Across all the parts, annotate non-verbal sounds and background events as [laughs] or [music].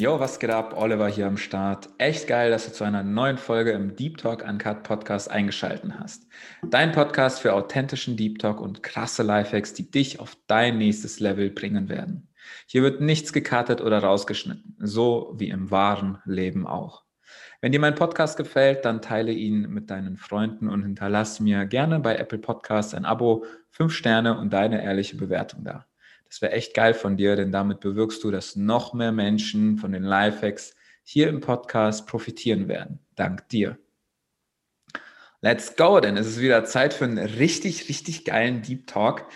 Yo, was geht ab? Oliver hier am Start. Echt geil, dass du zu einer neuen Folge im Deep Talk Uncut Podcast eingeschaltet hast. Dein Podcast für authentischen Deep Talk und krasse Lifehacks, die dich auf dein nächstes Level bringen werden. Hier wird nichts gekartet oder rausgeschnitten, so wie im wahren Leben auch. Wenn dir mein Podcast gefällt, dann teile ihn mit deinen Freunden und hinterlass mir gerne bei Apple Podcasts ein Abo, fünf Sterne und deine ehrliche Bewertung da. Das wäre echt geil von dir, denn damit bewirkst du, dass noch mehr Menschen von den Lifehacks hier im Podcast profitieren werden. Dank dir. Let's go, denn es ist wieder Zeit für einen richtig, richtig geilen Deep Talk.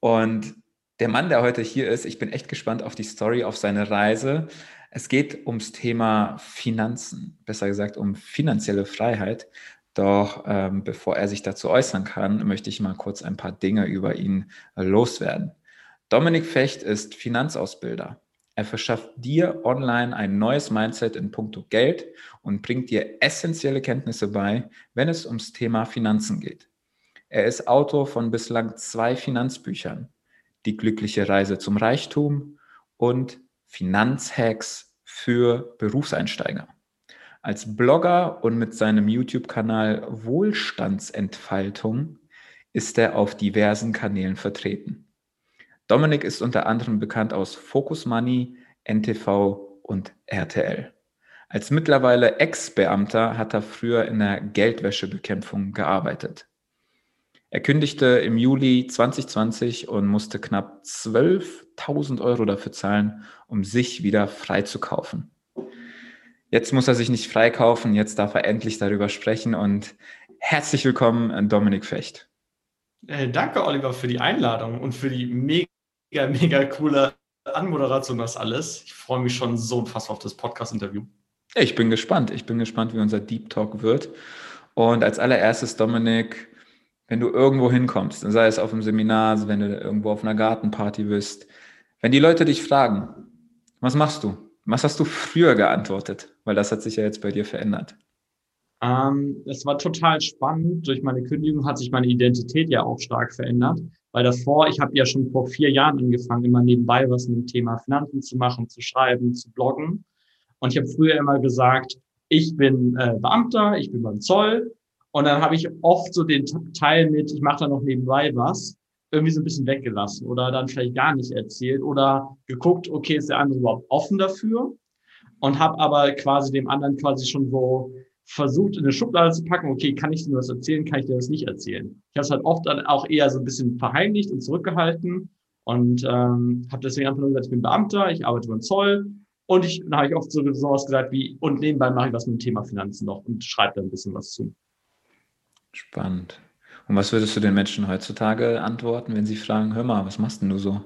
Und der Mann, der heute hier ist, ich bin echt gespannt auf die Story, auf seine Reise. Es geht ums Thema Finanzen, besser gesagt um finanzielle Freiheit. Doch ähm, bevor er sich dazu äußern kann, möchte ich mal kurz ein paar Dinge über ihn loswerden. Dominik Fecht ist Finanzausbilder. Er verschafft dir online ein neues Mindset in puncto Geld und bringt dir essentielle Kenntnisse bei, wenn es ums Thema Finanzen geht. Er ist Autor von bislang zwei Finanzbüchern, Die glückliche Reise zum Reichtum und Finanzhacks für Berufseinsteiger. Als Blogger und mit seinem YouTube-Kanal Wohlstandsentfaltung ist er auf diversen Kanälen vertreten. Dominik ist unter anderem bekannt aus Focus Money, NTV und RTL. Als mittlerweile Ex-Beamter hat er früher in der Geldwäschebekämpfung gearbeitet. Er kündigte im Juli 2020 und musste knapp 12.000 Euro dafür zahlen, um sich wieder freizukaufen. Jetzt muss er sich nicht freikaufen, jetzt darf er endlich darüber sprechen und herzlich willkommen, Dominik Fecht. Äh, danke, Oliver, für die Einladung und für die mega mega, mega coole Anmoderation, das alles. Ich freue mich schon so fast auf das Podcast-Interview. Ich bin gespannt. Ich bin gespannt, wie unser Deep Talk wird. Und als allererstes, Dominik, wenn du irgendwo hinkommst, sei es auf einem Seminar, wenn du irgendwo auf einer Gartenparty bist, wenn die Leute dich fragen, was machst du? Was hast du früher geantwortet? Weil das hat sich ja jetzt bei dir verändert. Ähm, es war total spannend. Durch meine Kündigung hat sich meine Identität ja auch stark verändert. Weil davor, ich habe ja schon vor vier Jahren angefangen, immer nebenbei was mit dem Thema Finanzen zu machen, zu schreiben, zu bloggen. Und ich habe früher immer gesagt, ich bin äh, Beamter, ich bin beim Zoll. Und dann habe ich oft so den Teil mit, ich mache da noch nebenbei was, irgendwie so ein bisschen weggelassen oder dann vielleicht gar nicht erzählt oder geguckt, okay, ist der andere überhaupt offen dafür? Und habe aber quasi dem anderen quasi schon so versucht, in eine Schublade zu packen, okay, kann ich dir was erzählen, kann ich dir das nicht erzählen. Ich habe es halt oft dann auch eher so ein bisschen verheimlicht und zurückgehalten und ähm, habe deswegen einfach nur gesagt, ich bin Beamter, ich arbeite beim Zoll und ich, dann habe ich oft so sowas gesagt wie, und nebenbei mache ich was mit dem Thema Finanzen noch und schreibe da ein bisschen was zu. Spannend. Und was würdest du den Menschen heutzutage antworten, wenn sie fragen, hör mal, was machst denn du so?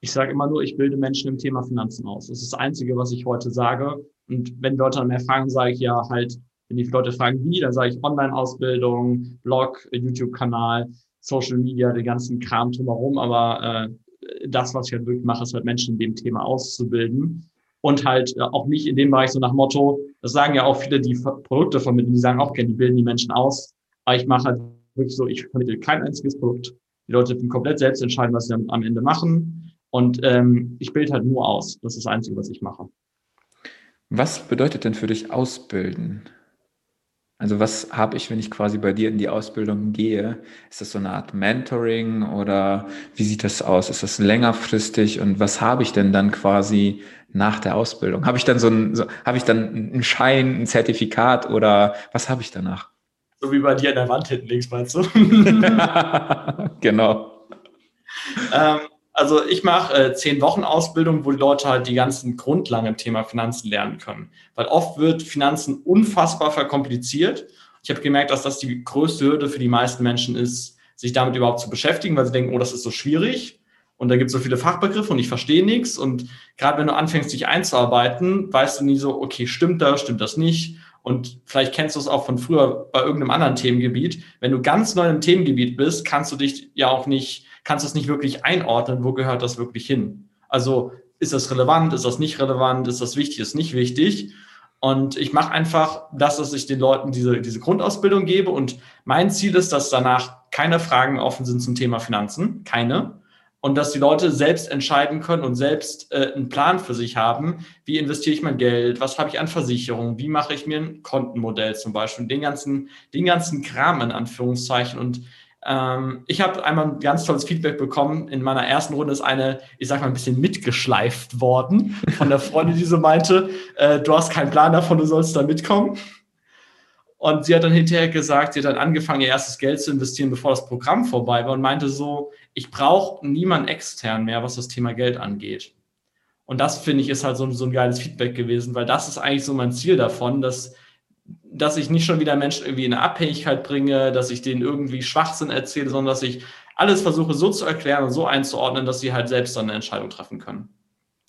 Ich sage immer nur, ich bilde Menschen im Thema Finanzen aus. Das ist das Einzige, was ich heute sage. Und wenn Leute dann mehr fragen, sage ich ja halt, wenn die Leute fragen, wie, dann sage ich Online-Ausbildung, Blog, YouTube-Kanal, Social Media, den ganzen Kram drumherum. Aber äh, das, was ich halt wirklich mache, ist halt Menschen in dem Thema auszubilden. Und halt äh, auch nicht in dem Bereich so nach Motto, das sagen ja auch viele, die Produkte vermitteln, die sagen auch gerne, die bilden die Menschen aus. Aber ich mache halt wirklich so, ich vermittle kein einziges Produkt. Die Leute können komplett selbst entscheiden, was sie am Ende machen. Und ähm, ich bilde halt nur aus. Das ist das Einzige, was ich mache. Was bedeutet denn für dich Ausbilden? Also was habe ich, wenn ich quasi bei dir in die Ausbildung gehe? Ist das so eine Art Mentoring oder wie sieht das aus? Ist das längerfristig und was habe ich denn dann quasi nach der Ausbildung? Habe ich dann so ein, so, habe ich dann einen Schein, ein Zertifikat oder was habe ich danach? So wie bei dir an der Wand hinten links, meinst du? [laughs] [laughs] genau. ähm, also ich mache äh, zehn Wochen Ausbildung, wo die Leute halt die ganzen Grundlagen im Thema Finanzen lernen können. Weil oft wird Finanzen unfassbar verkompliziert. Ich habe gemerkt, dass das die größte Hürde für die meisten Menschen ist, sich damit überhaupt zu beschäftigen, weil sie denken, oh, das ist so schwierig. Und da gibt es so viele Fachbegriffe und ich verstehe nichts. Und gerade wenn du anfängst, dich einzuarbeiten, weißt du nie so, okay, stimmt das, stimmt das nicht? Und vielleicht kennst du es auch von früher bei irgendeinem anderen Themengebiet. Wenn du ganz neu im Themengebiet bist, kannst du dich ja auch nicht kannst du es nicht wirklich einordnen, wo gehört das wirklich hin. Also ist das relevant, ist das nicht relevant, ist das wichtig, ist nicht wichtig. Und ich mache einfach das, dass ich den Leuten diese, diese Grundausbildung gebe. Und mein Ziel ist, dass danach keine Fragen offen sind zum Thema Finanzen, keine. und dass die Leute selbst entscheiden können und selbst äh, einen Plan für sich haben, wie investiere ich mein Geld, was habe ich an Versicherungen, wie mache ich mir ein Kontenmodell zum Beispiel, den ganzen, den ganzen Kram in Anführungszeichen. Und ähm, ich habe einmal ein ganz tolles Feedback bekommen. In meiner ersten Runde ist eine, ich sag mal, ein bisschen mitgeschleift worden von der Freundin, die so meinte, äh, du hast keinen Plan davon, du sollst da mitkommen. Und sie hat dann hinterher gesagt, sie hat dann angefangen, ihr erstes Geld zu investieren, bevor das Programm vorbei war und meinte so, ich brauche niemanden extern mehr, was das Thema Geld angeht. Und das finde ich ist halt so, so ein geiles Feedback gewesen, weil das ist eigentlich so mein Ziel davon, dass, dass ich nicht schon wieder Menschen irgendwie in eine Abhängigkeit bringe, dass ich denen irgendwie Schwachsinn erzähle, sondern dass ich alles versuche so zu erklären und so einzuordnen, dass sie halt selbst dann eine Entscheidung treffen können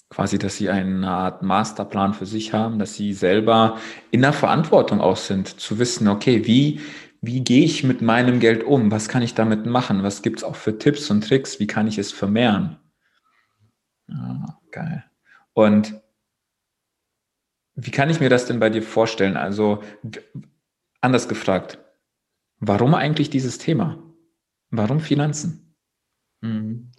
quasi, dass sie eine Art Masterplan für sich haben, dass sie selber in der Verantwortung auch sind, zu wissen, okay, wie, wie gehe ich mit meinem Geld um? Was kann ich damit machen? Was gibt es auch für Tipps und Tricks? Wie kann ich es vermehren? Ah, geil. Und wie kann ich mir das denn bei dir vorstellen? Also anders gefragt, warum eigentlich dieses Thema? Warum Finanzen? Mhm.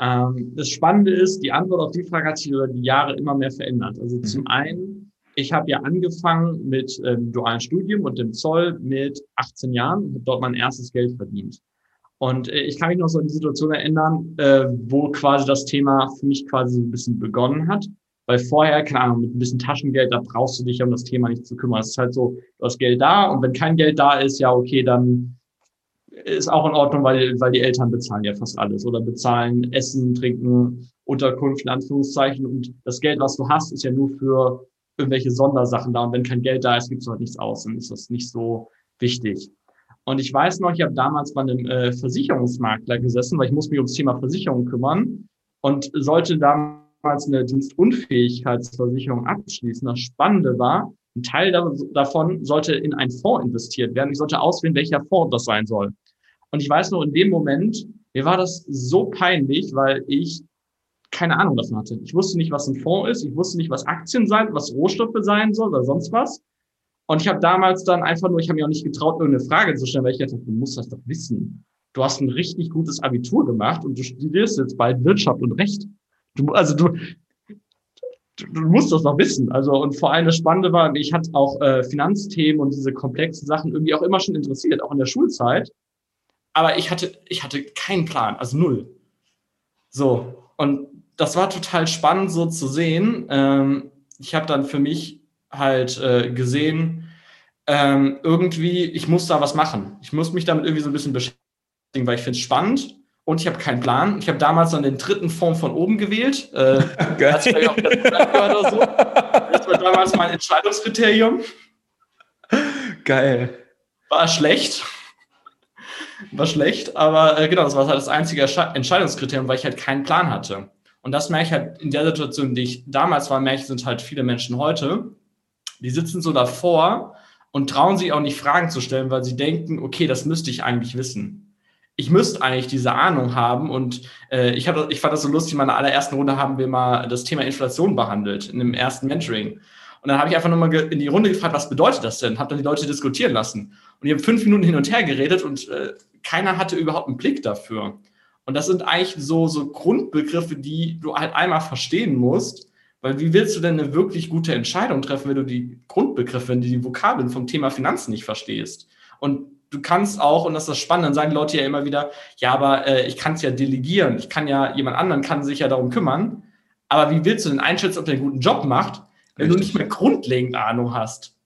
Ähm, das Spannende ist, die Antwort auf die Frage hat sich über die Jahre immer mehr verändert. Also mhm. zum einen, ich habe ja angefangen mit ähm, dualen Studium und dem Zoll mit 18 Jahren und habe dort mein erstes Geld verdient. Und äh, ich kann mich noch so an die Situation erinnern, äh, wo quasi das Thema für mich quasi so ein bisschen begonnen hat. Weil vorher, keine Ahnung, mit ein bisschen Taschengeld, da brauchst du dich um das Thema nicht zu kümmern. Es ist halt so, du hast Geld da und wenn kein Geld da ist, ja, okay, dann ist auch in Ordnung, weil, weil die Eltern bezahlen ja fast alles oder bezahlen Essen, Trinken, Unterkunft in Anführungszeichen und das Geld, was du hast, ist ja nur für irgendwelche Sondersachen da und wenn kein Geld da ist, gibst du halt nichts aus, dann ist das nicht so wichtig. Und ich weiß noch, ich habe damals bei einem äh, Versicherungsmakler gesessen, weil ich muss mich ums Thema Versicherung kümmern und sollte damals eine Dienstunfähigkeitsversicherung abschließen. Das Spannende war, ein Teil davon sollte in einen Fonds investiert werden. Ich sollte auswählen, welcher Fonds das sein soll. Und ich weiß nur, in dem Moment, mir war das so peinlich, weil ich keine Ahnung davon hatte. Ich wusste nicht, was ein Fonds ist. Ich wusste nicht, was Aktien sein, was Rohstoffe sein soll oder sonst was. Und ich habe damals dann einfach nur, ich habe mir auch nicht getraut, irgendeine Frage zu stellen, weil ich dachte, du musst das doch wissen. Du hast ein richtig gutes Abitur gemacht und du studierst jetzt bald Wirtschaft und Recht. Du, also du, du, musst das noch wissen. Also und vor allem das Spannende war, ich hatte auch äh, Finanzthemen und diese komplexen Sachen irgendwie auch immer schon interessiert, auch in der Schulzeit. Aber ich hatte, ich hatte keinen Plan, also null. So, und das war total spannend so zu sehen. Ähm, ich habe dann für mich halt äh, gesehen, ähm, irgendwie, ich muss da was machen. Ich muss mich damit irgendwie so ein bisschen beschäftigen, weil ich finde es spannend und ich habe keinen Plan. Ich habe damals dann den dritten Form von oben gewählt. Äh, [laughs] Geil. Oder so. Das war damals mein Entscheidungskriterium. Geil. War schlecht. War schlecht, aber äh, genau, das war halt das einzige Entscheidungskriterium, weil ich halt keinen Plan hatte. Und das merke ich halt in der Situation, die ich damals war, merke ich, sind halt viele Menschen heute, die sitzen so davor und trauen sich auch nicht Fragen zu stellen, weil sie denken, okay, das müsste ich eigentlich wissen ich müsste eigentlich diese Ahnung haben. Und äh, ich, hab, ich fand das so lustig, in meiner allerersten Runde haben wir mal das Thema Inflation behandelt, in dem ersten Mentoring. Und dann habe ich einfach nochmal in die Runde gefragt, was bedeutet das denn? Habe dann die Leute diskutieren lassen. Und die haben fünf Minuten hin und her geredet und äh, keiner hatte überhaupt einen Blick dafür. Und das sind eigentlich so, so Grundbegriffe, die du halt einmal verstehen musst. Weil wie willst du denn eine wirklich gute Entscheidung treffen, wenn du die Grundbegriffe, wenn du die Vokabeln vom Thema Finanzen nicht verstehst? Und du kannst auch, und das ist das Spannende, dann sagen Leute ja immer wieder, ja, aber äh, ich kann es ja delegieren, ich kann ja, jemand anderen kann sich ja darum kümmern. Aber wie willst du denn einschätzen, ob der einen guten Job macht, wenn Richtig. du nicht mehr grundlegend Ahnung hast?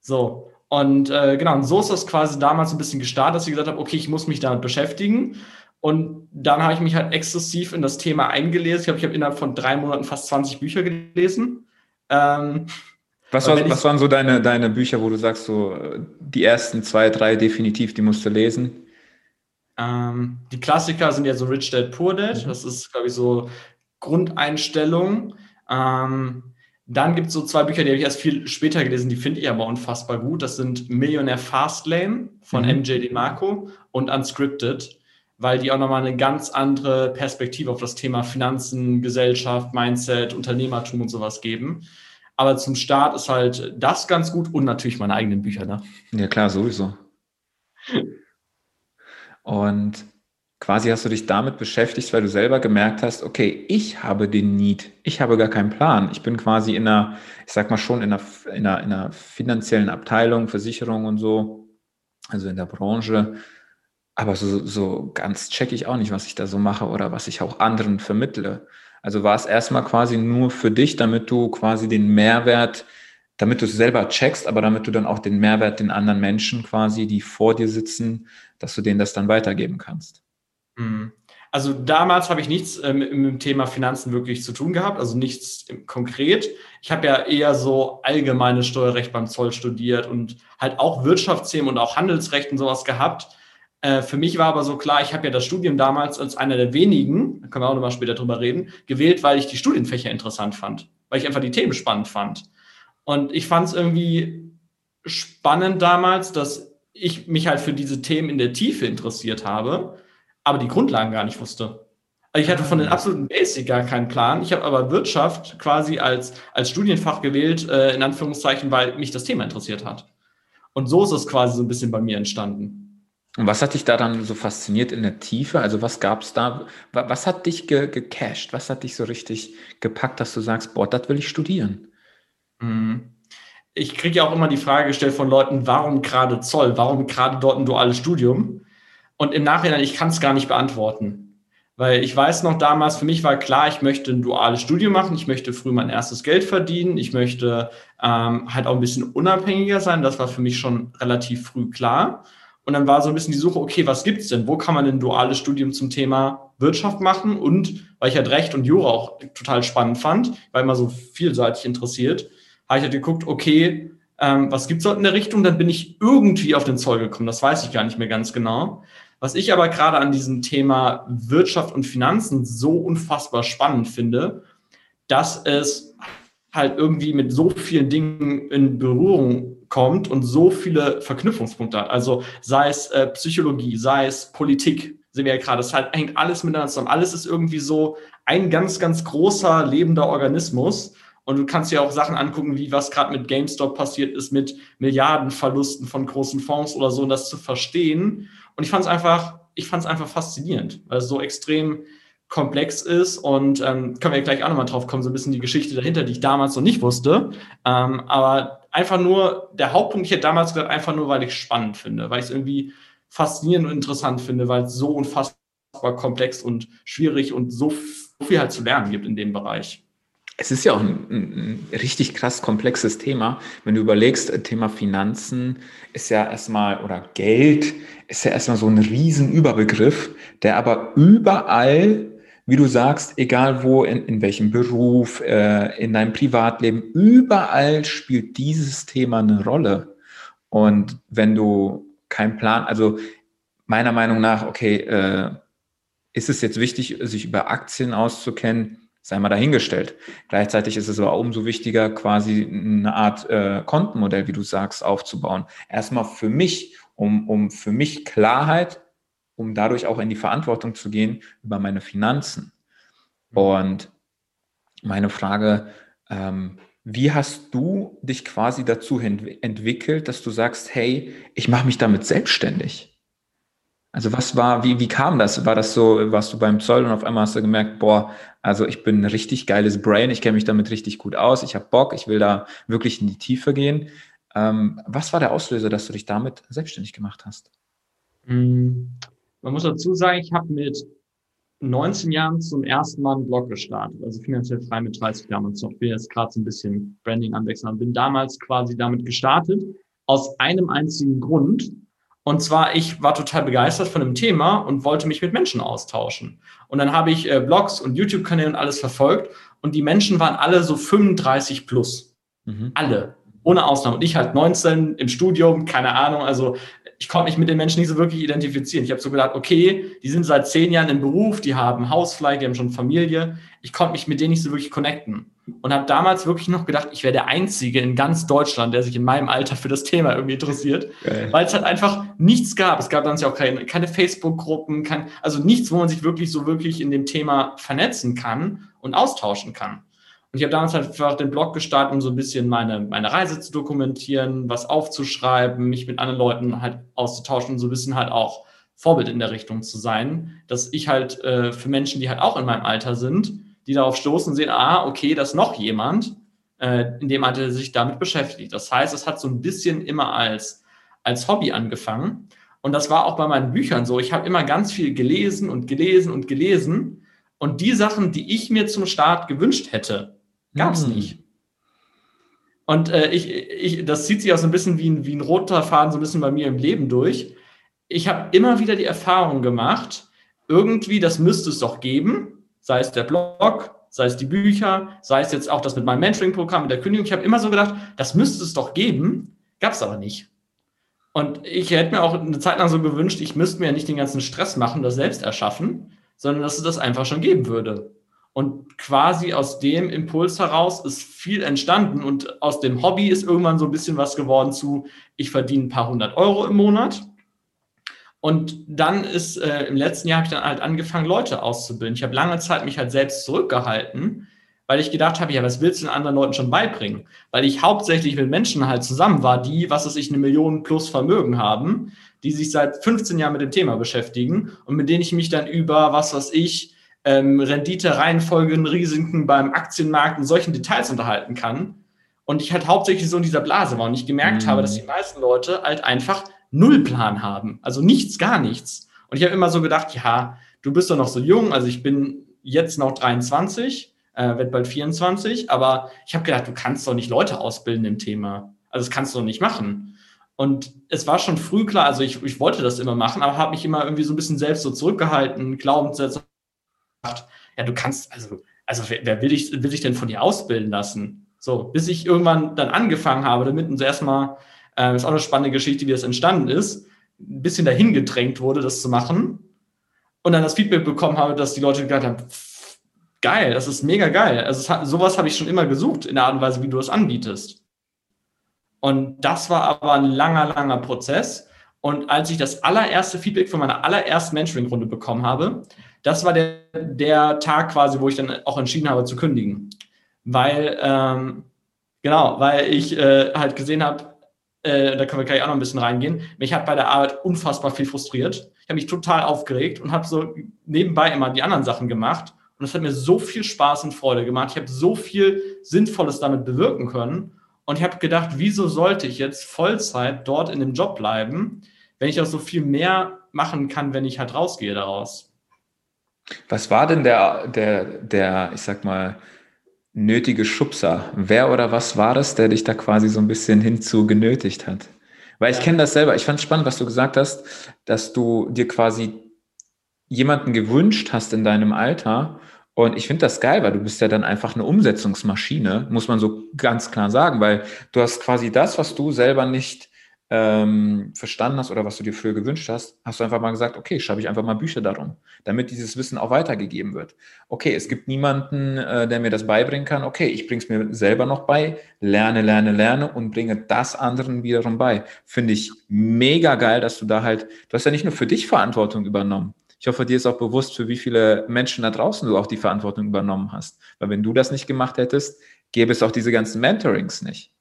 So. Und äh, genau, und so ist das quasi damals ein bisschen gestartet, dass ich gesagt habe, okay, ich muss mich damit beschäftigen. Und dann habe ich mich halt exzessiv in das Thema eingelesen. Ich glaube, ich habe innerhalb von drei Monaten fast 20 Bücher gelesen. Ähm, was, war, was waren so deine, deine Bücher, wo du sagst, so die ersten zwei, drei definitiv, die musst du lesen? Ähm, die Klassiker sind ja so Rich Dad Poor Dad. Mhm. Das ist, glaube ich, so Grundeinstellung. Ähm, dann gibt es so zwei Bücher, die habe ich erst viel später gelesen, die finde ich aber unfassbar gut. Das sind Millionaire Fastlane von mhm. MJ DeMarco und Unscripted, weil die auch nochmal eine ganz andere Perspektive auf das Thema Finanzen, Gesellschaft, Mindset, Unternehmertum und sowas geben. Aber zum Start ist halt das ganz gut und natürlich meine eigenen Bücher. Ne? Ja, klar, sowieso. Und quasi hast du dich damit beschäftigt, weil du selber gemerkt hast, okay, ich habe den Need, ich habe gar keinen Plan. Ich bin quasi in einer, ich sag mal schon, in einer, in einer, in einer finanziellen Abteilung, Versicherung und so, also in der Branche. Aber so, so ganz check ich auch nicht, was ich da so mache oder was ich auch anderen vermittle. Also war es erstmal quasi nur für dich, damit du quasi den Mehrwert, damit du es selber checkst, aber damit du dann auch den Mehrwert den anderen Menschen quasi, die vor dir sitzen, dass du denen das dann weitergeben kannst. Mhm. Also damals habe ich nichts ähm, mit dem Thema Finanzen wirklich zu tun gehabt, also nichts konkret. Ich habe ja eher so allgemeines Steuerrecht beim Zoll studiert und halt auch Wirtschaftsthemen und auch Handelsrecht und sowas gehabt. Äh, für mich war aber so klar, ich habe ja das Studium damals als einer der wenigen, da können wir auch nochmal später drüber reden, gewählt, weil ich die Studienfächer interessant fand, weil ich einfach die Themen spannend fand. Und ich fand es irgendwie spannend damals, dass ich mich halt für diese Themen in der Tiefe interessiert habe aber die Grundlagen gar nicht wusste. Also ich hatte von den absoluten Basic gar keinen Plan. Ich habe aber Wirtschaft quasi als, als Studienfach gewählt, äh, in Anführungszeichen, weil mich das Thema interessiert hat. Und so ist es quasi so ein bisschen bei mir entstanden. Und was hat dich da dann so fasziniert in der Tiefe? Also was gab es da? Was hat dich ge gecached? Was hat dich so richtig gepackt, dass du sagst, boah, das will ich studieren? Mhm. Ich kriege ja auch immer die Frage gestellt von Leuten, warum gerade Zoll? Warum gerade dort ein duales Studium? Und im Nachhinein, ich kann es gar nicht beantworten. Weil ich weiß noch damals, für mich war klar, ich möchte ein duales Studium machen, ich möchte früh mein erstes Geld verdienen, ich möchte ähm, halt auch ein bisschen unabhängiger sein. Das war für mich schon relativ früh klar. Und dann war so ein bisschen die Suche, okay, was gibt's denn? Wo kann man ein duales Studium zum Thema Wirtschaft machen? Und weil ich halt Recht und Jura auch total spannend fand, war immer so vielseitig interessiert, habe ich halt geguckt, okay, ähm, was gibt's dort in der Richtung? Dann bin ich irgendwie auf den Zoll gekommen. Das weiß ich gar nicht mehr ganz genau. Was ich aber gerade an diesem Thema Wirtschaft und Finanzen so unfassbar spannend finde, dass es halt irgendwie mit so vielen Dingen in Berührung kommt und so viele Verknüpfungspunkte hat. Also sei es äh, Psychologie, sei es Politik, sehen wir ja gerade, es halt, hängt alles miteinander zusammen. Alles ist irgendwie so ein ganz, ganz großer lebender Organismus. Und du kannst dir auch Sachen angucken, wie was gerade mit GameStop passiert ist, mit Milliardenverlusten von großen Fonds oder so, und das zu verstehen und ich fand es einfach, ich fand es einfach faszinierend, weil es so extrem komplex ist und ähm, können wir gleich auch nochmal drauf kommen, so ein bisschen die Geschichte dahinter, die ich damals noch nicht wusste. Ähm, aber einfach nur, der Hauptpunkt, ich hätte damals gesagt, einfach nur, weil ich es spannend finde, weil ich es irgendwie faszinierend und interessant finde, weil es so unfassbar komplex und schwierig und so viel halt zu lernen gibt in dem Bereich. Es ist ja auch ein, ein, richtig krass komplexes Thema. Wenn du überlegst, äh, Thema Finanzen ist ja erstmal, oder Geld ist ja erstmal so ein Riesenüberbegriff, der aber überall, wie du sagst, egal wo, in, in welchem Beruf, äh, in deinem Privatleben, überall spielt dieses Thema eine Rolle. Und wenn du keinen Plan, also meiner Meinung nach, okay, äh, ist es jetzt wichtig, sich über Aktien auszukennen? sei mal dahingestellt. Gleichzeitig ist es aber umso wichtiger, quasi eine Art äh, Kontenmodell, wie du sagst, aufzubauen. Erstmal für mich, um, um für mich Klarheit, um dadurch auch in die Verantwortung zu gehen über meine Finanzen. Mhm. Und meine Frage, ähm, wie hast du dich quasi dazu ent entwickelt, dass du sagst, hey, ich mache mich damit selbstständig? Also was war, wie, wie kam das? War das so, warst du beim Zoll und auf einmal hast du gemerkt, boah, also ich bin ein richtig geiles Brain, ich kenne mich damit richtig gut aus, ich habe Bock, ich will da wirklich in die Tiefe gehen. Ähm, was war der Auslöser, dass du dich damit selbstständig gemacht hast? Man muss dazu sagen, ich habe mit 19 Jahren zum ersten Mal einen Blog gestartet, also finanziell frei mit 30 Jahren und so. Ich bin jetzt gerade so ein bisschen Branding anwechseln, bin damals quasi damit gestartet, aus einem einzigen Grund, und zwar, ich war total begeistert von dem Thema und wollte mich mit Menschen austauschen. Und dann habe ich äh, Blogs und YouTube-Kanäle und alles verfolgt. Und die Menschen waren alle so 35 plus. Mhm. Alle. Ohne Ausnahme. Und ich halt 19 im Studium, keine Ahnung. Also ich konnte mich mit den Menschen nicht so wirklich identifizieren. Ich habe so gedacht, okay, die sind seit zehn Jahren im Beruf, die haben Hausfleisch, die haben schon Familie. Ich konnte mich mit denen nicht so wirklich connecten. Und habe damals wirklich noch gedacht, ich wäre der Einzige in ganz Deutschland, der sich in meinem Alter für das Thema irgendwie interessiert. Weil es halt einfach nichts gab. Es gab dann ja auch keine, keine Facebook-Gruppen, kein, also nichts, wo man sich wirklich so wirklich in dem Thema vernetzen kann und austauschen kann. Und ich habe damals halt einfach den Blog gestartet, um so ein bisschen meine, meine Reise zu dokumentieren, was aufzuschreiben, mich mit anderen Leuten halt auszutauschen und so ein bisschen halt auch Vorbild in der Richtung zu sein, dass ich halt äh, für Menschen, die halt auch in meinem Alter sind, die darauf stoßen, sehen, ah, okay, da ist noch jemand, äh, in dem Alter sich damit beschäftigt. Das heißt, es hat so ein bisschen immer als, als Hobby angefangen. Und das war auch bei meinen Büchern so. Ich habe immer ganz viel gelesen und gelesen und gelesen. Und die Sachen, die ich mir zum Start gewünscht hätte, gab es mhm. nicht. Und äh, ich, ich, das zieht sich auch so ein bisschen wie ein, wie ein roter Faden so ein bisschen bei mir im Leben durch. Ich habe immer wieder die Erfahrung gemacht, irgendwie, das müsste es doch geben, sei es der Blog, sei es die Bücher, sei es jetzt auch das mit meinem Mentoring-Programm, mit der Kündigung. Ich habe immer so gedacht, das müsste es doch geben, gab es aber nicht. Und ich hätte mir auch eine Zeit lang so gewünscht, ich müsste mir ja nicht den ganzen Stress machen, das selbst erschaffen, sondern dass es das einfach schon geben würde. Und quasi aus dem Impuls heraus ist viel entstanden und aus dem Hobby ist irgendwann so ein bisschen was geworden zu, ich verdiene ein paar hundert Euro im Monat. Und dann ist äh, im letzten Jahr habe ich dann halt angefangen, Leute auszubilden. Ich habe lange Zeit mich halt selbst zurückgehalten, weil ich gedacht habe, ja, was willst du den anderen Leuten schon beibringen? Weil ich hauptsächlich mit Menschen halt zusammen war, die, was weiß ich, eine Million plus Vermögen haben, die sich seit 15 Jahren mit dem Thema beschäftigen und mit denen ich mich dann über, was weiß ich, ähm, Rendite, Reihenfolgen, Risiken beim Aktienmarkt und solchen Details unterhalten kann. Und ich halt hauptsächlich so in dieser Blase war und ich gemerkt mhm. habe, dass die meisten Leute halt einfach null Plan haben. Also nichts, gar nichts. Und ich habe immer so gedacht, ja, du bist doch noch so jung, also ich bin jetzt noch 23, äh, werde bald 24, aber ich habe gedacht, du kannst doch nicht Leute ausbilden im Thema. Also das kannst du doch nicht machen. Und es war schon früh klar, also ich, ich wollte das immer machen, aber habe mich immer irgendwie so ein bisschen selbst so zurückgehalten, Glaubenssätze ja, du kannst, also, also wer, wer will, ich, will sich denn von dir ausbilden lassen? So, bis ich irgendwann dann angefangen habe, damit uns erstmal, äh, ist auch eine spannende Geschichte, wie das entstanden ist, ein bisschen dahin gedrängt wurde, das zu machen. Und dann das Feedback bekommen habe, dass die Leute gesagt haben, geil, das ist mega geil. Also hat, sowas habe ich schon immer gesucht in der Art und Weise, wie du es anbietest. Und das war aber ein langer, langer Prozess. Und als ich das allererste Feedback von meiner allerersten Mentoring-Runde bekommen habe, das war der, der Tag quasi, wo ich dann auch entschieden habe zu kündigen. Weil, ähm, genau, weil ich äh, halt gesehen habe, äh, da können wir gleich auch noch ein bisschen reingehen, mich hat bei der Arbeit unfassbar viel frustriert. Ich habe mich total aufgeregt und habe so nebenbei immer die anderen Sachen gemacht. Und es hat mir so viel Spaß und Freude gemacht. Ich habe so viel Sinnvolles damit bewirken können. Und ich habe gedacht, wieso sollte ich jetzt Vollzeit dort in dem Job bleiben, wenn ich auch so viel mehr machen kann, wenn ich halt rausgehe daraus. Was war denn der, der, der, ich sag mal, nötige Schubser? Wer oder was war das, der dich da quasi so ein bisschen hinzu genötigt hat? Weil ich kenne das selber. Ich fand es spannend, was du gesagt hast, dass du dir quasi jemanden gewünscht hast in deinem Alter. Und ich finde das geil, weil du bist ja dann einfach eine Umsetzungsmaschine, muss man so ganz klar sagen, weil du hast quasi das, was du selber nicht ähm, verstanden hast oder was du dir früher gewünscht hast, hast du einfach mal gesagt, okay, schreibe ich einfach mal Bücher darum, damit dieses Wissen auch weitergegeben wird. Okay, es gibt niemanden, äh, der mir das beibringen kann. Okay, ich bringe es mir selber noch bei, lerne, lerne, lerne und bringe das anderen wiederum bei. Finde ich mega geil, dass du da halt, du hast ja nicht nur für dich Verantwortung übernommen. Ich hoffe, dir ist auch bewusst, für wie viele Menschen da draußen du auch die Verantwortung übernommen hast. Weil wenn du das nicht gemacht hättest, gäbe es auch diese ganzen Mentorings nicht.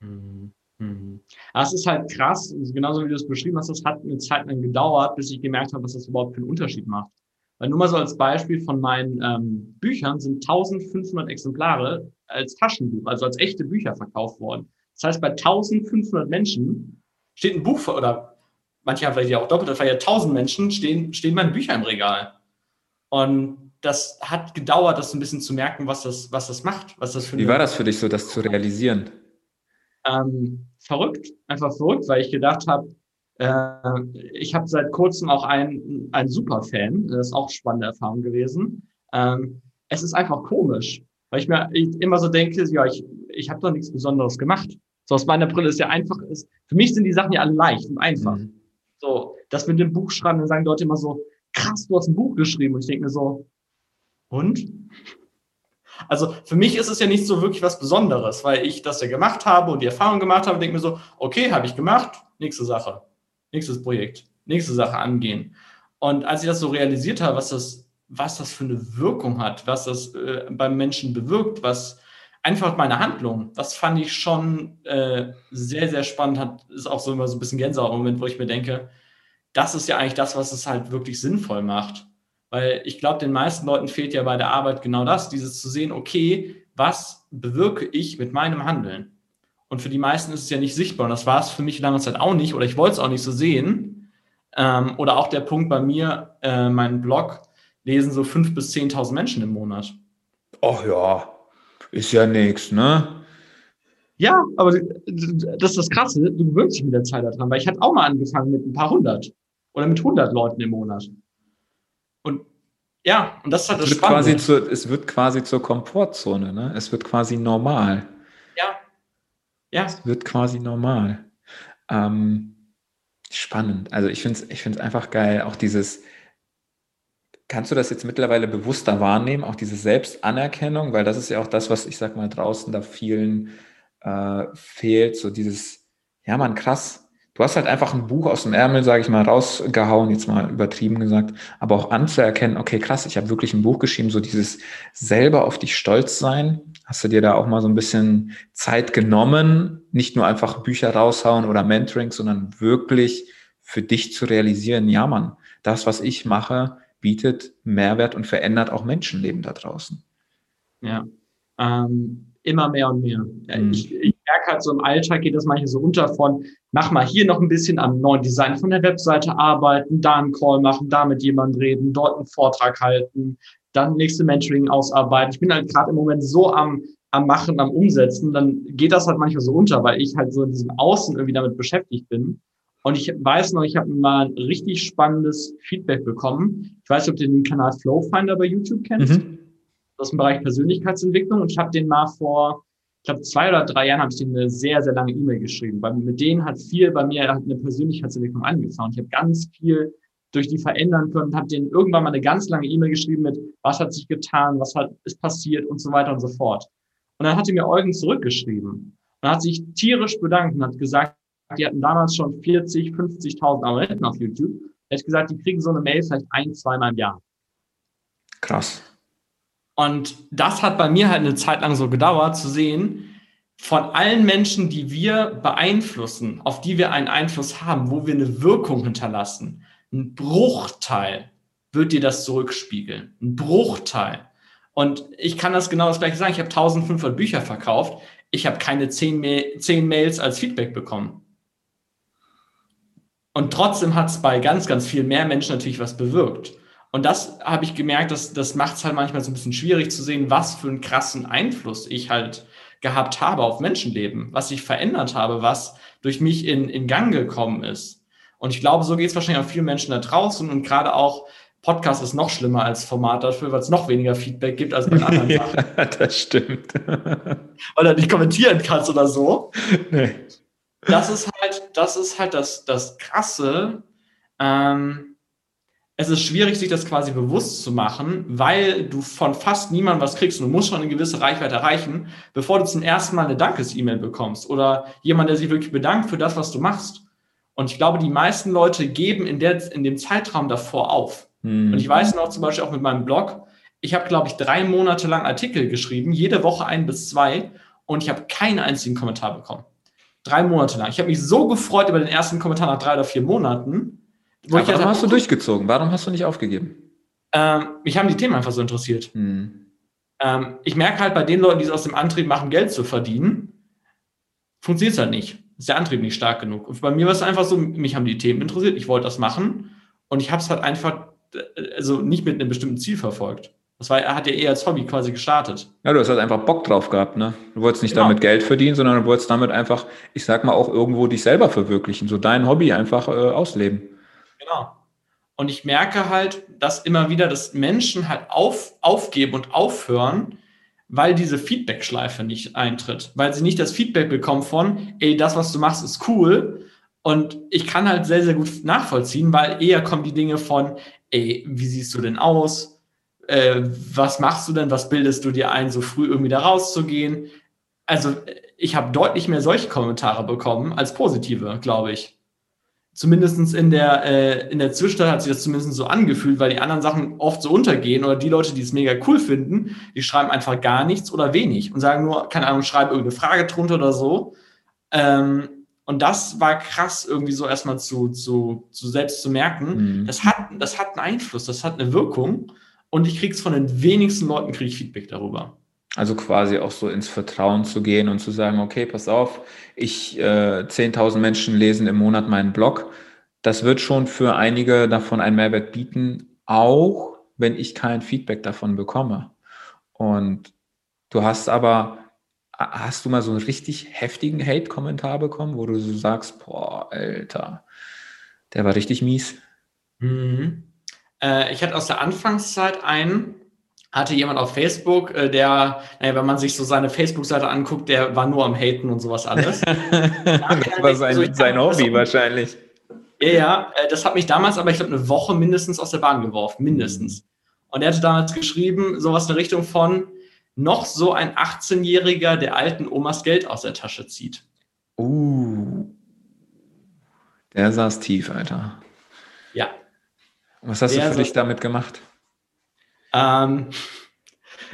Mhm. Mhm. Es ist halt krass, genauso wie du es beschrieben hast, das hat eine Zeit lang gedauert, bis ich gemerkt habe, was das überhaupt für einen Unterschied macht. Weil nur mal so als Beispiel von meinen ähm, Büchern sind 1500 Exemplare als Taschenbuch, also als echte Bücher verkauft worden. Das heißt, bei 1500 Menschen steht ein Buch, oder manche haben vielleicht ja auch doppelt, vielleicht ja 1000 Menschen stehen, stehen meine Bücher im Regal. Und das hat gedauert, das ein bisschen zu merken, was das, was das macht, was das für Wie war das für dich so, das zu realisieren? Ähm, verrückt, einfach verrückt, weil ich gedacht habe, äh, ich habe seit kurzem auch einen, einen Superfan, das ist auch eine spannende Erfahrung gewesen. Ähm, es ist einfach komisch, weil ich mir immer so denke, ja, ich, ich habe doch nichts Besonderes gemacht. So aus meiner Brille ist ja einfach, ist, für mich sind die Sachen ja alle leicht und einfach. Mhm. So, das mit dem Buch schreiben, dann sagen Leute immer so, krass, du hast ein Buch geschrieben. Und ich denke mir so, und? Also für mich ist es ja nicht so wirklich was Besonderes, weil ich das ja gemacht habe und die Erfahrung gemacht habe und denke mir so, okay, habe ich gemacht, nächste Sache, nächstes Projekt, nächste Sache angehen. Und als ich das so realisiert habe, was das, was das für eine Wirkung hat, was das äh, beim Menschen bewirkt, was einfach meine Handlung, das fand ich schon äh, sehr, sehr spannend. Hat, ist auch so immer so ein bisschen Gänsehaut-Moment, wo ich mir denke, das ist ja eigentlich das, was es halt wirklich sinnvoll macht. Weil ich glaube, den meisten Leuten fehlt ja bei der Arbeit genau das, dieses zu sehen, okay, was bewirke ich mit meinem Handeln? Und für die meisten ist es ja nicht sichtbar. Und das war es für mich lange Zeit auch nicht, oder ich wollte es auch nicht so sehen. Ähm, oder auch der Punkt bei mir, äh, mein Blog lesen so 5.000 bis 10.000 Menschen im Monat. Ach ja, ist ja nichts, ne? Ja, aber das ist das Krasse, du gewöhnst dich mit der Zeit daran, weil ich hatte auch mal angefangen mit ein paar hundert oder mit hundert Leuten im Monat. Und ja, und das ist halt das es wird quasi zur, Es wird quasi zur Komfortzone, ne? Es wird quasi normal. Ja. Ja. Es wird quasi normal. Ähm, spannend. Also ich finde es ich find's einfach geil, auch dieses, Kannst du das jetzt mittlerweile bewusster wahrnehmen, auch diese Selbstanerkennung? Weil das ist ja auch das, was ich sag mal draußen da vielen äh, fehlt, so dieses, ja man, krass, du hast halt einfach ein Buch aus dem Ärmel, sage ich mal, rausgehauen, jetzt mal übertrieben gesagt, aber auch anzuerkennen, okay, krass, ich habe wirklich ein Buch geschrieben, so dieses selber auf dich stolz sein. Hast du dir da auch mal so ein bisschen Zeit genommen, nicht nur einfach Bücher raushauen oder Mentoring, sondern wirklich für dich zu realisieren, ja Mann, das, was ich mache, bietet Mehrwert und verändert auch Menschenleben da draußen. Ja, ähm, immer mehr und mehr. Mhm. Ich, merke halt so im Alltag geht das manchmal so unter von, mach mal hier noch ein bisschen am neuen Design von der Webseite arbeiten, da einen Call machen, da mit jemandem reden, dort einen Vortrag halten, dann nächste Mentoring ausarbeiten. Ich bin halt gerade im Moment so am, am Machen, am Umsetzen, dann geht das halt manchmal so unter, weil ich halt so in diesem Außen irgendwie damit beschäftigt bin. Und ich weiß noch, ich habe mal ein richtig spannendes Feedback bekommen. Ich weiß nicht, ob du den Kanal Flowfinder bei YouTube kennst. Mhm aus dem Bereich Persönlichkeitsentwicklung und ich habe den mal vor, ich glaube, zwei oder drei Jahren habe ich den eine sehr, sehr lange E-Mail geschrieben, weil mit denen hat viel bei mir eine Persönlichkeitsentwicklung angefangen. Ich habe ganz viel durch die verändern können und habe denen irgendwann mal eine ganz lange E-Mail geschrieben mit, was hat sich getan, was hat, ist passiert und so weiter und so fort. Und dann hatte mir Eugen zurückgeschrieben und hat sich tierisch bedankt und hat gesagt, die hatten damals schon 40, 50.000 Abonnenten auf YouTube. Er hat gesagt, die kriegen so eine Mail vielleicht ein, zweimal im Jahr. Krass. Und das hat bei mir halt eine Zeit lang so gedauert, zu sehen, von allen Menschen, die wir beeinflussen, auf die wir einen Einfluss haben, wo wir eine Wirkung hinterlassen, ein Bruchteil wird dir das zurückspiegeln. Ein Bruchteil. Und ich kann das genau das gleiche sagen. Ich habe 1500 Bücher verkauft. Ich habe keine 10, Ma 10 Mails als Feedback bekommen. Und trotzdem hat es bei ganz, ganz viel mehr Menschen natürlich was bewirkt. Und das habe ich gemerkt, dass das macht es halt manchmal so ein bisschen schwierig zu sehen, was für einen krassen Einfluss ich halt gehabt habe auf Menschenleben, was ich verändert habe, was durch mich in, in Gang gekommen ist. Und ich glaube, so geht es wahrscheinlich auch vielen Menschen da draußen und gerade auch Podcast ist noch schlimmer als Format dafür, weil es noch weniger Feedback gibt als bei anderen [laughs] Sachen. ja, das stimmt. [laughs] weil du nicht kommentieren kannst oder so. [laughs] Nee. Das ist halt, das ist halt das, das Krasse. Ähm, es ist schwierig, sich das quasi bewusst zu machen, weil du von fast niemandem was kriegst und du musst schon eine gewisse Reichweite erreichen, bevor du zum ersten Mal eine Dankes-E-Mail bekommst oder jemand, der sich wirklich bedankt für das, was du machst. Und ich glaube, die meisten Leute geben in, der, in dem Zeitraum davor auf. Mhm. Und ich weiß noch zum Beispiel auch mit meinem Blog, ich habe, glaube ich, drei Monate lang Artikel geschrieben, jede Woche ein bis zwei, und ich habe keinen einzigen Kommentar bekommen. Drei Monate lang. Ich habe mich so gefreut über den ersten Kommentar nach drei oder vier Monaten warum hast du durchgezogen? Warum hast du nicht aufgegeben? Ähm, mich haben die Themen einfach so interessiert. Hm. Ähm, ich merke halt bei den Leuten, die es aus dem Antrieb machen, Geld zu verdienen, funktioniert es halt nicht. Ist der Antrieb nicht stark genug. Und bei mir war es einfach so, mich haben die Themen interessiert, ich wollte das machen und ich habe es halt einfach äh, also nicht mit einem bestimmten Ziel verfolgt. Das war, er hat ja eher als Hobby quasi gestartet. Ja, du hast halt einfach Bock drauf gehabt, ne? Du wolltest nicht genau. damit Geld verdienen, sondern du wolltest damit einfach, ich sag mal, auch irgendwo dich selber verwirklichen, so dein Hobby einfach äh, ausleben. Genau. Und ich merke halt, dass immer wieder, dass Menschen halt auf, aufgeben und aufhören, weil diese Feedback-Schleife nicht eintritt, weil sie nicht das Feedback bekommen von, ey, das, was du machst, ist cool. Und ich kann halt sehr, sehr gut nachvollziehen, weil eher kommen die Dinge von, ey, wie siehst du denn aus? Äh, was machst du denn? Was bildest du dir ein, so früh irgendwie da rauszugehen? Also ich habe deutlich mehr solche Kommentare bekommen als positive, glaube ich zumindest in der, äh, in der Zwischenzeit hat sich das zumindest so angefühlt, weil die anderen Sachen oft so untergehen oder die Leute, die es mega cool finden, die schreiben einfach gar nichts oder wenig und sagen nur, keine Ahnung, schreibe irgendeine Frage drunter oder so. Ähm, und das war krass, irgendwie so erstmal zu, zu, zu selbst zu merken. Mhm. Das, hat, das hat einen Einfluss, das hat eine Wirkung. Und ich kriege es von den wenigsten Leuten, kriege ich Feedback darüber. Also quasi auch so ins Vertrauen zu gehen und zu sagen, okay, pass auf, ich, äh, 10.000 Menschen lesen im Monat meinen Blog. Das wird schon für einige davon einen Mehrwert bieten, auch wenn ich kein Feedback davon bekomme. Und du hast aber Hast du mal so einen richtig heftigen Hate-Kommentar bekommen, wo du so sagst, boah, Alter, der war richtig mies? Mhm. Äh, ich hatte aus der Anfangszeit einen, hatte jemand auf Facebook, äh, der, naja, wenn man sich so seine Facebook-Seite anguckt, der war nur am Haten und sowas alles. [laughs] das war sein, so, sein Hobby das, wahrscheinlich. Ja, ja, äh, das hat mich damals aber, ich glaube, eine Woche mindestens aus der Bahn geworfen, mindestens. Und er hatte damals geschrieben, sowas in der Richtung von, noch so ein 18-Jähriger der alten Omas Geld aus der Tasche zieht. Uh, der saß tief, Alter. Ja. Was hast der du für dich damit gemacht? Ähm,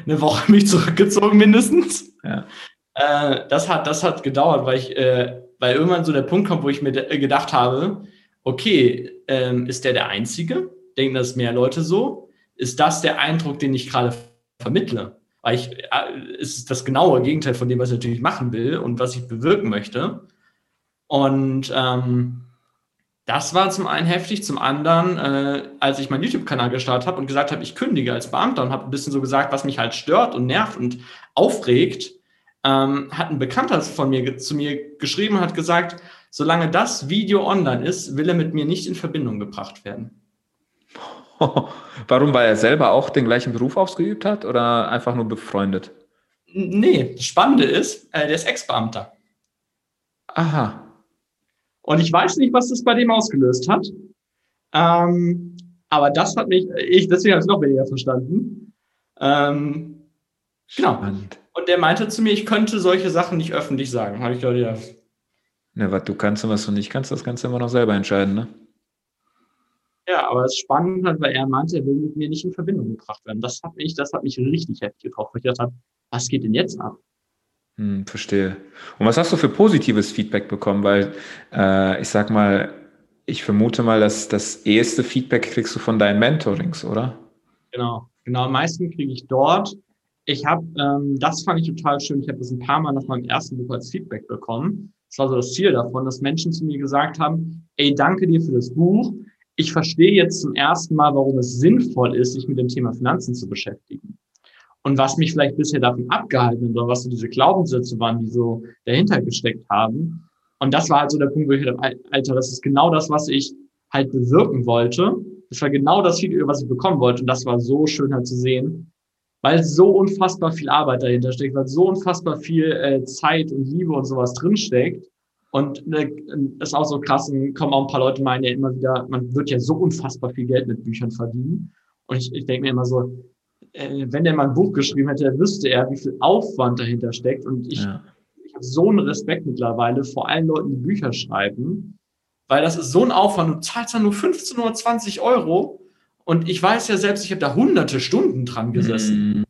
eine Woche mich zurückgezogen mindestens. Ja. Äh, das, hat, das hat gedauert, weil ich, äh, weil irgendwann so der Punkt kommt, wo ich mir gedacht habe, okay, ähm, ist der der Einzige? Denken das mehr Leute so? Ist das der Eindruck, den ich gerade vermittle? weil ich, äh, ist das genaue Gegenteil von dem, was ich natürlich machen will und was ich bewirken möchte. Und ähm, das war zum einen heftig, zum anderen, äh, als ich meinen YouTube-Kanal gestartet habe und gesagt habe, ich kündige als Beamter und habe ein bisschen so gesagt, was mich halt stört und nervt und aufregt, ähm, hat ein Bekannter von mir zu mir geschrieben und hat gesagt, solange das Video online ist, will er mit mir nicht in Verbindung gebracht werden. [laughs] Warum? Weil er selber auch den gleichen Beruf ausgeübt hat oder einfach nur befreundet? Nee, das Spannende ist, äh, der ist Ex-Beamter. Aha. Und ich weiß nicht, was das bei dem ausgelöst hat. Ähm, aber das hat mich, ich, deswegen habe ich es noch weniger verstanden. Ähm, genau. Und der meinte zu mir, ich könnte solche Sachen nicht öffentlich sagen. Habe ich gedacht, ja. Ne, was du kannst und was du nicht kannst, das kannst du immer noch selber entscheiden, ne? Ja, aber es ist spannend, weil er meinte, er will mit mir nicht in Verbindung gebracht werden. Das hat mich, das hat mich richtig heftig getroffen. Ich dachte, was geht denn jetzt ab? Hm, verstehe. Und was hast du für positives Feedback bekommen? Weil äh, ich sag mal, ich vermute mal, dass das erste Feedback kriegst du von deinen Mentorings, oder? Genau, genau. Am meisten kriege ich dort. Ich habe, ähm, das fand ich total schön. Ich habe das ein paar Mal nach meinem ersten Buch als Feedback bekommen. Das war so das Ziel davon, dass Menschen zu mir gesagt haben: Ey, danke dir für das Buch ich verstehe jetzt zum ersten Mal, warum es sinnvoll ist, sich mit dem Thema Finanzen zu beschäftigen. Und was mich vielleicht bisher davon abgehalten hat, oder was so diese Glaubenssätze waren, die so dahinter gesteckt haben. Und das war halt so der Punkt, wo ich dachte, Alter, das ist genau das, was ich halt bewirken wollte. Das war genau das Video, was ich bekommen wollte. Und das war so schön halt zu sehen, weil so unfassbar viel Arbeit dahinter steckt, weil so unfassbar viel äh, Zeit und Liebe und sowas drinsteckt. Und ne, ist auch so krass, kommen auch ein paar Leute meinen ja immer wieder, man wird ja so unfassbar viel Geld mit Büchern verdienen. Und ich, ich denke mir immer so, äh, wenn der mal ein Buch geschrieben hätte, wüsste er, wie viel Aufwand dahinter steckt. Und ich, ja. ich habe so einen Respekt mittlerweile vor allen Leuten, die Bücher schreiben, weil das ist so ein Aufwand. Du zahlst dann nur 15 oder 20 Euro. Und ich weiß ja selbst, ich habe da hunderte Stunden dran gesessen. Mhm.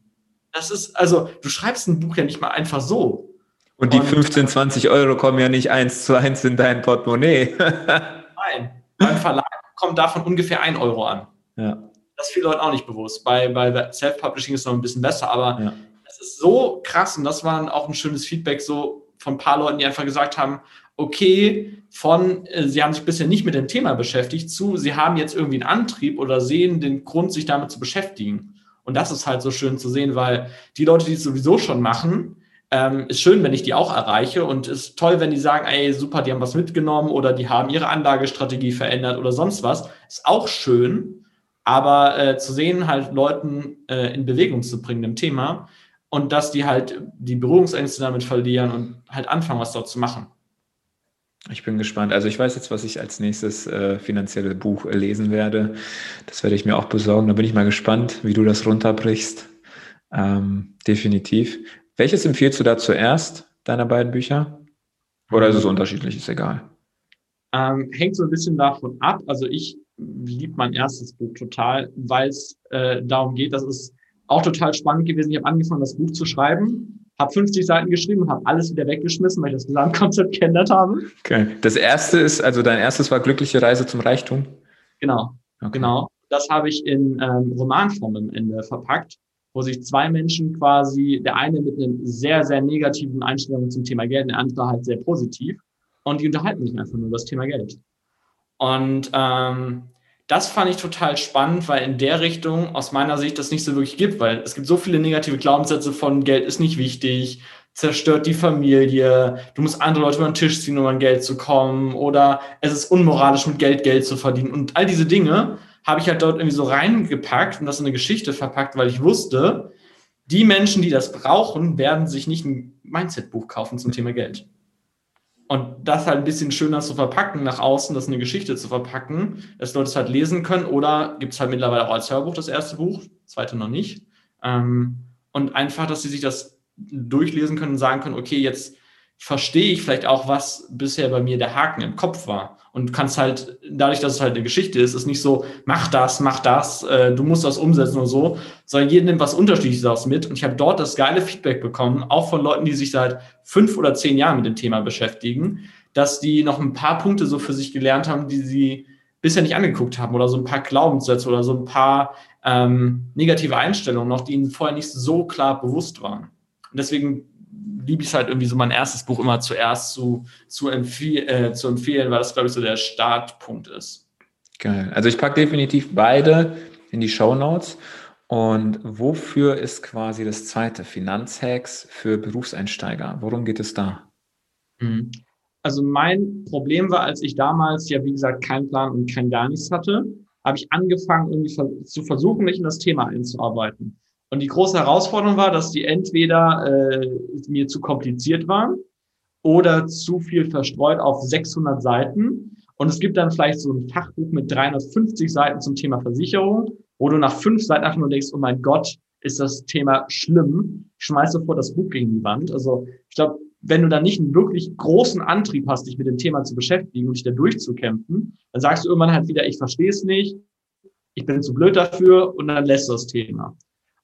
Das ist, also, du schreibst ein Buch ja nicht mal einfach so. Und die und, 15, 20 Euro kommen ja nicht eins zu eins in dein Portemonnaie. [laughs] Nein, beim Verlag kommt davon ungefähr ein Euro an. Ja. Das ist vielen Leuten auch nicht bewusst. Bei, bei Self-Publishing ist es noch ein bisschen besser, aber ja. es ist so krass und das war auch ein schönes Feedback so von ein paar Leuten, die einfach gesagt haben, okay, von äh, sie haben sich bisher nicht mit dem Thema beschäftigt zu, sie haben jetzt irgendwie einen Antrieb oder sehen den Grund, sich damit zu beschäftigen. Und das ist halt so schön zu sehen, weil die Leute, die es sowieso schon machen, ähm, ist schön, wenn ich die auch erreiche und ist toll, wenn die sagen, ey, super, die haben was mitgenommen oder die haben ihre Anlagestrategie verändert oder sonst was. Ist auch schön, aber äh, zu sehen, halt Leuten äh, in Bewegung zu bringen im Thema und dass die halt die Berührungsängste damit verlieren und halt anfangen, was dort zu machen. Ich bin gespannt. Also ich weiß jetzt, was ich als nächstes äh, finanzielle Buch äh, lesen werde. Das werde ich mir auch besorgen. Da bin ich mal gespannt, wie du das runterbrichst. Ähm, definitiv. Welches empfiehlst du da zuerst, deiner beiden Bücher? Oder ist es unterschiedlich, ist egal? Ähm, hängt so ein bisschen davon ab. Also ich liebe mein erstes Buch total, weil es äh, darum geht, das ist auch total spannend gewesen. Ich habe angefangen, das Buch zu schreiben habe 50 Seiten geschrieben, habe alles wieder weggeschmissen, weil ich das Gesamtkonzept [laughs] geändert habe. Okay. Das erste ist, also dein erstes war Glückliche Reise zum Reichtum? Genau, okay. genau. Das habe ich in ähm, Romanform am Ende verpackt, wo sich zwei Menschen quasi, der eine mit einem sehr, sehr negativen Einstellung zum Thema Geld, der andere halt sehr positiv. Und die unterhalten sich einfach nur über das Thema Geld. Und ähm, das fand ich total spannend, weil in der Richtung aus meiner Sicht das nicht so wirklich gibt, weil es gibt so viele negative Glaubenssätze von Geld ist nicht wichtig, zerstört die Familie, du musst andere Leute über den Tisch ziehen, um an Geld zu kommen oder es ist unmoralisch, mit Geld Geld zu verdienen. Und all diese Dinge habe ich halt dort irgendwie so reingepackt und das in eine Geschichte verpackt, weil ich wusste, die Menschen, die das brauchen, werden sich nicht ein Mindset-Buch kaufen zum Thema Geld. Und das halt ein bisschen schöner zu verpacken nach außen, das in eine Geschichte zu verpacken, dass Leute es halt lesen können. Oder gibt es halt mittlerweile auch als Hörbuch das erste Buch, das zweite noch nicht. Ähm, und einfach, dass sie sich das durchlesen können und sagen können, okay, jetzt verstehe ich vielleicht auch, was bisher bei mir der Haken im Kopf war. Und kannst halt, dadurch, dass es halt eine Geschichte ist, ist nicht so, mach das, mach das, äh, du musst das umsetzen oder so, sondern jeder nimmt was Unterschiedliches daraus mit. Und ich habe dort das geile Feedback bekommen, auch von Leuten, die sich seit fünf oder zehn Jahren mit dem Thema beschäftigen, dass die noch ein paar Punkte so für sich gelernt haben, die sie bisher nicht angeguckt haben oder so ein paar Glaubenssätze oder so ein paar ähm, negative Einstellungen noch, die ihnen vorher nicht so klar bewusst waren. Und deswegen liebe ich es halt irgendwie so mein erstes Buch immer zuerst zu, zu, empfehl äh, zu empfehlen, weil das, glaube ich, so der Startpunkt ist. Geil. Also ich packe definitiv beide in die Show Notes. Und wofür ist quasi das zweite Finanzhacks für Berufseinsteiger? Worum geht es da? Mhm. Also mein Problem war, als ich damals ja, wie gesagt, keinen Plan und kein gar nichts hatte, habe ich angefangen, irgendwie zu versuchen, mich in das Thema einzuarbeiten. Und die große Herausforderung war, dass die entweder äh, mir zu kompliziert waren oder zu viel verstreut auf 600 Seiten. Und es gibt dann vielleicht so ein Fachbuch mit 350 Seiten zum Thema Versicherung, wo du nach fünf Seiten einfach nur denkst, oh mein Gott, ist das Thema schlimm. Schmeiß sofort das Buch gegen die Wand. Also ich glaube, wenn du da nicht einen wirklich großen Antrieb hast, dich mit dem Thema zu beschäftigen und dich da durchzukämpfen, dann sagst du irgendwann halt wieder, ich verstehe es nicht, ich bin zu blöd dafür und dann lässt du das Thema.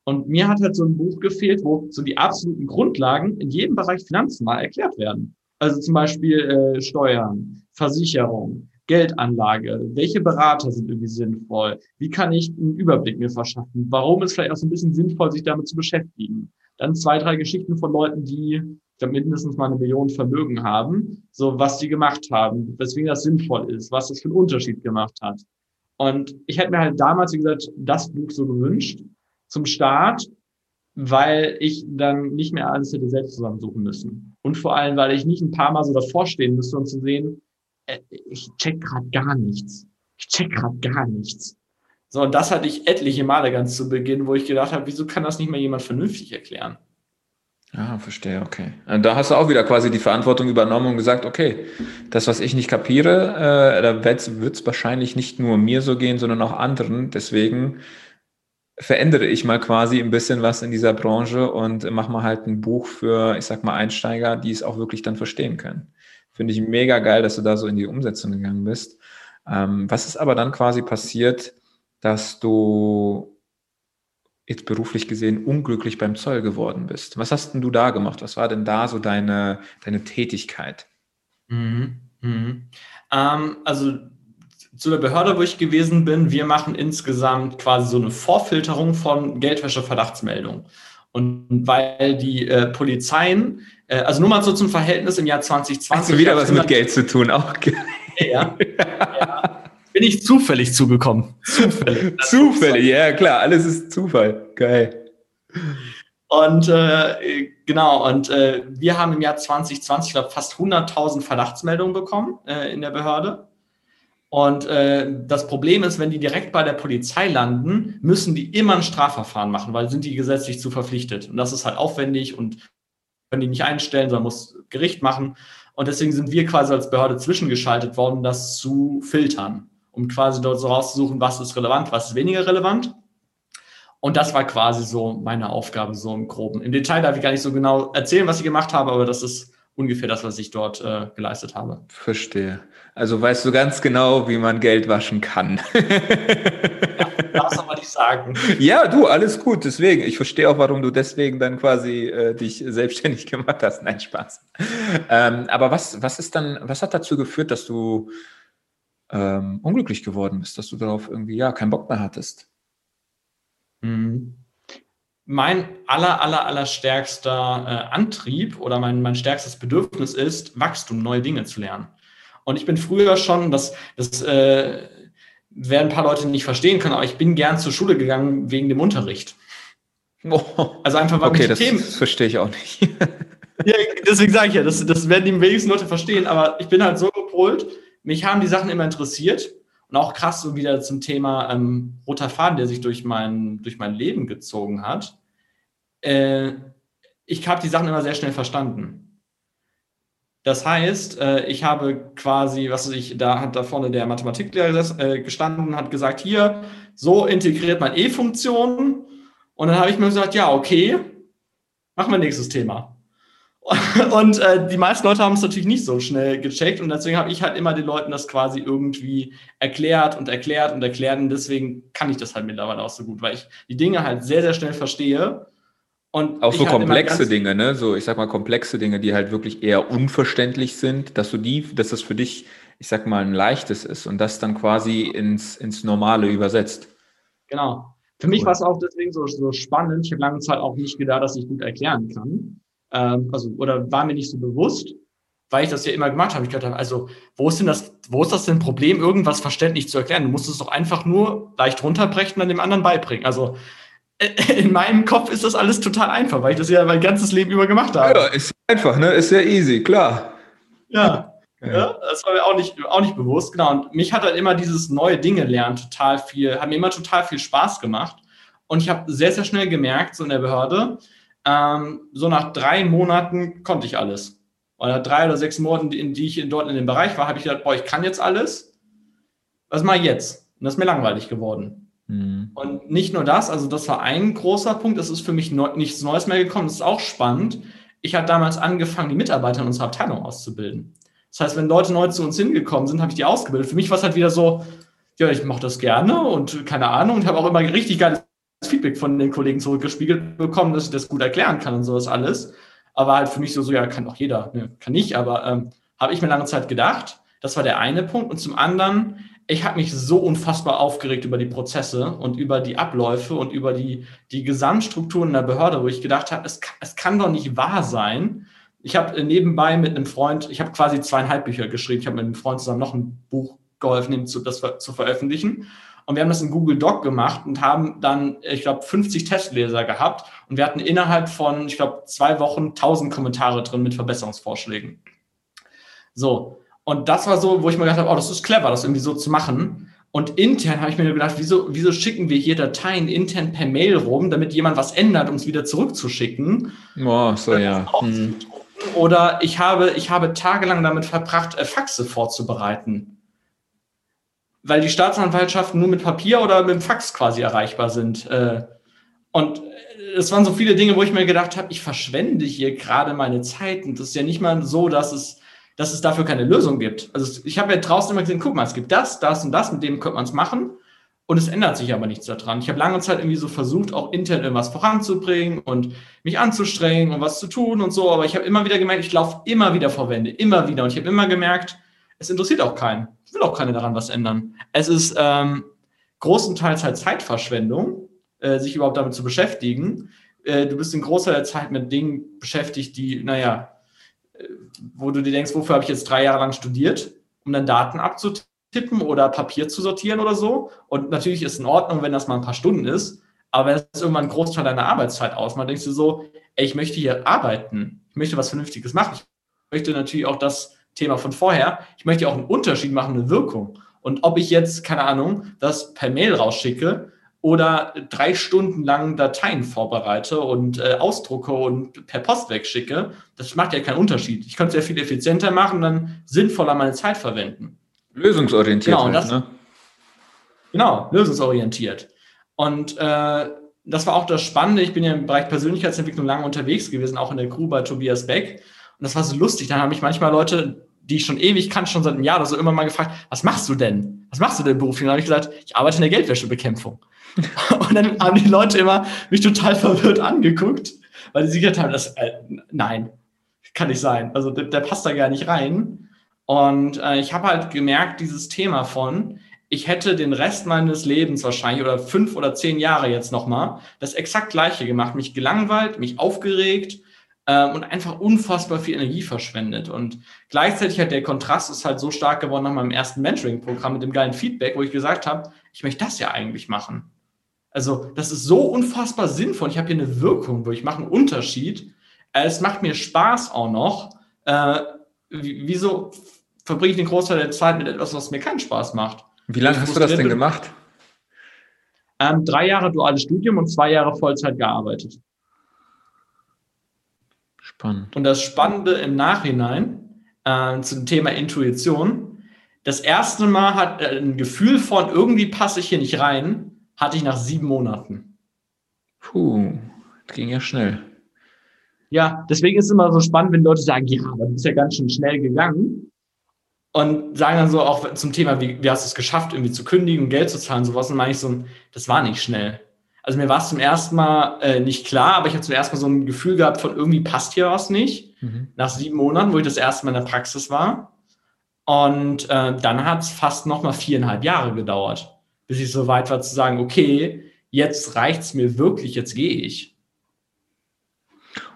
Und mir hat halt so ein Buch gefehlt, wo so die absoluten Grundlagen in jedem Bereich Finanzen mal erklärt werden. Also zum Beispiel äh, Steuern, Versicherung, Geldanlage, welche Berater sind irgendwie sinnvoll, wie kann ich einen Überblick mir verschaffen, warum ist vielleicht auch so ein bisschen sinnvoll, sich damit zu beschäftigen. Dann zwei, drei Geschichten von Leuten, die mindestens mal eine Million Vermögen haben, so was die gemacht haben, weswegen das sinnvoll ist, was das für einen Unterschied gemacht hat. Und ich hätte mir halt damals, wie gesagt, das Buch so gewünscht zum Start, weil ich dann nicht mehr alles hätte selbst zusammensuchen müssen. Und vor allem, weil ich nicht ein paar Mal so davor stehen müsste, um zu sehen, äh, ich check gerade gar nichts. Ich check gerade gar nichts. So, und das hatte ich etliche Male ganz zu Beginn, wo ich gedacht habe, wieso kann das nicht mehr jemand vernünftig erklären? Ah, verstehe, okay. Und da hast du auch wieder quasi die Verantwortung übernommen und gesagt, okay, das, was ich nicht kapiere, äh, da wird es wahrscheinlich nicht nur mir so gehen, sondern auch anderen. Deswegen verändere ich mal quasi ein bisschen was in dieser Branche und mache mal halt ein Buch für, ich sag mal, Einsteiger, die es auch wirklich dann verstehen können. Finde ich mega geil, dass du da so in die Umsetzung gegangen bist. Ähm, was ist aber dann quasi passiert, dass du jetzt beruflich gesehen unglücklich beim Zoll geworden bist? Was hast denn du da gemacht? Was war denn da so deine, deine Tätigkeit? Mhm. Mhm. Ähm, also zu der Behörde, wo ich gewesen bin, wir machen insgesamt quasi so eine Vorfilterung von Geldwäsche-Verdachtsmeldungen. Und weil die äh, Polizeien, äh, also nur mal so zum Verhältnis im Jahr 2020. Hast du wieder was mit Geld zu tun, auch geil. Ja, ja. [laughs] Bin ich zufällig zugekommen. Zufällig. [laughs] zufällig, ja klar, alles ist Zufall. Geil. Und äh, genau, und äh, wir haben im Jahr 2020, ich glaube, fast 100.000 Verdachtsmeldungen bekommen äh, in der Behörde. Und äh, das Problem ist, wenn die direkt bei der Polizei landen, müssen die immer ein Strafverfahren machen, weil sind die gesetzlich zu verpflichtet. Und das ist halt aufwendig und können die nicht einstellen, sondern muss Gericht machen. Und deswegen sind wir quasi als Behörde zwischengeschaltet worden, das zu filtern, um quasi dort so rauszusuchen, was ist relevant, was ist weniger relevant. Und das war quasi so meine Aufgabe, so im Groben. Im Detail darf ich gar nicht so genau erzählen, was ich gemacht habe, aber das ist ungefähr das, was ich dort äh, geleistet habe. Verstehe. Also weißt du ganz genau, wie man Geld waschen kann. ja, [laughs] darfst aber nicht sagen. Ja, du, alles gut. Deswegen, ich verstehe auch, warum du deswegen dann quasi äh, dich selbstständig [laughs] gemacht hast. Nein, Spaß. Ähm, aber was, was ist dann, was hat dazu geführt, dass du ähm, unglücklich geworden bist, dass du darauf irgendwie ja keinen Bock mehr hattest? Mhm. Mein aller, aller, aller stärkster äh, Antrieb oder mein, mein stärkstes Bedürfnis ist, Wachstum, neue Dinge zu lernen. Und ich bin früher schon, das, das äh, werden ein paar Leute nicht verstehen können, aber ich bin gern zur Schule gegangen wegen dem Unterricht. Oh. Also einfach weil okay, das, Themen. Das verstehe ich auch nicht. [laughs] ja, deswegen sage ich ja, das, das werden die wenigsten Leute verstehen, aber ich bin halt so gepolt, mich haben die Sachen immer interessiert und auch krass so wieder zum Thema ähm, roter Faden, der sich durch mein, durch mein Leben gezogen hat. Äh, ich habe die Sachen immer sehr schnell verstanden. Das heißt, äh, ich habe quasi, was weiß ich, da hat da vorne der Mathematiklehrer äh, gestanden, hat gesagt, hier, so integriert man E-Funktionen. Und dann habe ich mir gesagt, ja, okay, machen wir nächstes Thema. [laughs] Und äh, die meisten Leute haben es natürlich nicht so schnell gecheckt und deswegen habe ich halt immer den Leuten das quasi irgendwie erklärt und erklärt und erklärt und deswegen kann ich das halt mittlerweile auch so gut, weil ich die Dinge halt sehr, sehr schnell verstehe und auch so halt komplexe Dinge, ne? So, ich sag mal, komplexe Dinge, die halt wirklich eher unverständlich sind, dass du die, dass das für dich, ich sag mal, ein leichtes ist und das dann quasi ins, ins Normale übersetzt. Genau. Für mich war es auch deswegen so, so spannend. Ich habe lange Zeit auch nicht gedacht, dass ich gut erklären kann. Ähm, also, oder war mir nicht so bewusst, weil ich das ja immer gemacht habe. Ich gedacht, also, wo ist denn das, wo ist das denn Problem, irgendwas verständlich zu erklären? Du musst es doch einfach nur leicht runterbrechen und dem anderen beibringen. Also, [laughs] in meinem Kopf ist das alles total einfach, weil ich das ja mein ganzes Leben über gemacht habe. Ja, ist einfach, ne? Ist ja easy, klar. Ja. ja. das war mir auch nicht, auch nicht bewusst. Genau. Und mich hat halt immer dieses neue Dinge lernen total viel, hat mir immer total viel Spaß gemacht. Und ich habe sehr, sehr schnell gemerkt, so in der Behörde, ähm, so nach drei Monaten konnte ich alles. Oder drei oder sechs Monaten, in die ich dort in dem Bereich war, habe ich gedacht, boah, ich kann jetzt alles. Was mache ich jetzt? Und das ist mir langweilig geworden. Mhm. Und nicht nur das, also das war ein großer Punkt, das ist für mich neu, nichts Neues mehr gekommen, das ist auch spannend. Ich habe damals angefangen, die Mitarbeiter in unserer Abteilung auszubilden. Das heißt, wenn Leute neu zu uns hingekommen sind, habe ich die ausgebildet. Für mich war es halt wieder so, ja, ich mache das gerne und keine Ahnung und habe auch immer richtig geiles Feedback von den Kollegen zurückgespiegelt bekommen, dass ich das gut erklären kann und sowas alles. Aber halt für mich so, so ja, kann auch jeder, ne, kann ich, aber ähm, habe ich mir lange Zeit gedacht. Das war der eine Punkt. Und zum anderen, ich habe mich so unfassbar aufgeregt über die Prozesse und über die Abläufe und über die, die Gesamtstrukturen in der Behörde, wo ich gedacht habe, es, es kann doch nicht wahr sein. Ich habe nebenbei mit einem Freund, ich habe quasi zweieinhalb Bücher geschrieben, ich habe mit einem Freund zusammen noch ein Buch geholfen, das zu veröffentlichen. Und wir haben das in Google Doc gemacht und haben dann, ich glaube, 50 Testleser gehabt. Und wir hatten innerhalb von, ich glaube, zwei Wochen 1000 Kommentare drin mit Verbesserungsvorschlägen. So, und das war so, wo ich mir gedacht habe, oh, das ist clever, das irgendwie so zu machen. Und intern habe ich mir gedacht, wieso, wieso schicken wir hier Dateien intern per Mail rum, damit jemand was ändert, um es wieder zurückzuschicken? Oh, so ja. Hm. Oder ich habe, ich habe tagelang damit verbracht, äh, Faxe vorzubereiten. Weil die Staatsanwaltschaften nur mit Papier oder mit dem Fax quasi erreichbar sind. Äh, und es waren so viele Dinge, wo ich mir gedacht habe, ich verschwende hier gerade meine Zeit. Und das ist ja nicht mal so, dass es dass es dafür keine Lösung gibt. Also ich habe ja draußen immer gesehen, guck mal, es gibt das, das und das, mit dem könnte man es machen. Und es ändert sich aber nichts daran. Ich habe lange Zeit irgendwie so versucht, auch intern irgendwas voranzubringen und mich anzustrengen und was zu tun und so. Aber ich habe immer wieder gemerkt, ich laufe immer wieder vor Wände, immer wieder. Und ich habe immer gemerkt, es interessiert auch keinen. Will auch keiner daran was ändern. Es ist ähm, großenteils halt Zeitverschwendung, äh, sich überhaupt damit zu beschäftigen. Äh, du bist in großer der Zeit mit Dingen beschäftigt, die, naja, wo du dir denkst, wofür habe ich jetzt drei Jahre lang studiert, um dann Daten abzutippen oder Papier zu sortieren oder so. Und natürlich ist es in Ordnung, wenn das mal ein paar Stunden ist, aber es irgendwann einen Großteil deiner Arbeitszeit ausmacht, denkst du so, ey, ich möchte hier arbeiten, ich möchte was Vernünftiges machen. Ich möchte natürlich auch das Thema von vorher, ich möchte auch einen Unterschied machen, eine Wirkung. Und ob ich jetzt, keine Ahnung, das per Mail rausschicke oder drei Stunden lang Dateien vorbereite und äh, ausdrucke und per Post wegschicke, das macht ja keinen Unterschied. Ich könnte es ja viel effizienter machen und dann sinnvoller meine Zeit verwenden. Lösungsorientiert. Genau, halt, das, ne? genau lösungsorientiert. Und äh, das war auch das Spannende. Ich bin ja im Bereich Persönlichkeitsentwicklung lange unterwegs gewesen, auch in der Crew bei Tobias Beck. Und das war so lustig. Dann haben mich manchmal Leute die ich schon ewig kannte, schon seit einem Jahr oder so, immer mal gefragt, was machst du denn? Was machst du denn beruflich? Und dann habe ich gesagt, ich arbeite in der Geldwäschebekämpfung. [laughs] und dann haben die Leute immer mich total verwirrt angeguckt, weil sie gesagt haben, das, äh, nein, kann nicht sein. Also der, der, passt da gar nicht rein. Und äh, ich habe halt gemerkt, dieses Thema von, ich hätte den Rest meines Lebens wahrscheinlich oder fünf oder zehn Jahre jetzt nochmal das exakt gleiche gemacht, mich gelangweilt, mich aufgeregt und einfach unfassbar viel Energie verschwendet. Und gleichzeitig hat der Kontrast ist halt so stark geworden nach meinem ersten Mentoring-Programm mit dem geilen Feedback, wo ich gesagt habe, ich möchte das ja eigentlich machen. Also das ist so unfassbar sinnvoll. Ich habe hier eine Wirkung, wo ich mache einen Unterschied. Es macht mir Spaß auch noch. Äh, wieso verbringe ich den Großteil der Zeit mit etwas, was mir keinen Spaß macht? Wie lange hast du das denn gemacht? Ähm, drei Jahre duales Studium und zwei Jahre Vollzeit gearbeitet. Spannend. Und das Spannende im Nachhinein äh, zum Thema Intuition, das erste Mal hat äh, ein Gefühl von irgendwie passe ich hier nicht rein, hatte ich nach sieben Monaten. Puh, das ging ja schnell. Ja, deswegen ist es immer so spannend, wenn Leute sagen, ja, aber du bist ja ganz schön schnell gegangen und sagen dann so auch zum Thema, wie, wie hast du es geschafft, irgendwie zu kündigen, Geld zu zahlen, sowas. Und meine ich so, das war nicht schnell. Also mir war es zum ersten Mal äh, nicht klar, aber ich habe zum ersten Mal so ein Gefühl gehabt von irgendwie passt hier was nicht. Mhm. Nach sieben Monaten, wo ich das erste Mal in der Praxis war. Und äh, dann hat es fast noch mal viereinhalb Jahre gedauert, bis ich so weit war zu sagen, okay, jetzt reicht es mir wirklich, jetzt gehe ich.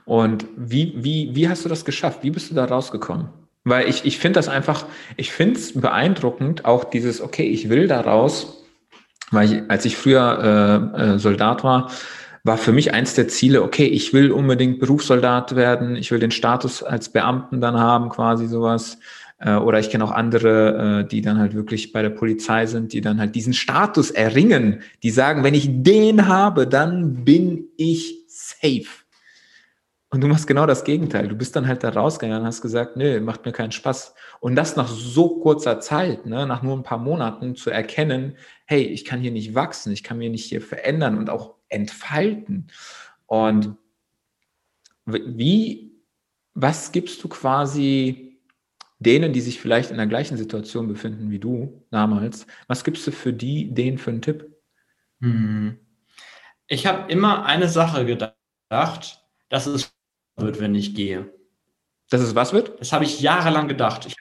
Und wie, wie, wie hast du das geschafft? Wie bist du da rausgekommen? Weil ich, ich finde das einfach, ich finde es beeindruckend, auch dieses, okay, ich will da raus, weil ich, als ich früher äh, äh, Soldat war, war für mich eins der Ziele, okay, ich will unbedingt Berufssoldat werden, ich will den Status als Beamten dann haben, quasi sowas. Äh, oder ich kenne auch andere, äh, die dann halt wirklich bei der Polizei sind, die dann halt diesen Status erringen, die sagen, wenn ich den habe, dann bin ich safe. Und du machst genau das Gegenteil. Du bist dann halt da rausgegangen und hast gesagt, nö, macht mir keinen Spaß. Und das nach so kurzer Zeit, ne, nach nur ein paar Monaten zu erkennen, hey, ich kann hier nicht wachsen, ich kann mir nicht hier verändern und auch entfalten. Und wie, was gibst du quasi denen, die sich vielleicht in der gleichen Situation befinden wie du damals, was gibst du für die, denen für einen Tipp? Hm. Ich habe immer eine Sache gedacht, dass es wird, wenn ich gehe. Dass es was wird? Das habe ich jahrelang gedacht. Ich,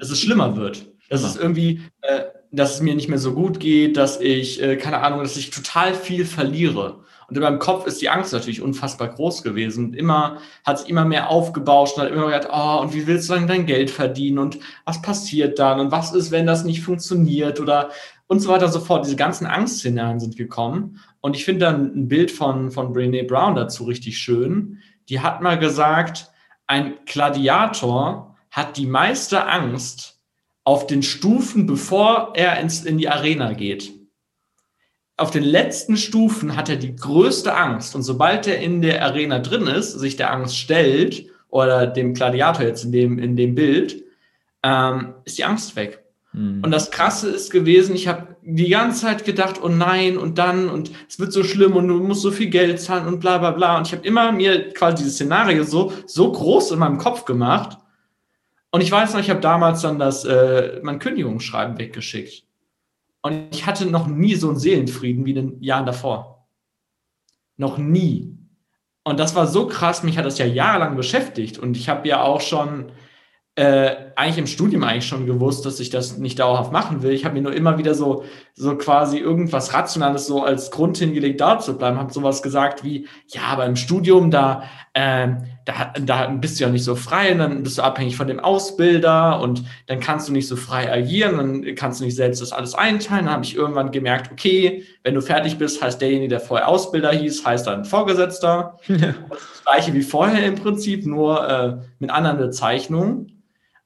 dass es schlimmer wird. Dass es irgendwie, äh, dass es mir nicht mehr so gut geht, dass ich, äh, keine Ahnung, dass ich total viel verliere. Und in meinem Kopf ist die Angst natürlich unfassbar groß gewesen. Und immer hat es immer mehr aufgebauscht und hat immer gedacht, oh, und wie willst du dann dein Geld verdienen? Und was passiert dann? Und was ist, wenn das nicht funktioniert? Oder und so weiter und so fort. Diese ganzen Angstszenarien sind gekommen. Und ich finde dann ein Bild von, von Brene Brown dazu richtig schön die hat mal gesagt, ein Gladiator hat die meiste Angst auf den Stufen, bevor er ins, in die Arena geht. Auf den letzten Stufen hat er die größte Angst. Und sobald er in der Arena drin ist, sich der Angst stellt, oder dem Gladiator jetzt in dem, in dem Bild, ähm, ist die Angst weg. Mhm. Und das Krasse ist gewesen, ich habe die ganze Zeit gedacht, oh nein, und dann, und es wird so schlimm und du musst so viel Geld zahlen und bla bla bla. Und ich habe immer mir quasi dieses Szenario so, so groß in meinem Kopf gemacht. Und ich weiß noch, ich habe damals dann das, äh, mein Kündigungsschreiben weggeschickt. Und ich hatte noch nie so einen Seelenfrieden wie in den Jahren davor. Noch nie. Und das war so krass, mich hat das ja jahrelang beschäftigt. Und ich habe ja auch schon äh, eigentlich im Studium eigentlich schon gewusst, dass ich das nicht dauerhaft machen will. Ich habe mir nur immer wieder so, so quasi irgendwas Rationales so als Grund hingelegt, da zu bleiben. Habe sowas gesagt wie, ja, aber im Studium, da, äh, da, da bist du ja nicht so frei, und dann bist du abhängig von dem Ausbilder und dann kannst du nicht so frei agieren, dann kannst du nicht selbst das alles einteilen. Dann habe ich irgendwann gemerkt, okay, wenn du fertig bist, heißt derjenige, der vorher Ausbilder hieß, heißt dann Vorgesetzter. Ja. Das gleiche wie vorher im Prinzip, nur äh, mit anderen Bezeichnungen.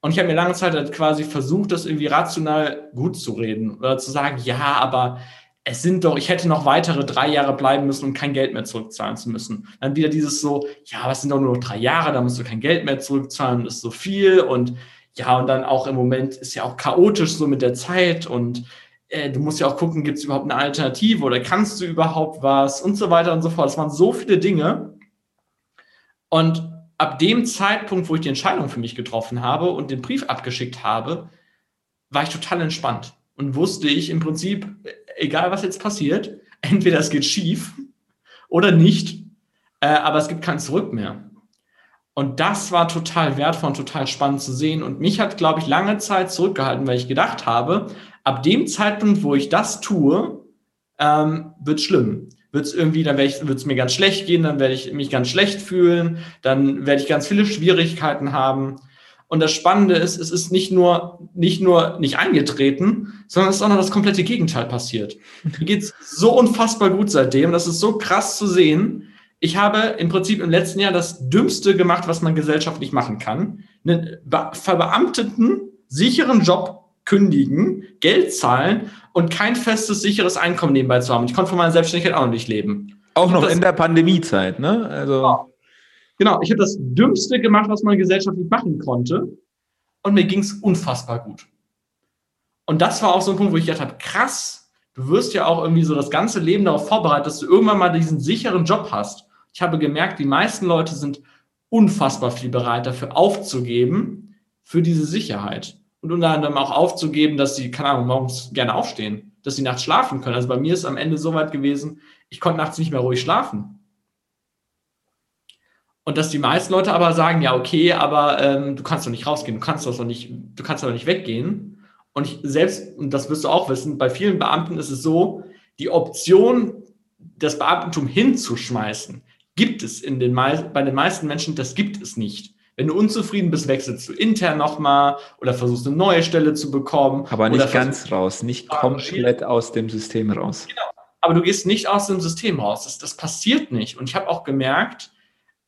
Und ich habe mir lange Zeit halt quasi versucht, das irgendwie rational gut zu reden oder zu sagen, ja, aber es sind doch, ich hätte noch weitere drei Jahre bleiben müssen, um kein Geld mehr zurückzahlen zu müssen. Dann wieder dieses so, ja, aber es sind doch nur noch drei Jahre, da musst du kein Geld mehr zurückzahlen, das ist so viel. Und ja, und dann auch im Moment ist ja auch chaotisch so mit der Zeit und äh, du musst ja auch gucken, gibt es überhaupt eine Alternative oder kannst du überhaupt was und so weiter und so fort. Es waren so viele Dinge. Und ab dem Zeitpunkt, wo ich die Entscheidung für mich getroffen habe und den Brief abgeschickt habe, war ich total entspannt und wusste ich im Prinzip, egal was jetzt passiert, [laughs] entweder es geht schief oder nicht, äh, aber es gibt kein Zurück mehr. Und das war total wertvoll und total spannend zu sehen. Und mich hat, glaube ich, lange Zeit zurückgehalten, weil ich gedacht habe, ab dem Zeitpunkt, wo ich das tue, ähm, wird schlimm. Wird es irgendwie, dann wird es mir ganz schlecht gehen, dann werde ich mich ganz schlecht fühlen, dann werde ich ganz viele Schwierigkeiten haben. Und das Spannende ist, es ist nicht nur, nicht nur nicht eingetreten, sondern es ist auch noch das komplette Gegenteil passiert. Mir geht es so unfassbar gut seitdem. Das ist so krass zu sehen. Ich habe im Prinzip im letzten Jahr das Dümmste gemacht, was man gesellschaftlich machen kann. Einen verbeamteten, sicheren Job kündigen, Geld zahlen und kein festes, sicheres Einkommen nebenbei zu haben. Ich konnte von meiner Selbstständigkeit auch noch nicht leben. Auch noch in der Pandemiezeit, ne? Also. Genau. genau, ich habe das Dümmste gemacht, was man gesellschaftlich machen konnte. Und mir ging es unfassbar gut. Und das war auch so ein Punkt, wo ich gedacht habe, krass, du wirst ja auch irgendwie so das ganze Leben darauf vorbereitet, dass du irgendwann mal diesen sicheren Job hast. Ich habe gemerkt, die meisten Leute sind unfassbar viel bereit dafür aufzugeben, für diese Sicherheit und unter anderem auch aufzugeben, dass sie, keine Ahnung, morgens gerne aufstehen, dass sie nachts schlafen können. Also bei mir ist am Ende so weit gewesen, ich konnte nachts nicht mehr ruhig schlafen. Und dass die meisten Leute aber sagen, ja, okay, aber ähm, du kannst doch nicht rausgehen, du kannst doch nicht, du kannst doch nicht weggehen. Und ich selbst, und das wirst du auch wissen, bei vielen Beamten ist es so, die Option, das Beamtentum hinzuschmeißen, gibt es in den, bei den meisten Menschen, das gibt es nicht. Wenn du unzufrieden bist, wechselst du intern nochmal oder versuchst eine neue Stelle zu bekommen. Aber nicht ganz raus, nicht komplett aus dem System raus. Genau. Aber du gehst nicht aus dem System raus. Das, das passiert nicht. Und ich habe auch gemerkt,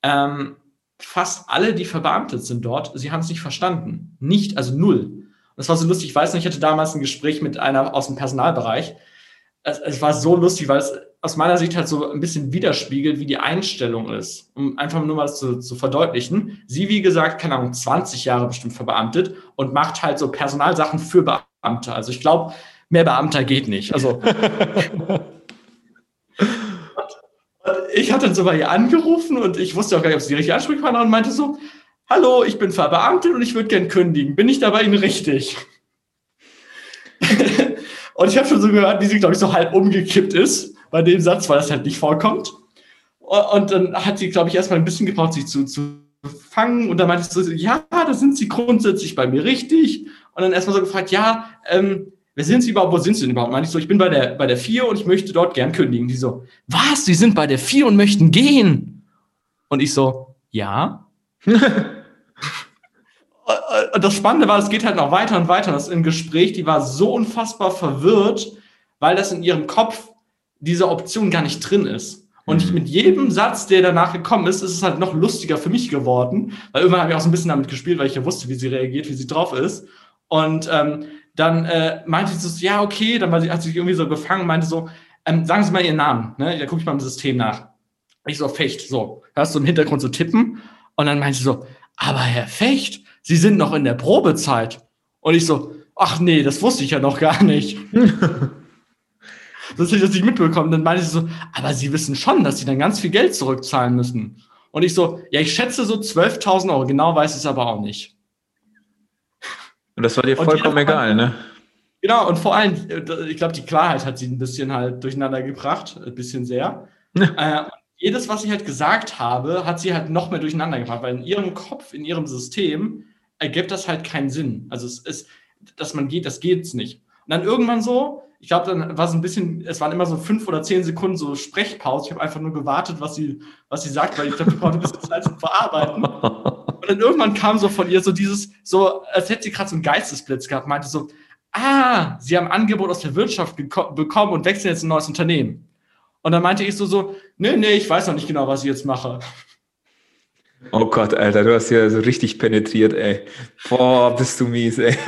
ähm, fast alle, die verbeamtet sind dort, sie haben es nicht verstanden. Nicht, also null. Und das war so lustig. Ich weiß noch, ich hatte damals ein Gespräch mit einer aus dem Personalbereich. Es, es war so lustig, weil es aus meiner Sicht halt so ein bisschen widerspiegelt, wie die Einstellung ist. Um einfach nur mal zu, zu verdeutlichen. Sie, wie gesagt, keine Ahnung, 20 Jahre bestimmt verbeamtet und macht halt so Personalsachen für Beamte. Also ich glaube, mehr Beamter geht nicht. Also. [laughs] ich hatte dann so bei ihr angerufen und ich wusste auch gar nicht, ob sie die richtige Ansprechpartnerin und meinte so, hallo, ich bin verbeamtet und ich würde gern kündigen. Bin ich da bei Ihnen richtig? [laughs] und ich habe schon so gehört, wie sie, glaube ich, so halb umgekippt ist bei dem Satz, weil das halt nicht vorkommt. Und dann hat sie, glaube ich, erstmal ein bisschen gebraucht, sich zu, zu fangen. Und dann meinte sie so, ja, da sind sie grundsätzlich bei mir richtig. Und dann erstmal so gefragt, ja, ähm, wer sind Sie überhaupt, wo sind Sie denn überhaupt? Meinte ich so, ich bin bei der, bei der vier und ich möchte dort gern kündigen. Die so, was, Sie sind bei der vier und möchten gehen? Und ich so, ja. [laughs] und das Spannende war, es geht halt noch weiter und weiter. Das im Gespräch, die war so unfassbar verwirrt, weil das in ihrem Kopf diese Option gar nicht drin ist. Und ich, mhm. mit jedem Satz, der danach gekommen ist, ist es halt noch lustiger für mich geworden, weil irgendwann habe ich auch so ein bisschen damit gespielt, weil ich ja wusste, wie sie reagiert, wie sie drauf ist. Und ähm, dann äh, meinte sie so, ja, okay, dann war sie, hat sie sich irgendwie so gefangen, meinte so, ähm, sagen Sie mal Ihren Namen, ne? Da gucke ich mal im System nach. Ich so, Fecht, so, hörst du im Hintergrund so tippen? Und dann meinte sie so, aber Herr Fecht, Sie sind noch in der Probezeit. Und ich so, ach nee, das wusste ich ja noch gar nicht. [laughs] dass ich das nicht mitbekommen. Dann meinte sie so, aber sie wissen schon, dass sie dann ganz viel Geld zurückzahlen müssen. Und ich so, ja, ich schätze so 12.000 Euro, genau weiß ich es aber auch nicht. Und das war dir vollkommen egal, ne? Genau, und vor allem, ich glaube, die Klarheit hat sie ein bisschen halt durcheinander gebracht, ein bisschen sehr. äh, jedes, was ich halt gesagt habe, hat sie halt noch mehr durcheinander gebracht, weil in ihrem Kopf, in ihrem System ergibt das halt keinen Sinn. Also es ist, dass man geht, das geht's nicht. Und dann irgendwann so, ich glaube, dann war es ein bisschen, es waren immer so fünf oder zehn Sekunden so Sprechpause. Ich habe einfach nur gewartet, was sie, was sie sagt, weil ich glaube, ich brauchte ein bisschen Zeit zum Verarbeiten. [laughs] Und dann irgendwann kam so von ihr so dieses, so, als hätte sie gerade so einen Geistesblitz gehabt, meinte so, ah, sie haben ein Angebot aus der Wirtschaft bekommen und wechseln jetzt ein neues Unternehmen. Und dann meinte ich so, so, nee, nee, ich weiß noch nicht genau, was ich jetzt mache. Oh Gott, Alter, du hast ja so richtig penetriert, ey. Boah, bist du mies, ey. [laughs]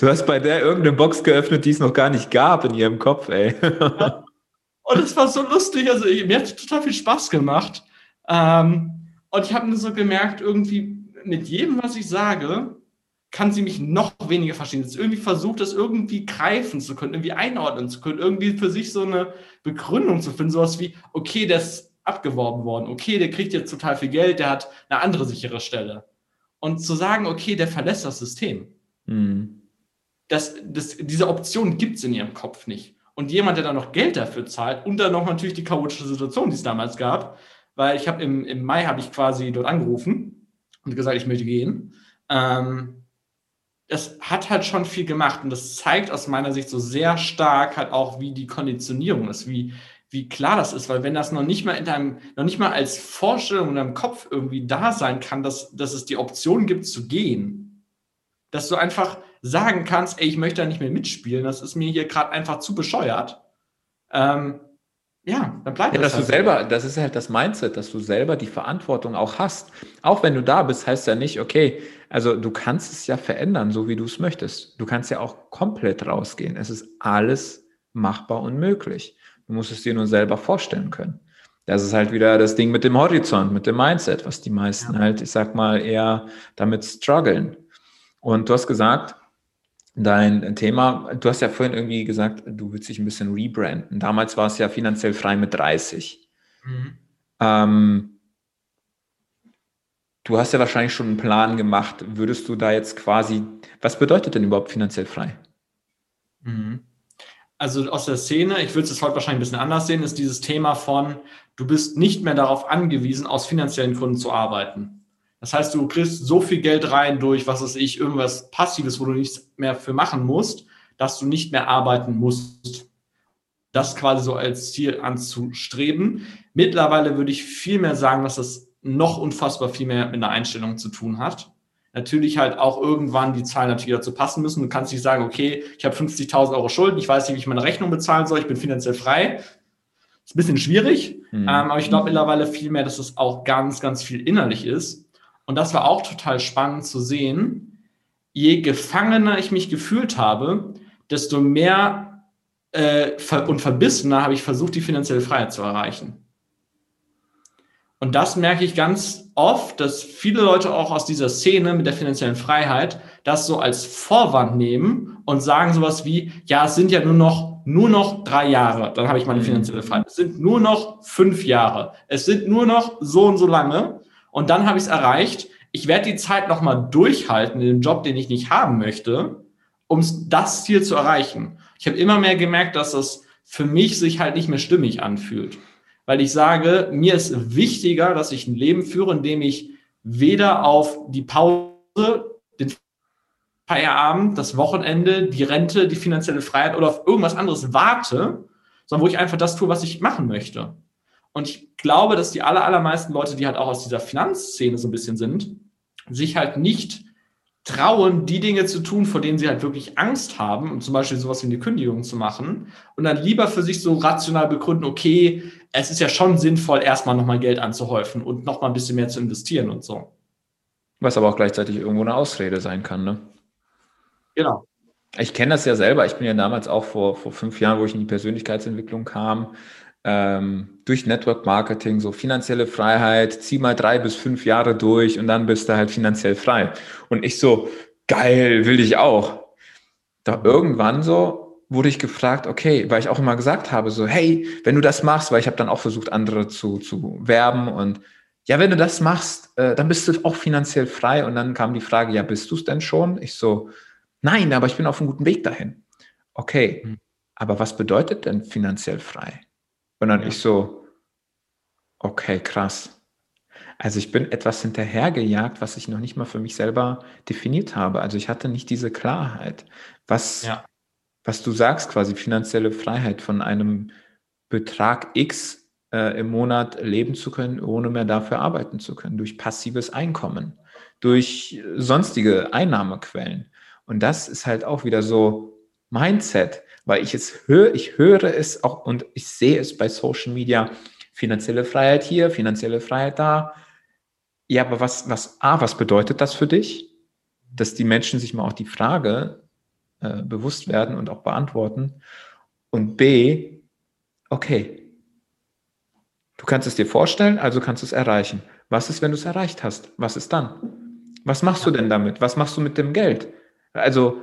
Du hast bei der irgendeine Box geöffnet, die es noch gar nicht gab in ihrem Kopf, ey. [laughs] Und es war so lustig, also mir hat total viel Spaß gemacht. Ähm, und ich habe mir so gemerkt, irgendwie mit jedem, was ich sage, kann sie mich noch weniger verstehen. Jetzt irgendwie versucht, das irgendwie greifen zu können, irgendwie einordnen zu können, irgendwie für sich so eine Begründung zu finden, sowas wie, okay, das abgeworben worden. Okay, der kriegt jetzt total viel Geld, der hat eine andere sichere Stelle. Und zu sagen, okay, der verlässt das System. Mhm. Das, das, diese Option gibt es in ihrem Kopf nicht. Und jemand, der dann noch Geld dafür zahlt und dann noch natürlich die chaotische Situation, die es damals gab, weil ich habe im, im Mai habe ich quasi dort angerufen und gesagt, ich möchte gehen. Ähm, das hat halt schon viel gemacht und das zeigt aus meiner Sicht so sehr stark halt auch, wie die Konditionierung ist, wie, wie klar das ist, weil wenn das noch nicht mal in deinem, noch nicht mal als Vorstellung in deinem Kopf irgendwie da sein kann, dass, dass es die Option gibt zu gehen, dass du einfach sagen kannst, ey, ich möchte da nicht mehr mitspielen, das ist mir hier gerade einfach zu bescheuert. Ähm, ja, dann bleibt ja, das. Dass halt du selber, das ist halt das Mindset, dass du selber die Verantwortung auch hast. Auch wenn du da bist, heißt ja nicht, okay, also du kannst es ja verändern, so wie du es möchtest. Du kannst ja auch komplett rausgehen. Es ist alles machbar und möglich. Du musst es dir nur selber vorstellen können. Das ist halt wieder das Ding mit dem Horizont, mit dem Mindset, was die meisten ja. halt, ich sag mal, eher damit strugglen. Und du hast gesagt, dein Thema, du hast ja vorhin irgendwie gesagt, du willst dich ein bisschen rebranden. Damals war es ja finanziell frei mit 30. Mhm. Ähm, du hast ja wahrscheinlich schon einen Plan gemacht. Würdest du da jetzt quasi, was bedeutet denn überhaupt finanziell frei? Mhm also aus der Szene, ich würde es heute wahrscheinlich ein bisschen anders sehen, ist dieses Thema von, du bist nicht mehr darauf angewiesen, aus finanziellen Gründen zu arbeiten. Das heißt, du kriegst so viel Geld rein durch, was weiß ich, irgendwas Passives, wo du nichts mehr für machen musst, dass du nicht mehr arbeiten musst. Das quasi so als Ziel anzustreben. Mittlerweile würde ich viel mehr sagen, dass das noch unfassbar viel mehr mit einer Einstellung zu tun hat natürlich halt auch irgendwann die Zahlen natürlich dazu passen müssen. Du kannst nicht sagen, okay, ich habe 50.000 Euro Schulden, ich weiß nicht, wie ich meine Rechnung bezahlen soll, ich bin finanziell frei. Ist ein bisschen schwierig, mhm. ähm, aber ich glaube mittlerweile viel mehr, dass es auch ganz, ganz viel innerlich ist. Und das war auch total spannend zu sehen. Je gefangener ich mich gefühlt habe, desto mehr äh, und verbissener habe ich versucht, die finanzielle Freiheit zu erreichen. Und das merke ich ganz oft, dass viele Leute auch aus dieser Szene mit der finanziellen Freiheit das so als Vorwand nehmen und sagen sowas wie, ja, es sind ja nur noch, nur noch drei Jahre, dann habe ich meine mhm. finanzielle Freiheit. Es sind nur noch fünf Jahre. Es sind nur noch so und so lange. Und dann habe ich es erreicht. Ich werde die Zeit nochmal durchhalten in dem Job, den ich nicht haben möchte, um das Ziel zu erreichen. Ich habe immer mehr gemerkt, dass es für mich sich halt nicht mehr stimmig anfühlt weil ich sage, mir ist wichtiger, dass ich ein Leben führe, in dem ich weder auf die Pause, den Feierabend, das Wochenende, die Rente, die finanzielle Freiheit oder auf irgendwas anderes warte, sondern wo ich einfach das tue, was ich machen möchte. Und ich glaube, dass die aller, allermeisten Leute, die halt auch aus dieser Finanzszene so ein bisschen sind, sich halt nicht trauen, die Dinge zu tun, vor denen sie halt wirklich Angst haben, und zum Beispiel sowas wie eine Kündigung zu machen, und dann lieber für sich so rational begründen, okay, es ist ja schon sinnvoll, erstmal nochmal Geld anzuhäufen und nochmal ein bisschen mehr zu investieren und so. Was aber auch gleichzeitig irgendwo eine Ausrede sein kann, ne? Genau. Ich kenne das ja selber. Ich bin ja damals auch vor, vor fünf Jahren, wo ich in die Persönlichkeitsentwicklung kam, ähm, durch Network Marketing, so finanzielle Freiheit, zieh mal drei bis fünf Jahre durch und dann bist du halt finanziell frei. Und ich so, geil, will ich auch. Doch irgendwann so wurde ich gefragt, okay, weil ich auch immer gesagt habe, so, hey, wenn du das machst, weil ich habe dann auch versucht, andere zu, zu werben und ja, wenn du das machst, äh, dann bist du auch finanziell frei. Und dann kam die Frage, ja, bist du es denn schon? Ich so, nein, aber ich bin auf einem guten Weg dahin. Okay, mhm. aber was bedeutet denn finanziell frei? Und dann ja. ich so, okay, krass. Also ich bin etwas hinterhergejagt, was ich noch nicht mal für mich selber definiert habe. Also ich hatte nicht diese Klarheit. Was, ja. was du sagst, quasi finanzielle Freiheit von einem Betrag X äh, im Monat leben zu können, ohne mehr dafür arbeiten zu können, durch passives Einkommen, durch sonstige Einnahmequellen. Und das ist halt auch wieder so Mindset weil ich es höre, ich höre es auch und ich sehe es bei Social Media, finanzielle Freiheit hier, finanzielle Freiheit da. Ja, aber was, was, A, was bedeutet das für dich? Dass die Menschen sich mal auch die Frage äh, bewusst werden und auch beantworten. Und B, okay, du kannst es dir vorstellen, also kannst du es erreichen. Was ist, wenn du es erreicht hast? Was ist dann? Was machst du denn damit? Was machst du mit dem Geld? Also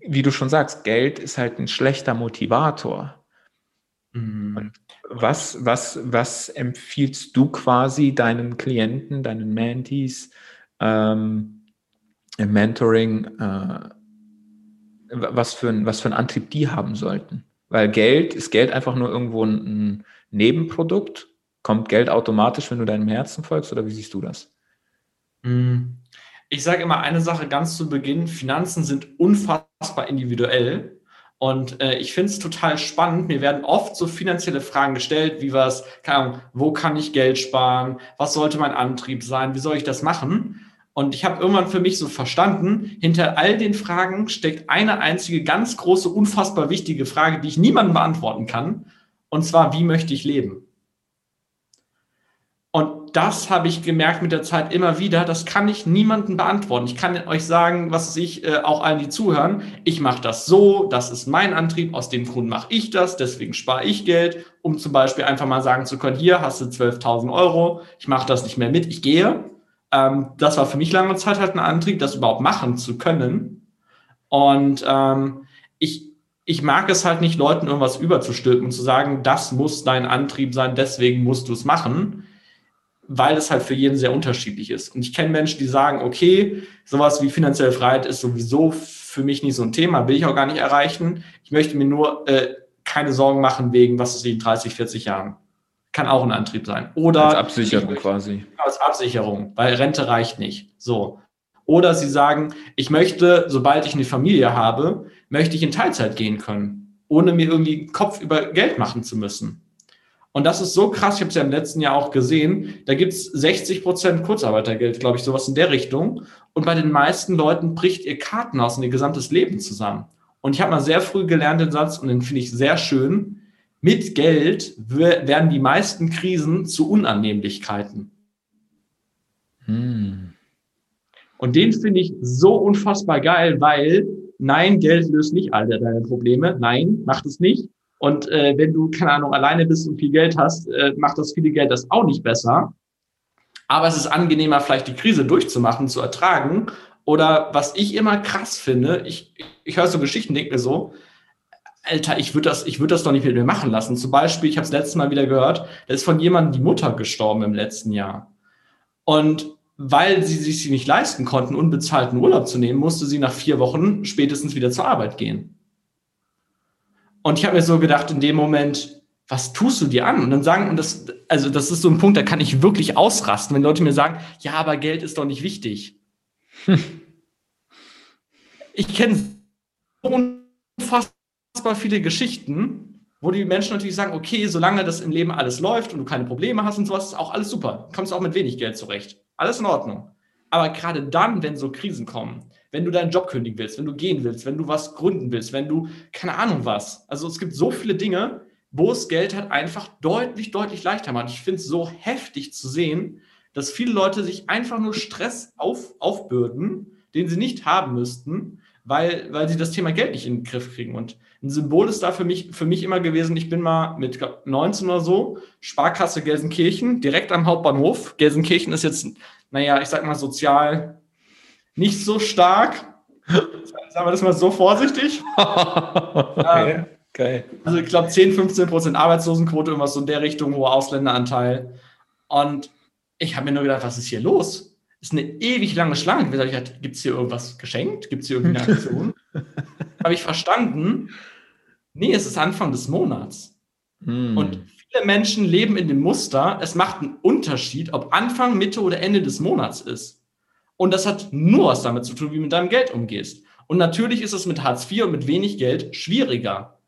wie du schon sagst, Geld ist halt ein schlechter Motivator. Mhm. Und was, was, was empfiehlst du quasi deinen Klienten, deinen Mentees ähm, im Mentoring, äh, was, für ein, was für einen Antrieb die haben sollten? Weil Geld, ist Geld einfach nur irgendwo ein, Nebenprodukt? Kommt Geld automatisch, wenn du deinem Herzen folgst oder wie siehst du das? Hm. Ich sage immer eine Sache ganz zu Beginn, Finanzen sind unfassbar individuell. Und äh, ich finde es total spannend. Mir werden oft so finanzielle Fragen gestellt, wie was, keine Ahnung, wo kann ich Geld sparen? Was sollte mein Antrieb sein? Wie soll ich das machen? Und ich habe irgendwann für mich so verstanden, hinter all den Fragen steckt eine einzige ganz große, unfassbar wichtige Frage, die ich niemandem beantworten kann. Und zwar, wie möchte ich leben? Das habe ich gemerkt mit der Zeit immer wieder. Das kann ich niemandem beantworten. Ich kann euch sagen, was ich äh, auch allen, die zuhören. Ich mache das so. Das ist mein Antrieb. Aus dem Grund mache ich das. Deswegen spare ich Geld, um zum Beispiel einfach mal sagen zu können: Hier hast du 12.000 Euro. Ich mache das nicht mehr mit. Ich gehe. Ähm, das war für mich lange Zeit halt ein Antrieb, das überhaupt machen zu können. Und ähm, ich ich mag es halt nicht, Leuten irgendwas überzustülpen und zu sagen, das muss dein Antrieb sein, deswegen musst du es machen weil es halt für jeden sehr unterschiedlich ist. Und ich kenne Menschen, die sagen, okay, sowas wie finanzielle Freiheit ist sowieso für mich nicht so ein Thema, will ich auch gar nicht erreichen. Ich möchte mir nur äh, keine Sorgen machen wegen, was ist in 30, 40 Jahren. Kann auch ein Antrieb sein. Oder als Absicherung möchte, quasi. Als Absicherung, weil Rente reicht nicht. So. Oder sie sagen, ich möchte, sobald ich eine Familie habe, möchte ich in Teilzeit gehen können, ohne mir irgendwie Kopf über Geld machen zu müssen. Und das ist so krass, ich habe es ja im letzten Jahr auch gesehen, da gibt es 60 Prozent Kurzarbeitergeld, glaube ich, sowas in der Richtung. Und bei den meisten Leuten bricht ihr Kartenhaus und ihr gesamtes Leben zusammen. Und ich habe mal sehr früh gelernt den Satz, und den finde ich sehr schön, mit Geld werden die meisten Krisen zu Unannehmlichkeiten. Hm. Und den finde ich so unfassbar geil, weil nein, Geld löst nicht all deine Probleme. Nein, macht es nicht. Und äh, wenn du, keine Ahnung, alleine bist und viel Geld hast, äh, macht das viele Geld das auch nicht besser. Aber es ist angenehmer, vielleicht die Krise durchzumachen, zu ertragen. Oder was ich immer krass finde, ich, ich höre so Geschichten, denke mir so, Alter, ich würde das, ich das doch nicht mit mir machen lassen. Zum Beispiel, ich habe es letztes Mal wieder gehört, da ist von jemandem die Mutter gestorben im letzten Jahr. Und weil sie sich nicht leisten konnten, unbezahlten Urlaub zu nehmen, musste sie nach vier Wochen spätestens wieder zur Arbeit gehen. Und ich habe mir so gedacht, in dem Moment, was tust du dir an? Und dann sagen, und das, also das ist so ein Punkt, da kann ich wirklich ausrasten, wenn Leute mir sagen, ja, aber Geld ist doch nicht wichtig. Ich kenne unfassbar viele Geschichten, wo die Menschen natürlich sagen, okay, solange das im Leben alles läuft und du keine Probleme hast und sowas, ist auch alles super. Kommst auch mit wenig Geld zurecht. Alles in Ordnung. Aber gerade dann, wenn so Krisen kommen, wenn du deinen Job kündigen willst, wenn du gehen willst, wenn du was gründen willst, wenn du keine Ahnung was. Also es gibt so viele Dinge, wo es Geld halt einfach deutlich, deutlich leichter macht. Ich finde es so heftig zu sehen, dass viele Leute sich einfach nur Stress auf, aufbürden, den sie nicht haben müssten, weil, weil sie das Thema Geld nicht in den Griff kriegen. Und ein Symbol ist da für mich, für mich immer gewesen, ich bin mal mit glaub, 19 oder so, Sparkasse Gelsenkirchen, direkt am Hauptbahnhof. Gelsenkirchen ist jetzt, naja, ich sag mal sozial nicht so stark. Sagen wir das mal so vorsichtig. [laughs] okay, ähm, geil. Also ich glaube 10, 15 Prozent Arbeitslosenquote, irgendwas so in der Richtung, hoher Ausländeranteil. Und ich habe mir nur gedacht, was ist hier los? Ist eine ewig lange Schlange. Gibt es hier irgendwas geschenkt? Gibt es hier irgendwie eine Aktion? [laughs] habe ich verstanden, nee, es ist Anfang des Monats. Mm. Und viele Menschen leben in dem Muster, es macht einen Unterschied, ob Anfang, Mitte oder Ende des Monats ist. Und das hat nur was damit zu tun, wie du mit deinem Geld umgehst. Und natürlich ist es mit Hartz IV und mit wenig Geld schwieriger.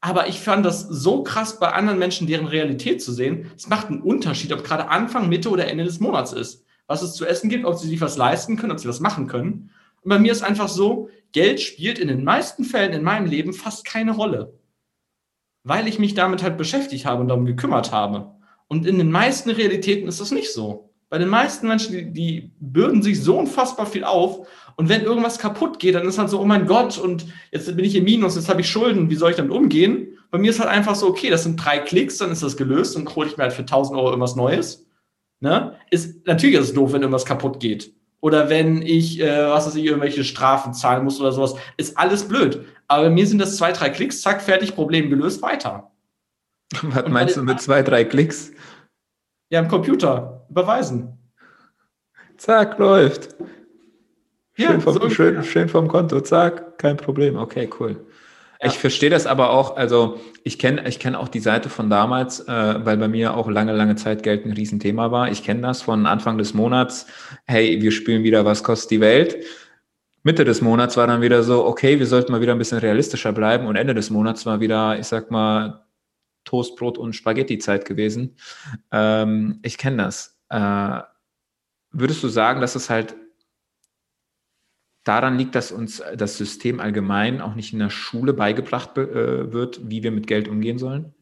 Aber ich fand das so krass bei anderen Menschen, deren Realität zu sehen. Es macht einen Unterschied, ob gerade Anfang, Mitte oder Ende des Monats ist. Was es zu essen gibt, ob sie sich was leisten können, ob sie was machen können. Und bei mir ist einfach so, Geld spielt in den meisten Fällen in meinem Leben fast keine Rolle. Weil ich mich damit halt beschäftigt habe und darum gekümmert habe. Und in den meisten Realitäten ist das nicht so. Bei den meisten Menschen, die, die bürden sich so unfassbar viel auf. Und wenn irgendwas kaputt geht, dann ist halt so, oh mein Gott, und jetzt bin ich im Minus, jetzt habe ich Schulden, wie soll ich damit umgehen? Bei mir ist halt einfach so, okay, das sind drei Klicks, dann ist das gelöst und hole ich mir halt für 1000 Euro irgendwas Neues. Ne? Ist, natürlich ist es doof, wenn irgendwas kaputt geht. Oder wenn ich, äh, was weiß ich, irgendwelche Strafen zahlen muss oder sowas. Ist alles blöd. Aber bei mir sind das zwei, drei Klicks, zack, fertig, Problem gelöst, weiter. [laughs] Was meinst du mit zwei, drei Klicks? Ja, im Computer. Überweisen. Zack, läuft. Schön, ja, vom, so schön, schön vom Konto, zack, kein Problem. Okay, cool. Ich verstehe das aber auch, also ich kenne ich kenn auch die Seite von damals, äh, weil bei mir auch lange, lange Zeit Geld ein Riesenthema war. Ich kenne das von Anfang des Monats, hey, wir spielen wieder, was kostet die Welt? Mitte des Monats war dann wieder so, okay, wir sollten mal wieder ein bisschen realistischer bleiben und Ende des Monats war wieder, ich sag mal, Toastbrot und Spaghetti-Zeit gewesen. Ähm, ich kenne das. Äh, würdest du sagen, dass es halt daran liegt, dass uns das System allgemein auch nicht in der Schule beigebracht äh, wird, wie wir mit Geld umgehen sollen?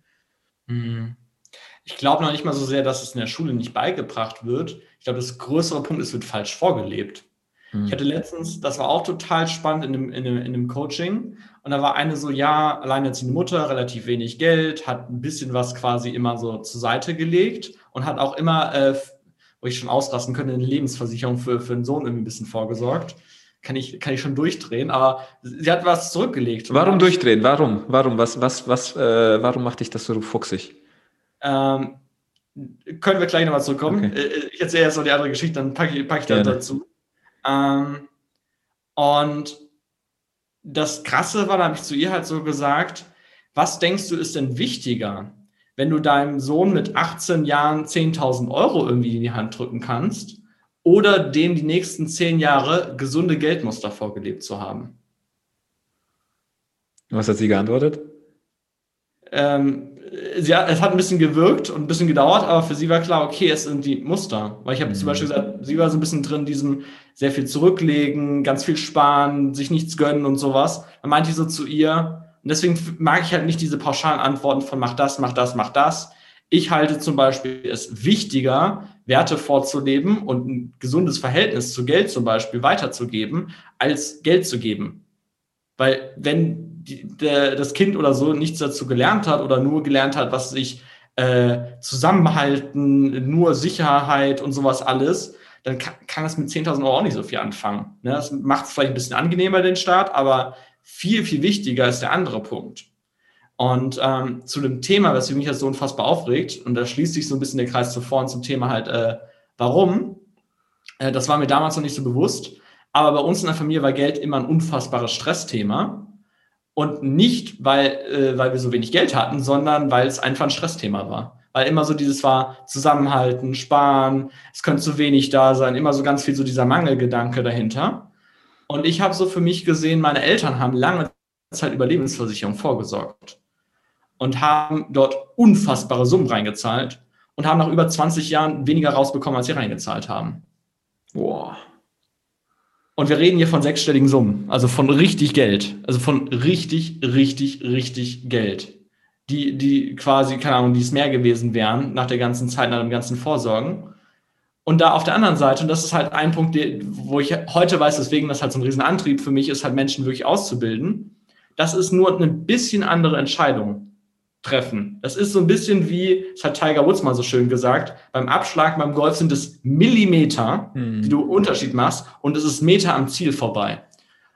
Hm. Ich glaube noch nicht mal so sehr, dass es in der Schule nicht beigebracht wird. Ich glaube, das größere Punkt ist, es wird falsch vorgelebt. Hm. Ich hatte letztens, das war auch total spannend in einem, in, einem, in einem Coaching. Und da war eine so, ja, alleinerziehende Mutter, relativ wenig Geld, hat ein bisschen was quasi immer so zur Seite gelegt und hat auch immer, äh, wo ich schon ausrasten könnte, eine Lebensversicherung für, für einen Sohn irgendwie ein bisschen vorgesorgt kann ich, kann ich schon durchdrehen, aber sie hat was zurückgelegt. Warum durchdrehen? Warum? Warum? Was, was, was, äh, warum macht dich das so fuchsig? Ähm, können wir gleich nochmal zurückkommen. Okay. Äh, ich erzähle jetzt noch die andere Geschichte, dann packe ich, pack ich da dazu. Ähm, und das Krasse war, da habe ich zu ihr halt so gesagt, was denkst du ist denn wichtiger, wenn du deinem Sohn mit 18 Jahren 10.000 Euro irgendwie in die Hand drücken kannst oder dem die nächsten zehn Jahre gesunde Geldmuster vorgelebt zu haben. Was hat sie geantwortet? Ähm, sie hat, es hat ein bisschen gewirkt und ein bisschen gedauert, aber für sie war klar, okay, es sind die Muster. Weil ich habe mhm. zum Beispiel gesagt, sie war so ein bisschen drin, diesem sehr viel zurücklegen, ganz viel sparen, sich nichts gönnen und sowas. Dann meinte ich so zu ihr, und deswegen mag ich halt nicht diese pauschalen Antworten von mach das, mach das, mach das. Ich halte zum Beispiel es wichtiger, Werte vorzuleben und ein gesundes Verhältnis zu Geld zum Beispiel weiterzugeben, als Geld zu geben. Weil wenn die, der, das Kind oder so nichts dazu gelernt hat oder nur gelernt hat, was sich äh, zusammenhalten, nur Sicherheit und sowas alles, dann kann, kann das mit 10.000 Euro auch nicht so viel anfangen. Ne? Das macht es vielleicht ein bisschen angenehmer, den Staat, aber viel, viel wichtiger ist der andere Punkt. Und ähm, zu dem Thema, was mich jetzt so unfassbar aufregt, und da schließt sich so ein bisschen der Kreis zuvor und zum Thema halt, äh, warum, äh, das war mir damals noch nicht so bewusst, aber bei uns in der Familie war Geld immer ein unfassbares Stressthema. Und nicht, weil, äh, weil wir so wenig Geld hatten, sondern weil es einfach ein Stressthema war. Weil immer so dieses war, zusammenhalten, sparen, es könnte zu wenig da sein, immer so ganz viel so dieser Mangelgedanke dahinter. Und ich habe so für mich gesehen, meine Eltern haben lange Zeit über Lebensversicherung vorgesorgt und haben dort unfassbare Summen reingezahlt und haben nach über 20 Jahren weniger rausbekommen, als sie reingezahlt haben. Boah. Und wir reden hier von sechsstelligen Summen, also von richtig Geld, also von richtig, richtig, richtig Geld. Die, die quasi, keine Ahnung, die es mehr gewesen wären nach der ganzen Zeit, nach dem ganzen Vorsorgen. Und da auf der anderen Seite, und das ist halt ein Punkt, wo ich heute weiß, deswegen das halt so ein Riesenantrieb für mich ist, halt Menschen wirklich auszubilden. Das ist nur eine bisschen andere Entscheidung treffen. Das ist so ein bisschen wie, das hat Tiger Woods mal so schön gesagt, beim Abschlag beim Golf sind es Millimeter, mhm. die du Unterschied machst und es ist Meter am Ziel vorbei.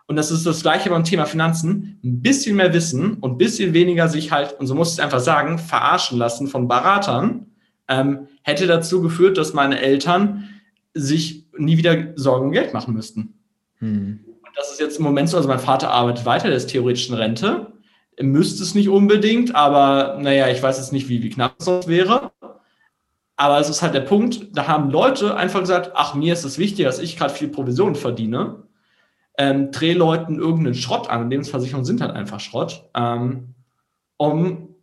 Und das ist das gleiche beim Thema Finanzen. Ein bisschen mehr Wissen und ein bisschen weniger sich halt, und so muss ich einfach sagen, verarschen lassen von Beratern, ähm, hätte dazu geführt, dass meine Eltern sich nie wieder Sorgen um Geld machen müssten. Mhm. Und das ist jetzt im Moment so, also mein Vater arbeitet weiter, der ist theoretisch in Rente, müsste es nicht unbedingt, aber naja, ich weiß jetzt nicht, wie, wie knapp es wäre. Aber es ist halt der Punkt, da haben Leute einfach gesagt, ach, mir ist es wichtig, dass ich gerade viel Provision verdiene. Ähm, dreh Leuten irgendeinen Schrott an, Lebensversicherungen sind halt einfach Schrott, ähm, um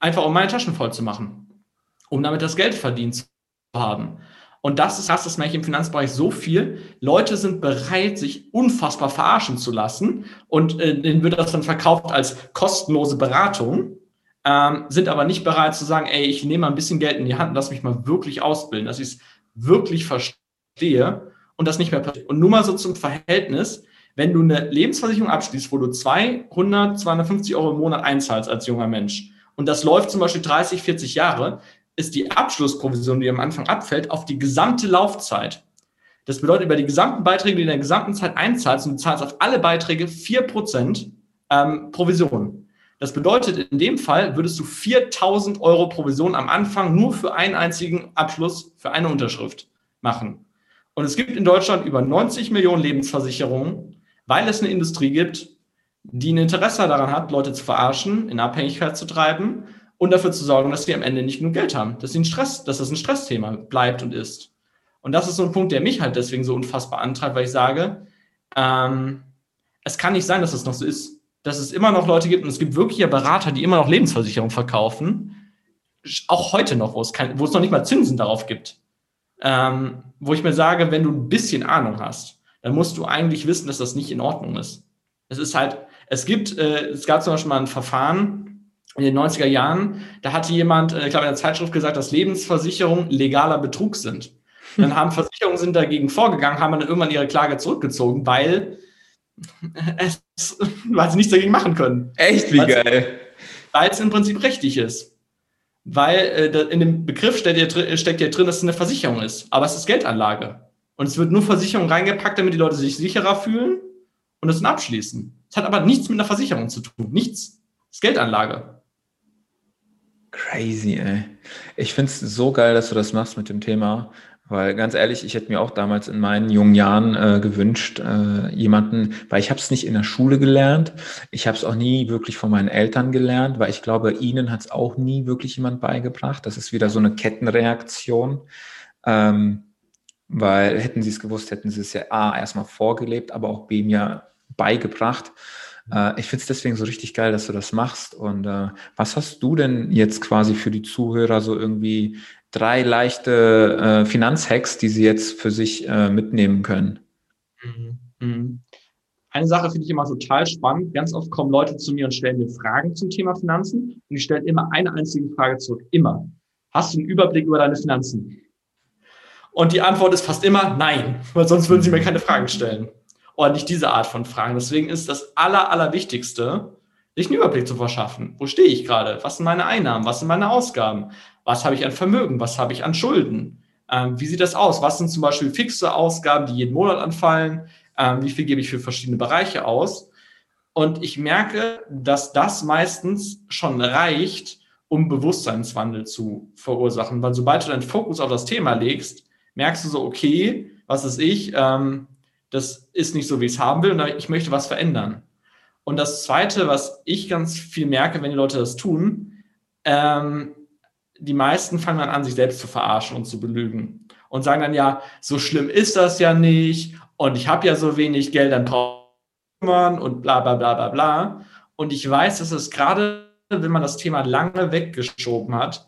einfach um meine Taschen voll zu machen, um damit das Geld verdient zu haben. Und das ist krass, das merke ich im Finanzbereich so viel. Leute sind bereit, sich unfassbar verarschen zu lassen und äh, denen wird das dann verkauft als kostenlose Beratung, ähm, sind aber nicht bereit zu sagen, ey, ich nehme mal ein bisschen Geld in die Hand und lass mich mal wirklich ausbilden, dass ich es wirklich verstehe und das nicht mehr passiert. Und nur mal so zum Verhältnis, wenn du eine Lebensversicherung abschließt, wo du 200, 250 Euro im Monat einzahlst als junger Mensch und das läuft zum Beispiel 30, 40 Jahre, ist die Abschlussprovision, die am Anfang abfällt, auf die gesamte Laufzeit. Das bedeutet, über die gesamten Beiträge, die du in der gesamten Zeit einzahlst, und du zahlst auf alle Beiträge 4% ähm, Provision. Das bedeutet, in dem Fall würdest du 4000 Euro Provision am Anfang nur für einen einzigen Abschluss, für eine Unterschrift machen. Und es gibt in Deutschland über 90 Millionen Lebensversicherungen, weil es eine Industrie gibt, die ein Interesse daran hat, Leute zu verarschen, in Abhängigkeit zu treiben und dafür zu sorgen, dass sie am Ende nicht genug Geld haben, dass, sie Stress, dass das ein Stressthema bleibt und ist. Und das ist so ein Punkt, der mich halt deswegen so unfassbar antreibt, weil ich sage, ähm, es kann nicht sein, dass es das noch so ist, dass es immer noch Leute gibt und es gibt wirklich ja Berater, die immer noch Lebensversicherung verkaufen, auch heute noch, wo es, kein, wo es noch nicht mal Zinsen darauf gibt. Ähm, wo ich mir sage, wenn du ein bisschen Ahnung hast, dann musst du eigentlich wissen, dass das nicht in Ordnung ist. Es ist halt, es gibt, äh, es gab zum Beispiel mal ein Verfahren in den 90er Jahren, da hatte jemand, äh, ich glaube in der Zeitschrift gesagt, dass Lebensversicherungen legaler Betrug sind. Dann haben Versicherungen sind dagegen vorgegangen, haben dann irgendwann ihre Klage zurückgezogen, weil, [laughs] es, weil sie nichts dagegen machen können. Echt, wie weil geil. Weil es im Prinzip richtig ist. Weil äh, in dem Begriff steckt ja, steckt ja drin, dass es eine Versicherung ist. Aber es ist Geldanlage. Und es wird nur Versicherung reingepackt, damit die Leute sich sicherer fühlen und es dann abschließen. Es hat aber nichts mit einer Versicherung zu tun. Nichts. Es ist Geldanlage. Crazy, ey. Ich finde es so geil, dass du das machst mit dem Thema, weil ganz ehrlich, ich hätte mir auch damals in meinen jungen Jahren äh, gewünscht, äh, jemanden, weil ich habe es nicht in der Schule gelernt, ich habe es auch nie wirklich von meinen Eltern gelernt, weil ich glaube, ihnen hat es auch nie wirklich jemand beigebracht. Das ist wieder so eine Kettenreaktion. Ähm, weil hätten sie es gewusst, hätten sie es ja A erstmal vorgelebt, aber auch B mir beigebracht. Äh, ich finde es deswegen so richtig geil, dass du das machst. Und äh, was hast du denn jetzt quasi für die Zuhörer so irgendwie drei leichte äh, Finanzhacks, die sie jetzt für sich äh, mitnehmen können? Mhm. Mhm. Eine Sache finde ich immer total spannend. Ganz oft kommen Leute zu mir und stellen mir Fragen zum Thema Finanzen. Und ich stelle immer eine einzige Frage zurück. Immer. Hast du einen Überblick über deine Finanzen? Und die Antwort ist fast immer nein, weil sonst würden sie mir keine Fragen stellen. Oder nicht diese Art von Fragen. Deswegen ist das Aller, Allerwichtigste, sich einen Überblick zu verschaffen. Wo stehe ich gerade? Was sind meine Einnahmen? Was sind meine Ausgaben? Was habe ich an Vermögen? Was habe ich an Schulden? Ähm, wie sieht das aus? Was sind zum Beispiel fixe Ausgaben, die jeden Monat anfallen? Ähm, wie viel gebe ich für verschiedene Bereiche aus? Und ich merke, dass das meistens schon reicht, um Bewusstseinswandel zu verursachen. Weil sobald du deinen Fokus auf das Thema legst, merkst du so, okay, was ist ich, ähm, das ist nicht so, wie ich es haben will und ich möchte was verändern. Und das Zweite, was ich ganz viel merke, wenn die Leute das tun, ähm, die meisten fangen dann an, sich selbst zu verarschen und zu belügen und sagen dann, ja, so schlimm ist das ja nicht und ich habe ja so wenig Geld, dann braucht man und bla bla bla bla bla. Und ich weiß, dass es gerade, wenn man das Thema lange weggeschoben hat,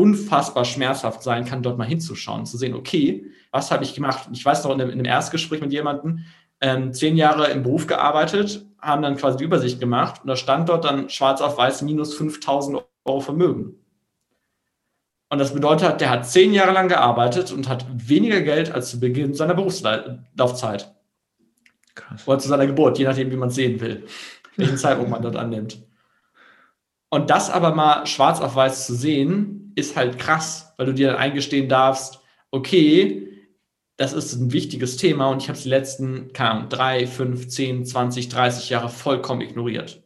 unfassbar schmerzhaft sein kann, dort mal hinzuschauen, zu sehen, okay, was habe ich gemacht? Ich weiß noch in einem, in einem Erstgespräch mit jemandem, ähm, zehn Jahre im Beruf gearbeitet, haben dann quasi die Übersicht gemacht und da stand dort dann schwarz auf weiß minus 5000 Euro Vermögen. Und das bedeutet, der hat zehn Jahre lang gearbeitet und hat weniger Geld als zu Beginn seiner Berufslaufzeit. Krass. Oder zu seiner Geburt, je nachdem, wie man es sehen will, welchen Zeitpunkt man dort annimmt. Und das aber mal schwarz auf weiß zu sehen, ist halt krass, weil du dir dann eingestehen darfst, okay, das ist ein wichtiges Thema und ich habe es die letzten, keine Ahnung, drei, fünf, zehn, zwanzig, dreißig Jahre vollkommen ignoriert.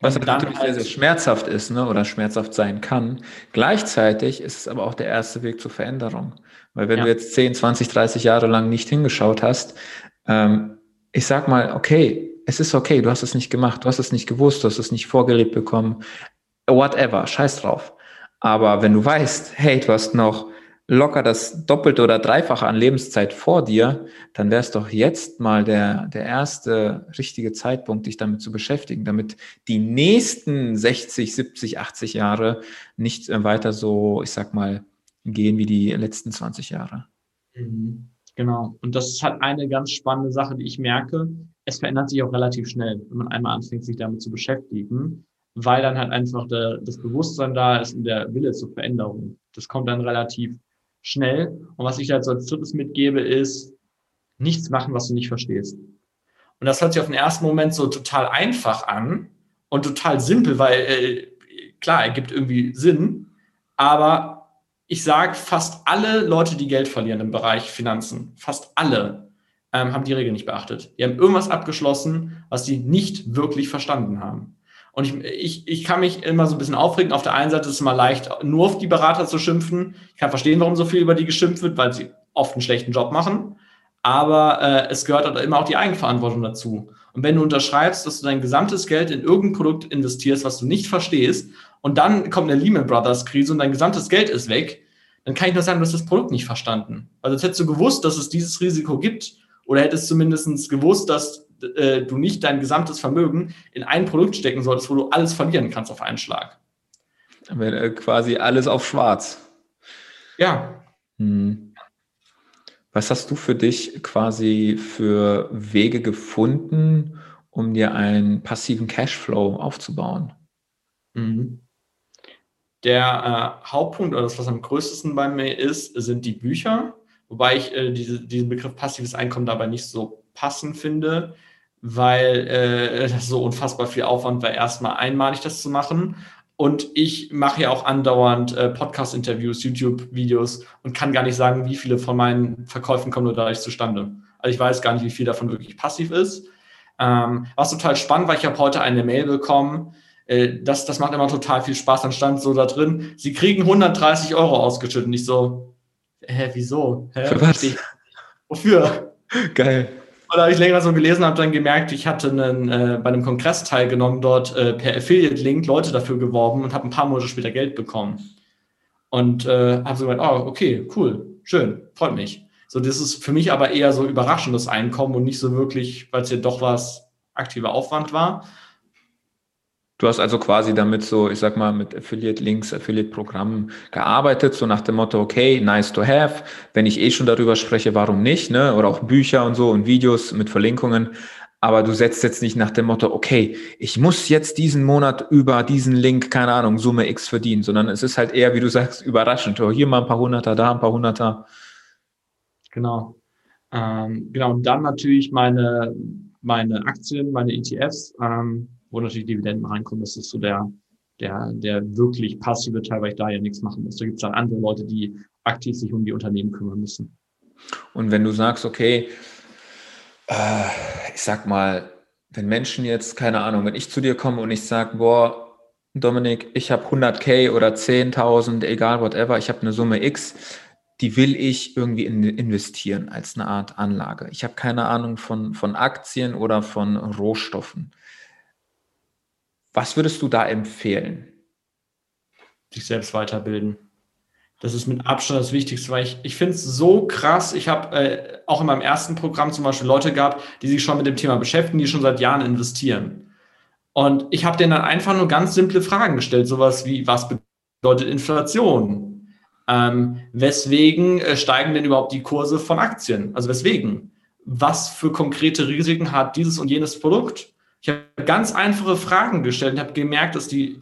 Was dann natürlich halt, sehr, sehr schmerzhaft ist ne, oder schmerzhaft sein kann. Gleichzeitig ist es aber auch der erste Weg zur Veränderung. Weil wenn ja. du jetzt 10, 20, 30 Jahre lang nicht hingeschaut hast, ähm, ich sag mal, okay, es ist okay, du hast es nicht gemacht, du hast es nicht gewusst, du hast es nicht vorgelebt bekommen, whatever, scheiß drauf. Aber wenn du weißt, hey, du hast noch locker das Doppelte oder Dreifache an Lebenszeit vor dir, dann wäre es doch jetzt mal der, der erste richtige Zeitpunkt, dich damit zu beschäftigen, damit die nächsten 60, 70, 80 Jahre nicht äh, weiter so, ich sag mal, gehen wie die letzten 20 Jahre. Mhm. Genau. Und das ist halt eine ganz spannende Sache, die ich merke. Es verändert sich auch relativ schnell, wenn man einmal anfängt, sich damit zu beschäftigen weil dann halt einfach der, das Bewusstsein da ist und der Wille zur Veränderung. Das kommt dann relativ schnell. Und was ich halt so als drittes mitgebe, ist, nichts machen, was du nicht verstehst. Und das hört sich auf den ersten Moment so total einfach an und total simpel, weil äh, klar, er gibt irgendwie Sinn, aber ich sage, fast alle Leute, die Geld verlieren im Bereich Finanzen, fast alle, ähm, haben die Regeln nicht beachtet. Die haben irgendwas abgeschlossen, was sie nicht wirklich verstanden haben. Und ich, ich, ich kann mich immer so ein bisschen aufregen. Auf der einen Seite ist es immer leicht, nur auf die Berater zu schimpfen. Ich kann verstehen, warum so viel über die geschimpft wird, weil sie oft einen schlechten Job machen. Aber äh, es gehört halt immer auch die Eigenverantwortung dazu. Und wenn du unterschreibst, dass du dein gesamtes Geld in irgendein Produkt investierst, was du nicht verstehst, und dann kommt eine Lehman Brothers Krise und dein gesamtes Geld ist weg, dann kann ich nur sagen, du hast das Produkt nicht verstanden. Also jetzt hättest du gewusst, dass es dieses Risiko gibt oder hättest zumindest gewusst, dass äh, du nicht dein gesamtes Vermögen in ein Produkt stecken solltest, wo du alles verlieren kannst auf einen Schlag. Äh, quasi alles auf schwarz. Ja. Hm. Was hast du für dich quasi für Wege gefunden, um dir einen passiven Cashflow aufzubauen? Mhm. Der äh, Hauptpunkt oder das, was am größten bei mir ist, sind die Bücher, wobei ich äh, diese, diesen Begriff passives Einkommen dabei nicht so passend finde, weil äh, das so unfassbar viel Aufwand war, erstmal einmalig das zu machen. Und ich mache ja auch andauernd äh, Podcast-Interviews, YouTube-Videos und kann gar nicht sagen, wie viele von meinen Verkäufen kommen nur dadurch zustande. Also ich weiß gar nicht, wie viel davon wirklich passiv ist. Ähm, was total spannend war, ich habe heute eine Mail bekommen, äh, das, das macht immer total viel Spaß. Dann stand so da drin, sie kriegen 130 Euro ausgeschüttet. Nicht so, hä, wieso? Hä? Für was? Wofür? Geil. Und da habe ich länger so gelesen, habe dann gemerkt, ich hatte einen, äh, bei einem Kongress teilgenommen, dort äh, per Affiliate-Link Leute dafür geworben und habe ein paar Monate später Geld bekommen. Und äh, habe so gemeint, oh, okay, cool, schön, freut mich. So, das ist für mich aber eher so überraschendes Einkommen und nicht so wirklich, weil es ja doch was aktiver Aufwand war. Du hast also quasi damit so, ich sag mal, mit Affiliate-Links, Affiliate-Programmen gearbeitet, so nach dem Motto, okay, nice to have. Wenn ich eh schon darüber spreche, warum nicht, ne? Oder auch Bücher und so und Videos mit Verlinkungen. Aber du setzt jetzt nicht nach dem Motto, okay, ich muss jetzt diesen Monat über diesen Link, keine Ahnung, Summe X verdienen, sondern es ist halt eher, wie du sagst, überraschend. Oh, hier mal ein paar Hunderter, da ein paar Hunderter. Genau. Ähm, genau. Und dann natürlich meine, meine Aktien, meine ETFs. Ähm, wo natürlich Dividenden reinkommen. Das ist so der, der, der wirklich passive Teil, weil ich da ja nichts machen muss. Da gibt es dann andere Leute, die aktiv sich um die Unternehmen kümmern müssen. Und wenn du sagst, okay, äh, ich sag mal, wenn Menschen jetzt, keine Ahnung, wenn ich zu dir komme und ich sage, boah, Dominik, ich habe 100k oder 10.000, egal, whatever, ich habe eine Summe X, die will ich irgendwie in, investieren als eine Art Anlage. Ich habe keine Ahnung von, von Aktien oder von Rohstoffen. Was würdest du da empfehlen? Sich selbst weiterbilden. Das ist mit Abstand das Wichtigste, weil ich, ich finde es so krass. Ich habe äh, auch in meinem ersten Programm zum Beispiel Leute gehabt, die sich schon mit dem Thema beschäftigen, die schon seit Jahren investieren. Und ich habe denen dann einfach nur ganz simple Fragen gestellt, sowas wie, was bedeutet Inflation? Ähm, weswegen äh, steigen denn überhaupt die Kurse von Aktien? Also weswegen? Was für konkrete Risiken hat dieses und jenes Produkt? Ich habe ganz einfache Fragen gestellt und habe gemerkt, dass die,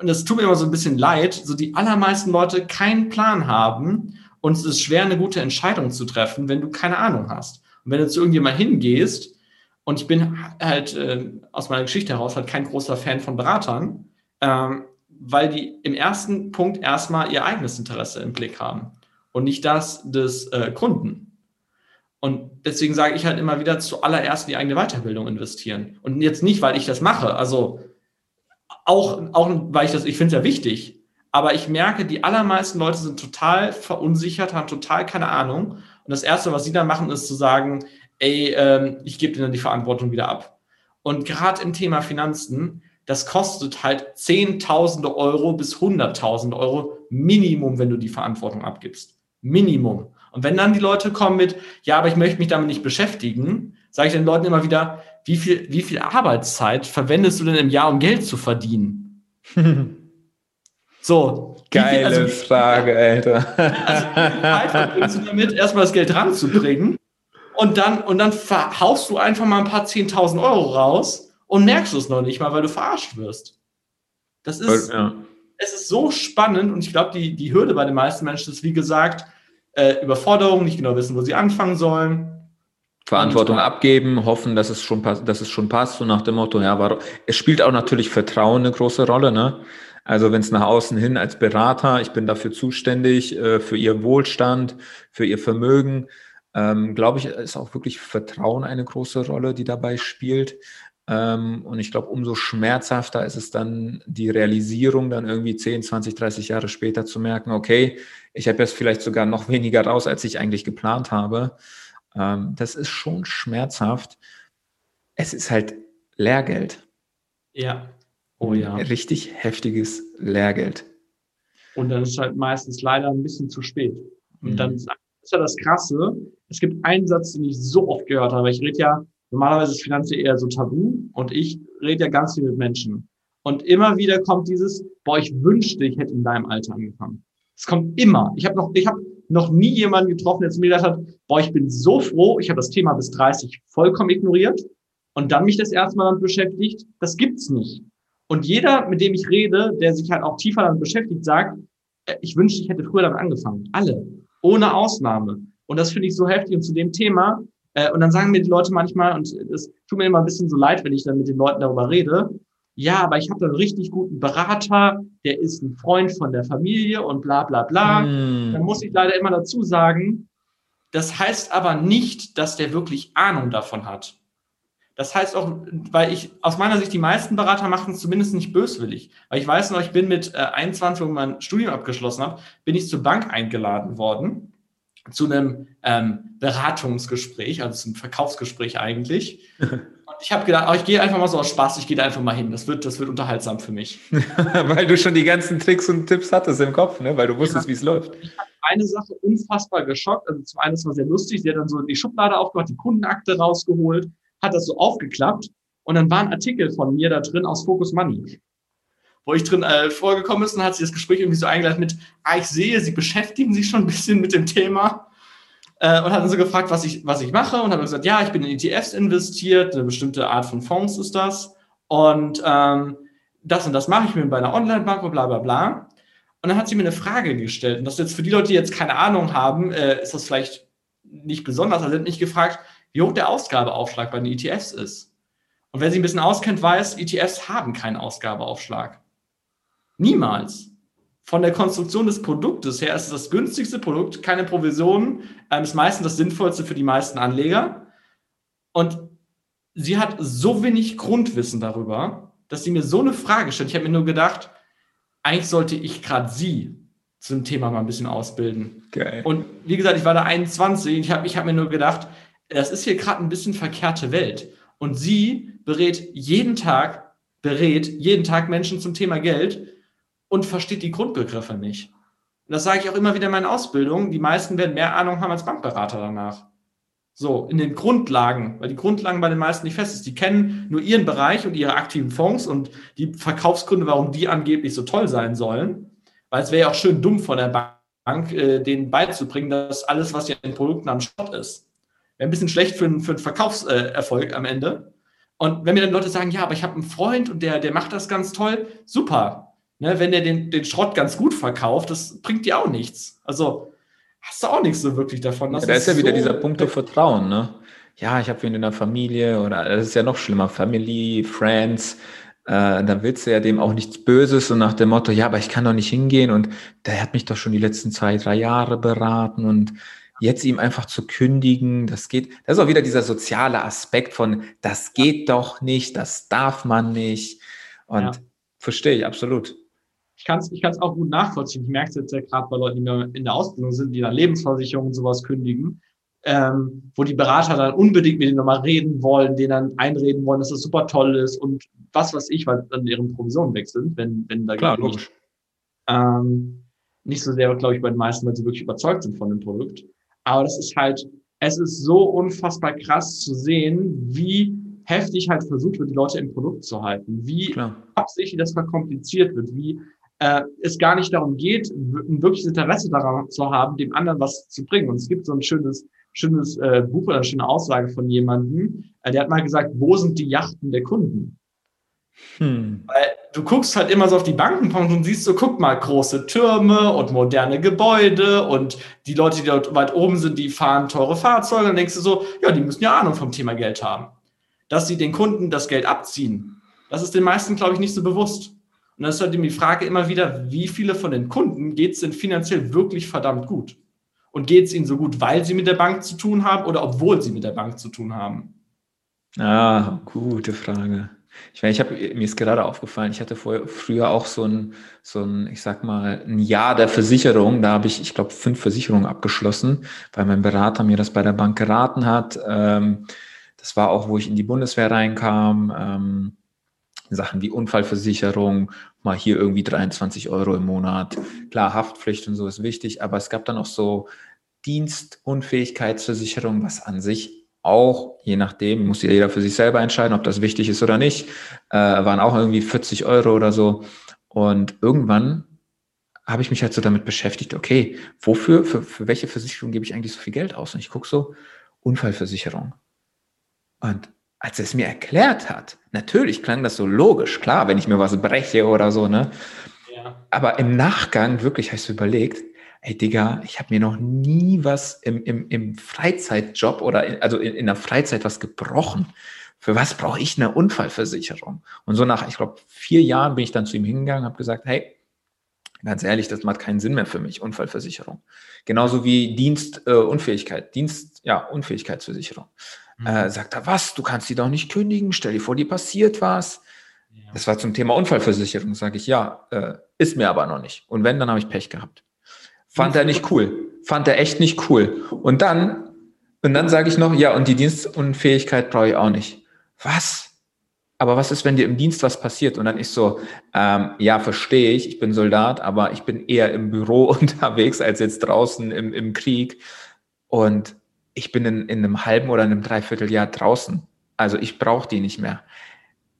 und das tut mir immer so ein bisschen leid, so die allermeisten Leute keinen Plan haben und es ist schwer, eine gute Entscheidung zu treffen, wenn du keine Ahnung hast. Und wenn du zu irgendjemand hingehst, und ich bin halt äh, aus meiner Geschichte heraus halt kein großer Fan von Beratern, ähm, weil die im ersten Punkt erstmal ihr eigenes Interesse im Blick haben und nicht das des äh, Kunden. Und deswegen sage ich halt immer wieder zuallererst in die eigene Weiterbildung investieren. Und jetzt nicht, weil ich das mache. Also auch, auch weil ich das, ich finde es ja wichtig. Aber ich merke, die allermeisten Leute sind total verunsichert, haben total keine Ahnung. Und das Erste, was sie dann machen, ist zu sagen, ey, ähm, ich gebe dir dann die Verantwortung wieder ab. Und gerade im Thema Finanzen, das kostet halt Zehntausende Euro bis Hunderttausende Euro Minimum, wenn du die Verantwortung abgibst. Minimum. Und wenn dann die Leute kommen mit, ja, aber ich möchte mich damit nicht beschäftigen, sage ich den Leuten immer wieder, wie viel, wie viel Arbeitszeit verwendest du denn im Jahr, um Geld zu verdienen? [laughs] so. Geile viel, also, Frage, Alter. Also, wie viel Zeit verbringst du damit, erstmal das Geld ranzubringen? Und dann, und dann verhaust du einfach mal ein paar 10.000 Euro raus und merkst es noch nicht mal, weil du verarscht wirst. Das ist, ja. es ist so spannend und ich glaube, die, die Hürde bei den meisten Menschen ist, wie gesagt, äh, Überforderung, nicht genau wissen, wo sie anfangen sollen. Verantwortung abgeben, hoffen, dass es schon passt, dass es schon passt, so nach dem Motto, ja, warum? Es spielt auch natürlich Vertrauen eine große Rolle, ne? Also wenn es nach außen hin als Berater, ich bin dafür zuständig, äh, für ihr Wohlstand, für ihr Vermögen, ähm, glaube ich, ist auch wirklich Vertrauen eine große Rolle, die dabei spielt. Ähm, und ich glaube, umso schmerzhafter ist es dann die Realisierung, dann irgendwie 10, 20, 30 Jahre später zu merken, okay, ich habe jetzt vielleicht sogar noch weniger raus, als ich eigentlich geplant habe. Ähm, das ist schon schmerzhaft. Es ist halt Lehrgeld. Ja. Oh ja. Richtig heftiges Lehrgeld. Und dann ist halt meistens leider ein bisschen zu spät. Und mhm. dann ist ja das Krasse. Es gibt einen Satz, den ich so oft gehört habe. Ich rede ja Normalerweise ist Finanzen eher so tabu und ich rede ja ganz viel mit Menschen. Und immer wieder kommt dieses, boah, ich wünschte, ich hätte in deinem Alter angefangen. Es kommt immer. Ich habe noch, ich habe noch nie jemanden getroffen, der zu mir gesagt hat, boah, ich bin so froh, ich habe das Thema bis 30 vollkommen ignoriert und dann mich das erste Mal damit beschäftigt. Das gibt's nicht. Und jeder, mit dem ich rede, der sich halt auch tiefer damit beschäftigt, sagt, äh, ich wünschte, ich hätte früher damit angefangen. Alle. Ohne Ausnahme. Und das finde ich so heftig. Und zu dem Thema, äh, und dann sagen mir die Leute manchmal, und es tut mir immer ein bisschen so leid, wenn ich dann mit den Leuten darüber rede, ja, aber ich habe da einen richtig guten Berater, der ist ein Freund von der Familie und bla bla bla. Mm. Dann muss ich leider immer dazu sagen, das heißt aber nicht, dass der wirklich Ahnung davon hat. Das heißt auch, weil ich aus meiner Sicht die meisten Berater machen es zumindest nicht böswillig. Weil ich weiß noch, ich bin mit äh, 21, wo ich mein Studium abgeschlossen habe, bin ich zur Bank eingeladen worden zu einem ähm, Beratungsgespräch, also zum Verkaufsgespräch eigentlich. [laughs] Und ich habe gedacht, oh, ich gehe einfach mal so aus Spaß, ich gehe da einfach mal hin. Das wird, das wird unterhaltsam für mich. [laughs] weil du schon die ganzen Tricks und Tipps hattest im Kopf, ne? weil du wusstest, ja. wie es läuft. Ich habe eine Sache unfassbar geschockt. Also zum einen, das war sehr lustig, sie hat dann so die Schublade aufgemacht, die Kundenakte rausgeholt, hat das so aufgeklappt und dann war ein Artikel von mir da drin aus Focus Money wo ich drin äh, vorgekommen ist und hat sie das Gespräch irgendwie so eingeleitet mit, ah, ich sehe, Sie beschäftigen sich schon ein bisschen mit dem Thema äh, und hat dann so gefragt, was ich, was ich mache und habe gesagt, ja, ich bin in ETFs investiert, eine bestimmte Art von Fonds ist das und ähm, das und das mache ich mir bei einer Online-Bank und bla bla bla. Und dann hat sie mir eine Frage gestellt und das jetzt für die Leute, die jetzt keine Ahnung haben, äh, ist das vielleicht nicht besonders, also sie hat mich gefragt, wie hoch der Ausgabeaufschlag bei den ETFs ist. Und wer sich ein bisschen auskennt, weiß, ETFs haben keinen Ausgabeaufschlag. Niemals. Von der Konstruktion des Produktes her ist es das günstigste Produkt, keine Provisionen, ähm, ist meistens das sinnvollste für die meisten Anleger. Und sie hat so wenig Grundwissen darüber, dass sie mir so eine Frage stellt. Ich habe mir nur gedacht, eigentlich sollte ich gerade sie zum Thema mal ein bisschen ausbilden. Geil. Und wie gesagt, ich war da 21, ich habe ich hab mir nur gedacht, das ist hier gerade ein bisschen verkehrte Welt. Und sie berät jeden Tag, berät jeden Tag Menschen zum Thema Geld und versteht die Grundbegriffe nicht. Und das sage ich auch immer wieder in meinen Ausbildungen. Die meisten werden mehr Ahnung haben als Bankberater danach. So, in den Grundlagen, weil die Grundlagen bei den meisten nicht fest ist. Die kennen nur ihren Bereich und ihre aktiven Fonds und die Verkaufsgründe, warum die angeblich so toll sein sollen. Weil es wäre ja auch schön dumm von der Bank, äh, denen beizubringen, dass alles, was ja in Produkten am Schrott ist. Wäre ein bisschen schlecht für, einen, für einen Verkaufserfolg am Ende. Und wenn mir dann Leute sagen, ja, aber ich habe einen Freund und der, der macht das ganz toll, super. Ne, wenn der den, den Schrott ganz gut verkauft, das bringt dir auch nichts. Also hast du auch nichts so wirklich davon. Ja, da ist ja wieder dieser Punkt der Vertrauen, ne? Ja, ich habe wen in der Familie oder das ist ja noch schlimmer, Family, Friends. Äh, dann willst du ja dem auch nichts Böses und nach dem Motto, ja, aber ich kann doch nicht hingehen und der hat mich doch schon die letzten zwei, drei Jahre beraten und jetzt ihm einfach zu kündigen, das geht, das ist auch wieder dieser soziale Aspekt von, das geht doch nicht, das darf man nicht. Und ja. verstehe ich absolut kann es ich kann's auch gut nachvollziehen. Ich merke es jetzt ja gerade bei Leuten, die in der Ausbildung sind, die dann Lebensversicherungen und sowas kündigen, ähm, wo die Berater dann unbedingt mit denen nochmal reden wollen, denen dann einreden wollen, dass das super toll ist und was weiß ich, weil dann deren Provisionen weg sind, wenn, wenn da Klar, logisch. Ähm, nicht so sehr, glaube ich, bei den meisten, weil sie wirklich überzeugt sind von dem Produkt. Aber das ist halt, es ist so unfassbar krass zu sehen, wie heftig halt versucht wird, die Leute im Produkt zu halten, wie Klar. absichtlich das verkompliziert wird, wie äh, es gar nicht darum geht, ein wirkliches Interesse daran zu haben, dem anderen was zu bringen. Und es gibt so ein schönes, schönes äh, Buch oder eine schöne Aussage von jemandem, äh, der hat mal gesagt, wo sind die Yachten der Kunden? Hm. Weil du guckst halt immer so auf die Bankenbranche und siehst so, guck mal, große Türme und moderne Gebäude und die Leute, die dort weit oben sind, die fahren teure Fahrzeuge. Und denkst du so, ja, die müssen ja Ahnung vom Thema Geld haben. Dass sie den Kunden das Geld abziehen, das ist den meisten, glaube ich, nicht so bewusst. Und dann ist halt die Frage immer wieder, wie viele von den Kunden geht es denn finanziell wirklich verdammt gut? Und geht es ihnen so gut, weil sie mit der Bank zu tun haben oder obwohl sie mit der Bank zu tun haben? Ah, gute Frage. Ich meine, ich habe mir ist gerade aufgefallen, ich hatte vorher, früher auch so ein, so ein, ich sag mal, ein Jahr der Versicherung. Da habe ich, ich glaube, fünf Versicherungen abgeschlossen, weil mein Berater mir das bei der Bank geraten hat. Ähm, das war auch, wo ich in die Bundeswehr reinkam. Sachen wie Unfallversicherung, mal hier irgendwie 23 Euro im Monat. Klar, Haftpflicht und so ist wichtig, aber es gab dann auch so Dienstunfähigkeitsversicherung, was an sich auch, je nachdem, muss jeder für sich selber entscheiden, ob das wichtig ist oder nicht, äh, waren auch irgendwie 40 Euro oder so. Und irgendwann habe ich mich halt so damit beschäftigt, okay, wofür, für, für welche Versicherung gebe ich eigentlich so viel Geld aus? Und ich gucke so, Unfallversicherung. Und als er es mir erklärt hat, natürlich klang das so logisch, klar, wenn ich mir was breche oder so, ne? Ja. Aber im Nachgang wirklich habe ich so überlegt, ey Digga, ich habe mir noch nie was im, im, im Freizeitjob oder in, also in, in der Freizeit was gebrochen. Für was brauche ich eine Unfallversicherung? Und so nach, ich glaube, vier Jahren bin ich dann zu ihm hingegangen und habe gesagt, hey, ganz ehrlich, das macht keinen Sinn mehr für mich, Unfallversicherung. Genauso wie Dienstunfähigkeit, äh, Dienst, ja, Unfähigkeitsversicherung. Mhm. Äh, sagt er, was, du kannst die doch nicht kündigen, stell dir vor, dir passiert was. Ja. Das war zum Thema Unfallversicherung, sage ich, ja, äh, ist mir aber noch nicht. Und wenn, dann habe ich Pech gehabt. Fand er nicht cool. Fand er echt nicht cool. Und dann, und dann sage ich noch, ja, und die Dienstunfähigkeit brauche ich auch nicht. Was? Aber was ist, wenn dir im Dienst was passiert? Und dann ist so, ähm, ja, verstehe ich, ich bin Soldat, aber ich bin eher im Büro [laughs] unterwegs als jetzt draußen im, im Krieg. Und ich bin in, in einem halben oder einem Dreivierteljahr draußen. Also ich brauche die nicht mehr.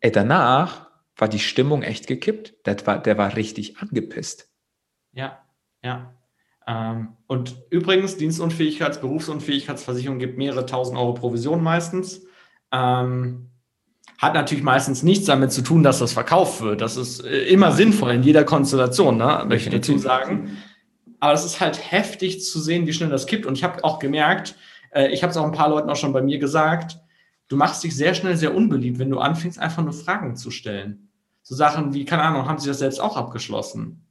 Ey, danach war die Stimmung echt gekippt. Der war, der war richtig angepisst. Ja, ja. Ähm, und übrigens, Dienstunfähigkeits-, Berufsunfähigkeitsversicherung gibt mehrere tausend Euro Provision meistens. Ähm, hat natürlich meistens nichts damit zu tun, dass das verkauft wird. Das ist äh, immer sinnvoll in jeder Konstellation, ne? möchte ich dazu sagen. Aber es ist halt heftig zu sehen, wie schnell das kippt. Und ich habe auch gemerkt, äh, ich habe es auch ein paar Leuten auch schon bei mir gesagt, du machst dich sehr schnell sehr unbeliebt, wenn du anfängst, einfach nur Fragen zu stellen. So Sachen wie, keine Ahnung, haben sie das selbst auch abgeschlossen?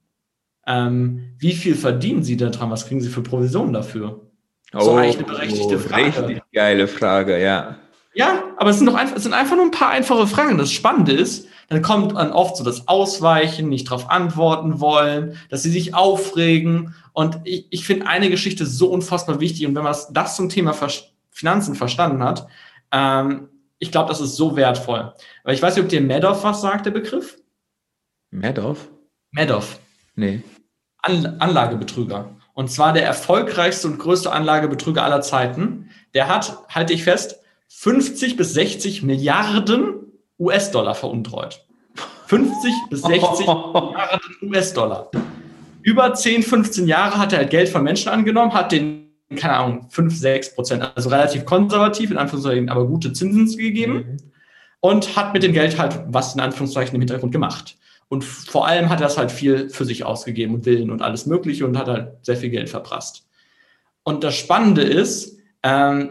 Ähm, wie viel verdienen Sie daran? Was kriegen Sie für Provisionen dafür? Oh, so eigentlich eine berechtigte Frage. Richtig geile Frage, ja. Ja, aber es sind doch einfach, es sind einfach nur ein paar einfache Fragen. Das Spannende ist, dann kommt dann oft so das Ausweichen, nicht darauf antworten wollen, dass sie sich aufregen. Und ich, ich finde eine Geschichte so unfassbar wichtig. Und wenn man das zum Thema Finanzen verstanden hat, ähm, ich glaube, das ist so wertvoll. Weil ich weiß nicht, ob dir Madoff was sagt, der Begriff? Madoff? Madoff. Nee. An Anlagebetrüger. Und zwar der erfolgreichste und größte Anlagebetrüger aller Zeiten. Der hat, halte ich fest, 50 bis 60 Milliarden US-Dollar veruntreut. 50 bis 60 Milliarden [laughs] US-Dollar. Über 10, 15 Jahre hat er halt Geld von Menschen angenommen, hat den, keine Ahnung, 5, 6 Prozent, also relativ konservativ, in Anführungszeichen, aber gute Zinsen gegeben mhm. und hat mit dem Geld halt was in Anführungszeichen im Hintergrund gemacht. Und vor allem hat er das halt viel für sich ausgegeben und Willen und alles Mögliche und hat halt sehr viel Geld verprasst. Und das Spannende ist,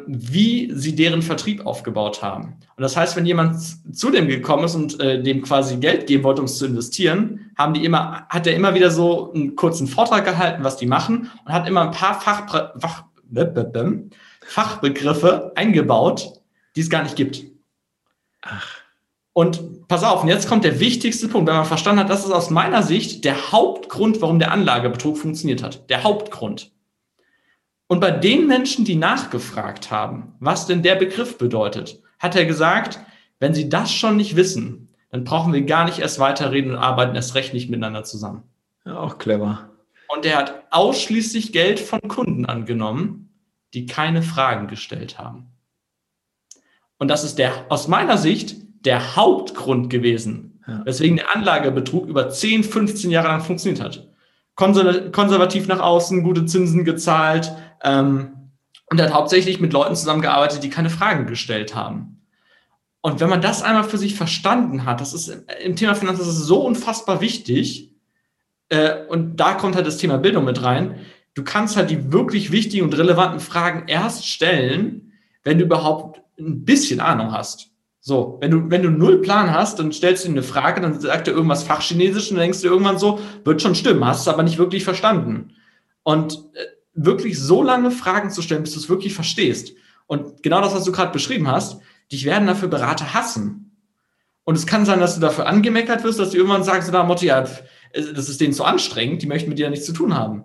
wie sie deren Vertrieb aufgebaut haben. Und das heißt, wenn jemand zu dem gekommen ist und äh, dem quasi Geld geben wollte, um es zu investieren, haben die immer, hat er immer wieder so einen kurzen Vortrag gehalten, was die machen und hat immer ein paar Fach, Fach, Fachbegriffe eingebaut, die es gar nicht gibt. Ach. Und pass auf, und jetzt kommt der wichtigste Punkt, wenn man verstanden hat, das ist aus meiner Sicht der Hauptgrund, warum der Anlagebetrug funktioniert hat. Der Hauptgrund. Und bei den Menschen, die nachgefragt haben, was denn der Begriff bedeutet, hat er gesagt, wenn sie das schon nicht wissen, dann brauchen wir gar nicht erst weiterreden und arbeiten erst recht nicht miteinander zusammen. Ja, auch clever. Und er hat ausschließlich Geld von Kunden angenommen, die keine Fragen gestellt haben. Und das ist der, aus meiner Sicht, der Hauptgrund gewesen, ja. weswegen der Anlagebetrug über 10, 15 Jahre lang funktioniert hat. konservativ nach außen, gute Zinsen gezahlt ähm, und er hat hauptsächlich mit Leuten zusammengearbeitet, die keine Fragen gestellt haben. Und wenn man das einmal für sich verstanden hat, das ist im Thema Finanzen das ist so unfassbar wichtig. Äh, und da kommt halt das Thema Bildung mit rein. Du kannst halt die wirklich wichtigen und relevanten Fragen erst stellen, wenn du überhaupt ein bisschen Ahnung hast. So, wenn du, wenn du null Plan hast, dann stellst du ihm eine Frage, dann sagt er irgendwas Fachchinesisch und dann denkst du irgendwann so, wird schon stimmen, hast es aber nicht wirklich verstanden. Und äh, wirklich so lange Fragen zu stellen, bis du es wirklich verstehst. Und genau das, was du gerade beschrieben hast, dich werden dafür Berater hassen. Und es kann sein, dass du dafür angemeckert wirst, dass du irgendwann sagst, da Motto, ja, das ist denen zu anstrengend, die möchten mit dir nichts zu tun haben.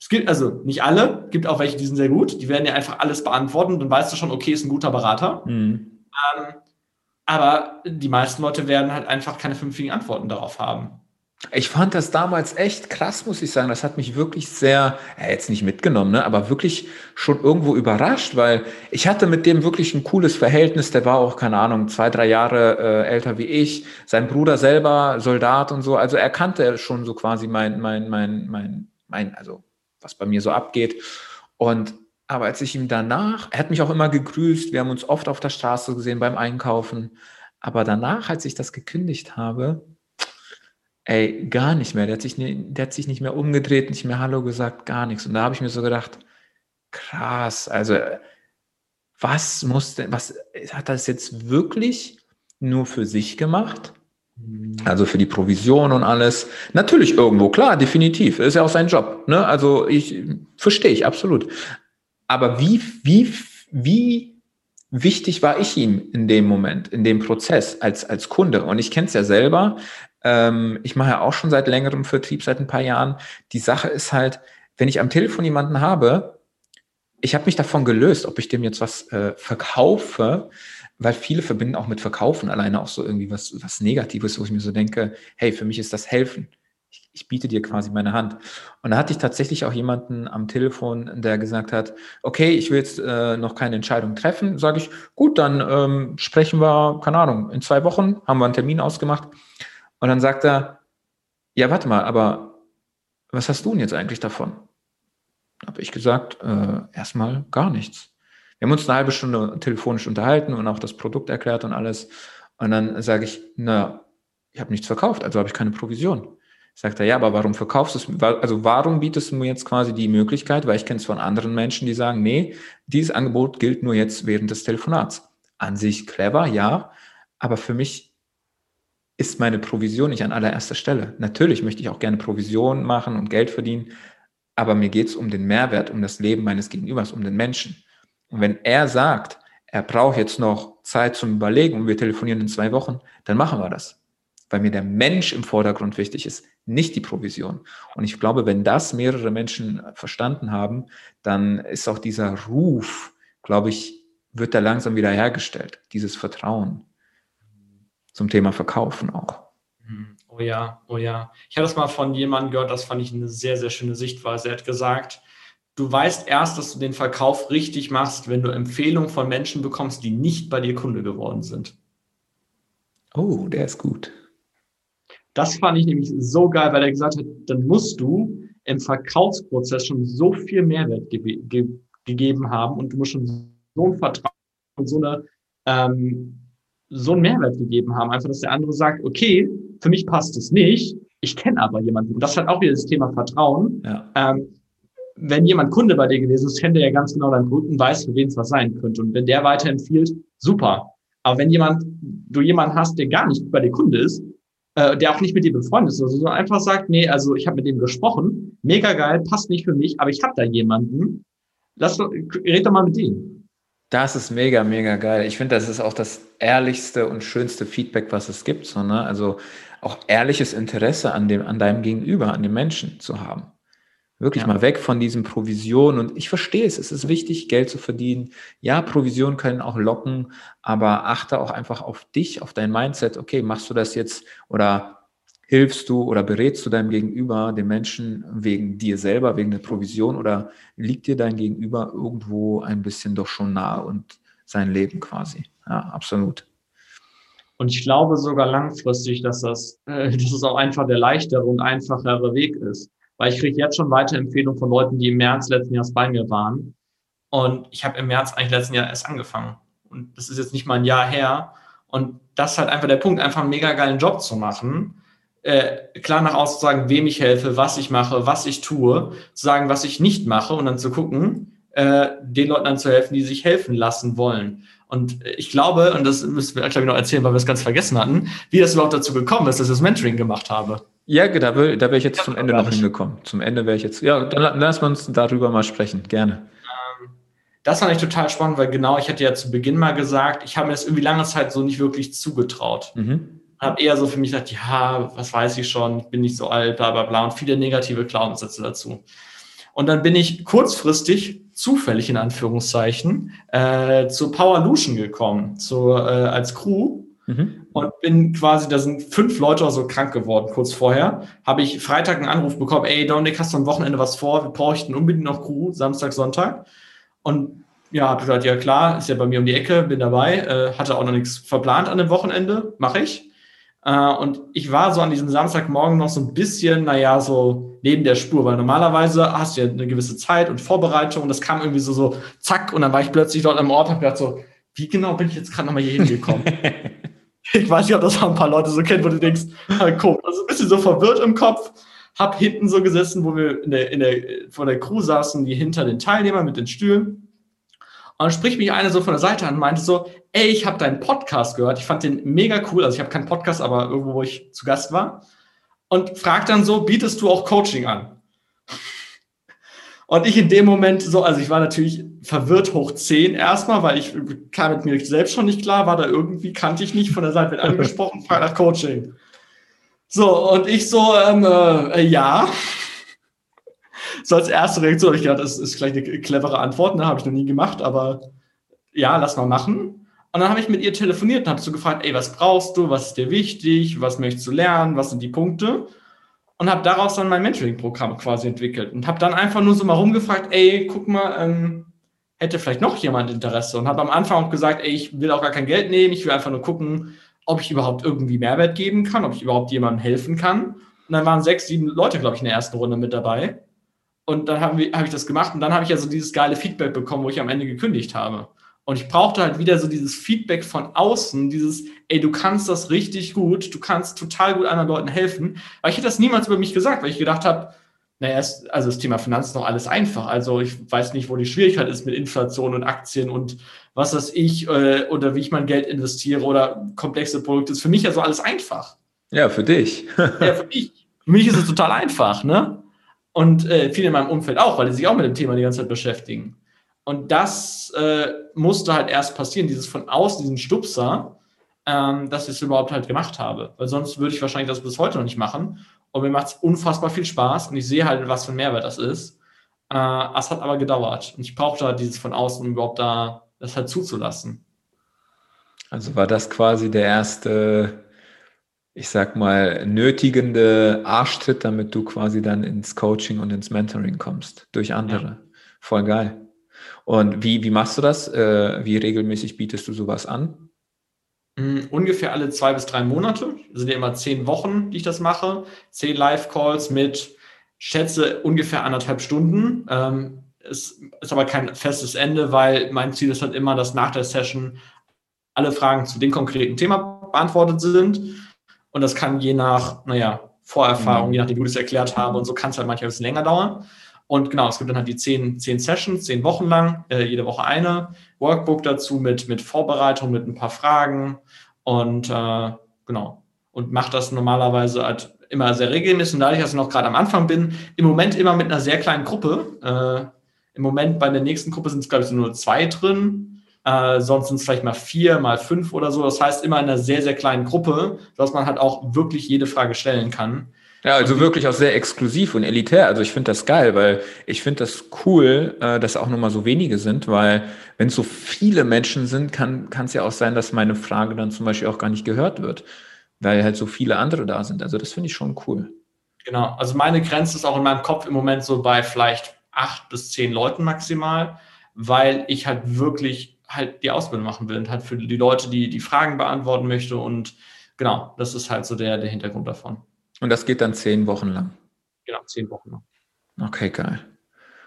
Es gibt also nicht alle, gibt auch welche, die sind sehr gut, die werden dir einfach alles beantworten, dann weißt du schon, okay, ist ein guter Berater. Mhm. Ähm, aber die meisten Leute werden halt einfach keine vernünftigen Antworten darauf haben. Ich fand das damals echt krass, muss ich sagen. Das hat mich wirklich sehr, ja, jetzt nicht mitgenommen, ne, aber wirklich schon irgendwo überrascht, weil ich hatte mit dem wirklich ein cooles Verhältnis. Der war auch, keine Ahnung, zwei, drei Jahre äh, älter wie ich. Sein Bruder selber, Soldat und so. Also er kannte schon so quasi mein, mein, mein, mein, mein, also was bei mir so abgeht. Und aber als ich ihm danach, er hat mich auch immer gegrüßt, wir haben uns oft auf der Straße gesehen beim Einkaufen. Aber danach, als ich das gekündigt habe, Ey, gar nicht mehr. Der hat sich, der hat sich nicht mehr umgedreht, nicht mehr Hallo gesagt, gar nichts. Und da habe ich mir so gedacht, krass, also was muss denn, was hat das jetzt wirklich nur für sich gemacht? Mhm. Also für die Provision und alles. Natürlich irgendwo, klar, definitiv. Ist ja auch sein Job. Ne? Also ich verstehe ich absolut. Aber wie, wie, wie wichtig war ich ihm in dem Moment, in dem Prozess als, als Kunde? Und ich kenne es ja selber, ähm, ich mache ja auch schon seit längerem Vertrieb, seit ein paar Jahren. Die Sache ist halt, wenn ich am Telefon jemanden habe, ich habe mich davon gelöst, ob ich dem jetzt was äh, verkaufe, weil viele verbinden auch mit Verkaufen alleine auch so irgendwie was, was Negatives, wo ich mir so denke, hey, für mich ist das helfen. Ich, ich biete dir quasi meine Hand. Und da hatte ich tatsächlich auch jemanden am Telefon, der gesagt hat, okay, ich will jetzt äh, noch keine Entscheidung treffen. Sage ich, gut, dann ähm, sprechen wir, keine Ahnung, in zwei Wochen haben wir einen Termin ausgemacht. Und dann sagt er, ja, warte mal, aber was hast du denn jetzt eigentlich davon? Habe ich gesagt, äh, erstmal gar nichts. Wir haben uns eine halbe Stunde telefonisch unterhalten und auch das Produkt erklärt und alles. Und dann sage ich, na, ich habe nichts verkauft, also habe ich keine Provision. Sagt er, ja, aber warum verkaufst du es? Also warum bietest du mir jetzt quasi die Möglichkeit, weil ich kenne es von anderen Menschen, die sagen, nee, dieses Angebot gilt nur jetzt während des Telefonats. An sich clever, ja, aber für mich ist meine Provision nicht an allererster Stelle. Natürlich möchte ich auch gerne Provision machen und Geld verdienen, aber mir geht es um den Mehrwert, um das Leben meines Gegenübers, um den Menschen. Und wenn er sagt, er braucht jetzt noch Zeit zum Überlegen und wir telefonieren in zwei Wochen, dann machen wir das. Weil mir der Mensch im Vordergrund wichtig ist, nicht die Provision. Und ich glaube, wenn das mehrere Menschen verstanden haben, dann ist auch dieser Ruf, glaube ich, wird da langsam wieder hergestellt, dieses Vertrauen zum Thema Verkaufen auch. Hm. Oh ja, oh ja. Ich habe das mal von jemandem gehört, das fand ich eine sehr, sehr schöne Sichtweise. Er hat gesagt, du weißt erst, dass du den Verkauf richtig machst, wenn du Empfehlungen von Menschen bekommst, die nicht bei dir Kunde geworden sind. Oh, der ist gut. Das fand ich nämlich so geil, weil er gesagt hat, dann musst du im Verkaufsprozess schon so viel Mehrwert ge ge gegeben haben und du musst schon so ein Vertrauen und so eine ähm, so einen Mehrwert gegeben haben. Einfach, dass der andere sagt, okay, für mich passt es nicht, ich kenne aber jemanden. Und das hat auch wieder das Thema Vertrauen. Ja. Ähm, wenn jemand Kunde bei dir gewesen ist, kennt er ja ganz genau deinen Kunden, weiß, für wen es was sein könnte. Und wenn der weiterempfiehlt, super. Aber wenn jemand, du jemanden hast, der gar nicht bei dir Kunde ist, äh, der auch nicht mit dir befreundet ist, also so einfach sagt, nee, also ich habe mit dem gesprochen, mega geil, passt nicht für mich, aber ich habe da jemanden, lass, red doch mal mit dem. Das ist mega, mega geil. Ich finde, das ist auch das ehrlichste und schönste Feedback, was es gibt. So, ne? Also auch ehrliches Interesse an, dem, an deinem Gegenüber, an dem Menschen zu haben. Wirklich ja. mal weg von diesem Provision. Und ich verstehe es, es ist wichtig, Geld zu verdienen. Ja, Provisionen können auch locken, aber achte auch einfach auf dich, auf dein Mindset. Okay, machst du das jetzt oder hilfst du oder berätst du deinem Gegenüber, dem Menschen, wegen dir selber, wegen der Provision oder liegt dir dein Gegenüber irgendwo ein bisschen doch schon nahe und sein Leben quasi? Ja, absolut. Und ich glaube sogar langfristig, dass das, äh, [laughs] dass es auch einfach der leichtere und einfachere Weg ist. Weil ich kriege jetzt schon Weiterempfehlungen von Leuten, die im März letzten Jahres bei mir waren. Und ich habe im März eigentlich letzten Jahr erst angefangen. Und das ist jetzt nicht mal ein Jahr her. Und das ist halt einfach der Punkt, einfach einen mega geilen Job zu machen äh, klar nach außen zu sagen, wem ich helfe, was ich mache, was ich tue, zu sagen, was ich nicht mache und dann zu gucken, äh, den Leuten dann zu helfen, die sich helfen lassen wollen. Und ich glaube, und das müssen wir, glaube ich, noch erzählen, weil wir es ganz vergessen hatten, wie das überhaupt dazu gekommen ist, dass ich das Mentoring gemacht habe. Ja, da, will, da wäre ich jetzt ja, zum Ende noch hingekommen. Zum Ende wäre ich jetzt, ja, dann lassen wir uns darüber mal sprechen, gerne. Ähm, das fand ich total spannend, weil genau, ich hatte ja zu Beginn mal gesagt, ich habe mir das irgendwie lange Zeit so nicht wirklich zugetraut. Mhm. Habe eher so für mich gedacht, ja, was weiß ich schon, ich bin nicht so alt, bla bla bla und viele negative Glaubenssätze dazu. Und dann bin ich kurzfristig, zufällig in Anführungszeichen, äh, zur Powerlution gekommen, zu, äh, als Crew. Mhm. Und bin quasi, da sind fünf Leute oder so krank geworden, kurz vorher. Habe ich Freitag einen Anruf bekommen, ey Dominik, hast du am Wochenende was vor? Wir bräuchten unbedingt noch Crew, Samstag, Sonntag. Und ja, habe gesagt, ja klar, ist ja bei mir um die Ecke, bin dabei, äh, hatte auch noch nichts verplant an dem Wochenende, mache ich. Äh, und ich war so an diesem Samstagmorgen noch so ein bisschen, naja, so neben der Spur, weil normalerweise hast du ja eine gewisse Zeit und Vorbereitung und das kam irgendwie so, so zack und dann war ich plötzlich dort am Ort und habe gedacht so, wie genau bin ich jetzt gerade nochmal hier hingekommen? [laughs] ich weiß nicht, ob das auch ein paar Leute so kennen, wo du denkst, guck, also ein bisschen so verwirrt im Kopf, hab hinten so gesessen, wo wir in der, in der, vor der Crew saßen, die hinter den Teilnehmern mit den Stühlen und dann spricht mich einer so von der Seite an und meinte so, ey, ich habe deinen Podcast gehört, ich fand den mega cool, also ich habe keinen Podcast, aber irgendwo, wo ich zu Gast war. Und fragt dann so, bietest du auch Coaching an? Und ich in dem Moment so, also ich war natürlich verwirrt hoch zehn erstmal, weil ich kam mit mir selbst schon nicht klar, war da irgendwie, kannte ich nicht, von der Seite wird angesprochen, fragt nach Coaching. So, und ich so, ähm, äh, ja so als erste Reaktion habe ich gedacht, das ist vielleicht eine clevere Antwort, ne? habe ich noch nie gemacht, aber ja, lass mal machen. Und dann habe ich mit ihr telefoniert und habe so gefragt, ey, was brauchst du, was ist dir wichtig, was möchtest du lernen, was sind die Punkte? Und habe daraus dann mein Mentoring-Programm quasi entwickelt und habe dann einfach nur so mal rumgefragt, ey, guck mal, ähm, hätte vielleicht noch jemand Interesse und habe am Anfang auch gesagt, ey, ich will auch gar kein Geld nehmen, ich will einfach nur gucken, ob ich überhaupt irgendwie Mehrwert geben kann, ob ich überhaupt jemandem helfen kann. Und dann waren sechs, sieben Leute, glaube ich, in der ersten Runde mit dabei. Und dann habe hab ich das gemacht und dann habe ich also dieses geile Feedback bekommen, wo ich am Ende gekündigt habe. Und ich brauchte halt wieder so dieses Feedback von außen, dieses, ey, du kannst das richtig gut, du kannst total gut anderen Leuten helfen. Aber ich hätte das niemals über mich gesagt, weil ich gedacht habe, naja, also das Thema Finanzen ist noch alles einfach. Also ich weiß nicht, wo die Schwierigkeit ist mit Inflation und Aktien und was das ich äh, oder wie ich mein Geld investiere oder komplexe Produkte. Ist für mich ja so alles einfach. Ja, für dich. ja, für mich. Für mich ist es total einfach, ne? Und äh, viele in meinem Umfeld auch, weil die sich auch mit dem Thema die ganze Zeit beschäftigen. Und das äh, musste halt erst passieren, dieses von außen, diesen Stupser, ähm, dass ich es überhaupt halt gemacht habe. Weil sonst würde ich wahrscheinlich das bis heute noch nicht machen. Und mir macht es unfassbar viel Spaß und ich sehe halt, was für ein Mehrwert das ist. Äh, es hat aber gedauert. Und ich brauchte halt dieses von außen, um überhaupt da das halt zuzulassen. Also war das quasi der erste ich sag mal, nötigende Arschtritt, damit du quasi dann ins Coaching und ins Mentoring kommst durch andere. Ja. Voll geil. Und wie, wie machst du das? Äh, wie regelmäßig bietest du sowas an? Mm, ungefähr alle zwei bis drei Monate. Das sind ja immer zehn Wochen, die ich das mache. Zehn Live-Calls mit, schätze, ungefähr anderthalb Stunden. Ähm, es ist aber kein festes Ende, weil mein Ziel ist halt immer, dass nach der Session alle Fragen zu dem konkreten Thema beantwortet sind und das kann je nach, naja, Vorerfahrung, mhm. je nachdem, wie ich es erklärt habe und so kann es halt manchmal ein bisschen länger dauern. Und genau, es gibt dann halt die zehn, zehn Sessions, zehn Wochen lang, äh, jede Woche eine. Workbook dazu mit, mit Vorbereitung, mit ein paar Fragen und äh, genau. Und mache das normalerweise halt immer sehr regelmäßig. Und dadurch, dass ich noch gerade am Anfang bin, im Moment immer mit einer sehr kleinen Gruppe. Äh, Im Moment bei der nächsten Gruppe sind es, glaube ich, so nur zwei drin. Äh, sonst sind es vielleicht mal vier, mal fünf oder so. Das heißt, immer in einer sehr, sehr kleinen Gruppe, dass man halt auch wirklich jede Frage stellen kann. Ja, also wirklich auch sehr exklusiv und elitär. Also ich finde das geil, weil ich finde das cool, äh, dass auch nochmal so wenige sind, weil wenn es so viele Menschen sind, kann es ja auch sein, dass meine Frage dann zum Beispiel auch gar nicht gehört wird, weil halt so viele andere da sind. Also das finde ich schon cool. Genau, also meine Grenze ist auch in meinem Kopf im Moment so bei vielleicht acht bis zehn Leuten maximal, weil ich halt wirklich halt die Ausbildung machen will und halt für die Leute, die die Fragen beantworten möchte. Und genau, das ist halt so der, der Hintergrund davon. Und das geht dann zehn Wochen lang? Genau, zehn Wochen lang. Okay, geil.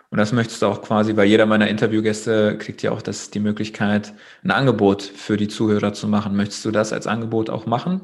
Und das möchtest du auch quasi bei jeder meiner Interviewgäste kriegt ja auch das die Möglichkeit, ein Angebot für die Zuhörer zu machen. Möchtest du das als Angebot auch machen?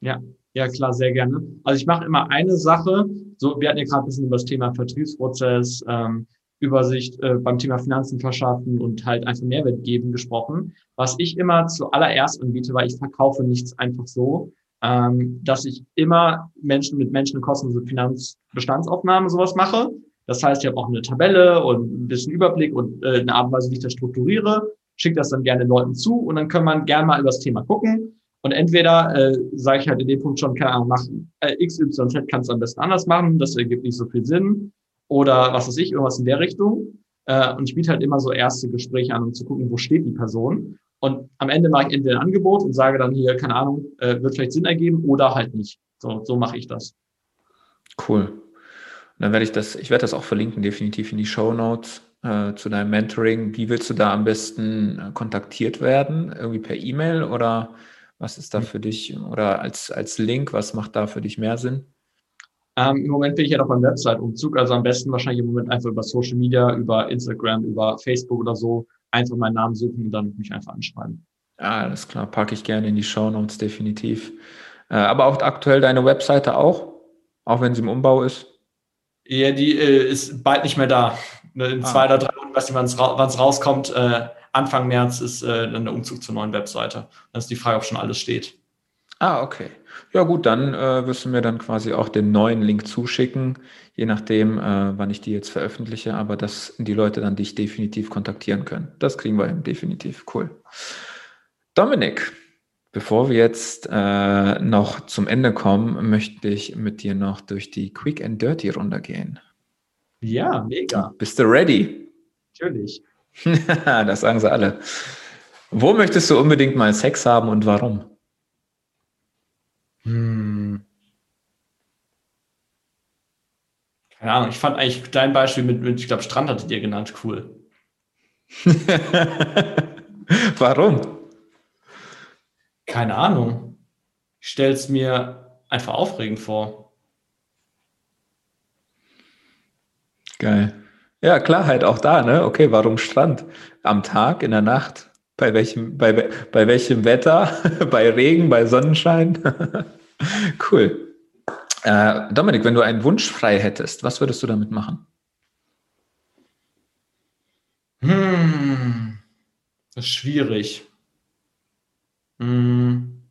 Ja, ja, klar, sehr gerne. Also ich mache immer eine Sache. So, wir hatten ja gerade ein bisschen über das Thema Vertriebsprozess, ähm, Übersicht äh, beim Thema Finanzen verschaffen und halt einfach Mehrwert geben gesprochen. Was ich immer zuallererst anbiete, weil ich verkaufe nichts einfach so, ähm, dass ich immer Menschen mit Menschen kostenlose Finanzbestandsaufnahme sowas mache. Das heißt, ich habe auch eine Tabelle und ein bisschen Überblick und äh, eine Art und Weise, wie ich das strukturiere, schicke das dann gerne Leuten zu und dann kann man gerne mal über das Thema gucken. Und entweder äh, sage ich halt in dem Punkt schon, keine Ahnung, mach äh, X, Y, Z kannst du am besten anders machen, das ergibt nicht so viel Sinn. Oder was weiß ich, irgendwas in der Richtung. Äh, und ich biete halt immer so erste Gespräche an, um zu gucken, wo steht die Person. Und am Ende mache ich entweder ein Angebot und sage dann hier, keine Ahnung, äh, wird vielleicht Sinn ergeben oder halt nicht. So, so mache ich das. Cool. Und dann werde ich das, ich werde das auch verlinken, definitiv in die Show Notes äh, zu deinem Mentoring. Wie willst du da am besten äh, kontaktiert werden? Irgendwie per E-Mail oder was ist da für dich? Oder als, als Link, was macht da für dich mehr Sinn? Ähm, Im Moment bin ich ja noch beim Website-Umzug, also am besten wahrscheinlich im Moment einfach über Social Media, über Instagram, über Facebook oder so, einfach meinen Namen suchen und dann mich einfach anschreiben. Ah, alles klar, packe ich gerne in die Show Notes, definitiv. Äh, aber auch aktuell deine Webseite auch? Auch wenn sie im Umbau ist? Ja, die äh, ist bald nicht mehr da. Ne, in ah. zwei oder drei Wochen, weiß nicht, wann es ra rauskommt. Äh, Anfang März ist äh, dann der Umzug zur neuen Webseite. Dann ist die Frage, ob schon alles steht. Ah, okay. Ja gut, dann äh, wirst du mir dann quasi auch den neuen Link zuschicken, je nachdem, äh, wann ich die jetzt veröffentliche, aber dass die Leute dann dich definitiv kontaktieren können. Das kriegen wir hin, definitiv. Cool. Dominik, Bevor wir jetzt äh, noch zum Ende kommen, möchte ich mit dir noch durch die Quick and Dirty Runde gehen. Ja, mega. Bist du ready? Natürlich. [laughs] das sagen sie alle. Wo möchtest du unbedingt mal Sex haben und warum? Hm. Keine Ahnung, ich fand eigentlich dein Beispiel mit, mit ich glaube, Strand hattet ihr genannt, cool. [laughs] warum? Keine Ahnung. Ich stelle es mir einfach aufregend vor. Geil. Ja, Klarheit auch da, ne? Okay, warum Strand? Am Tag, in der Nacht? Bei welchem, bei, bei welchem Wetter? [laughs] bei Regen, bei Sonnenschein? [laughs] cool. Äh, Dominik, wenn du einen Wunsch frei hättest, was würdest du damit machen? Hm, das ist schwierig. Hm.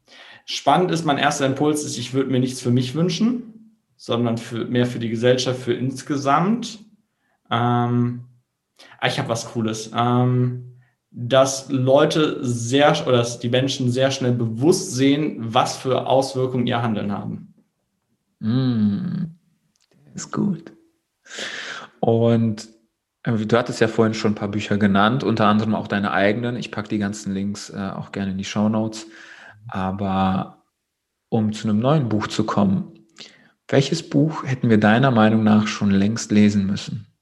Spannend ist, mein erster Impuls ist, ich würde mir nichts für mich wünschen, sondern für, mehr für die Gesellschaft, für insgesamt. Ähm, ah, ich habe was Cooles. Ähm, dass Leute sehr oder dass die Menschen sehr schnell bewusst sehen, was für Auswirkungen ihr Handeln haben. Mm, ist gut. Und äh, du hattest ja vorhin schon ein paar Bücher genannt, unter anderem auch deine eigenen. Ich packe die ganzen Links äh, auch gerne in die Show Notes. Aber um zu einem neuen Buch zu kommen, welches Buch hätten wir deiner Meinung nach schon längst lesen müssen?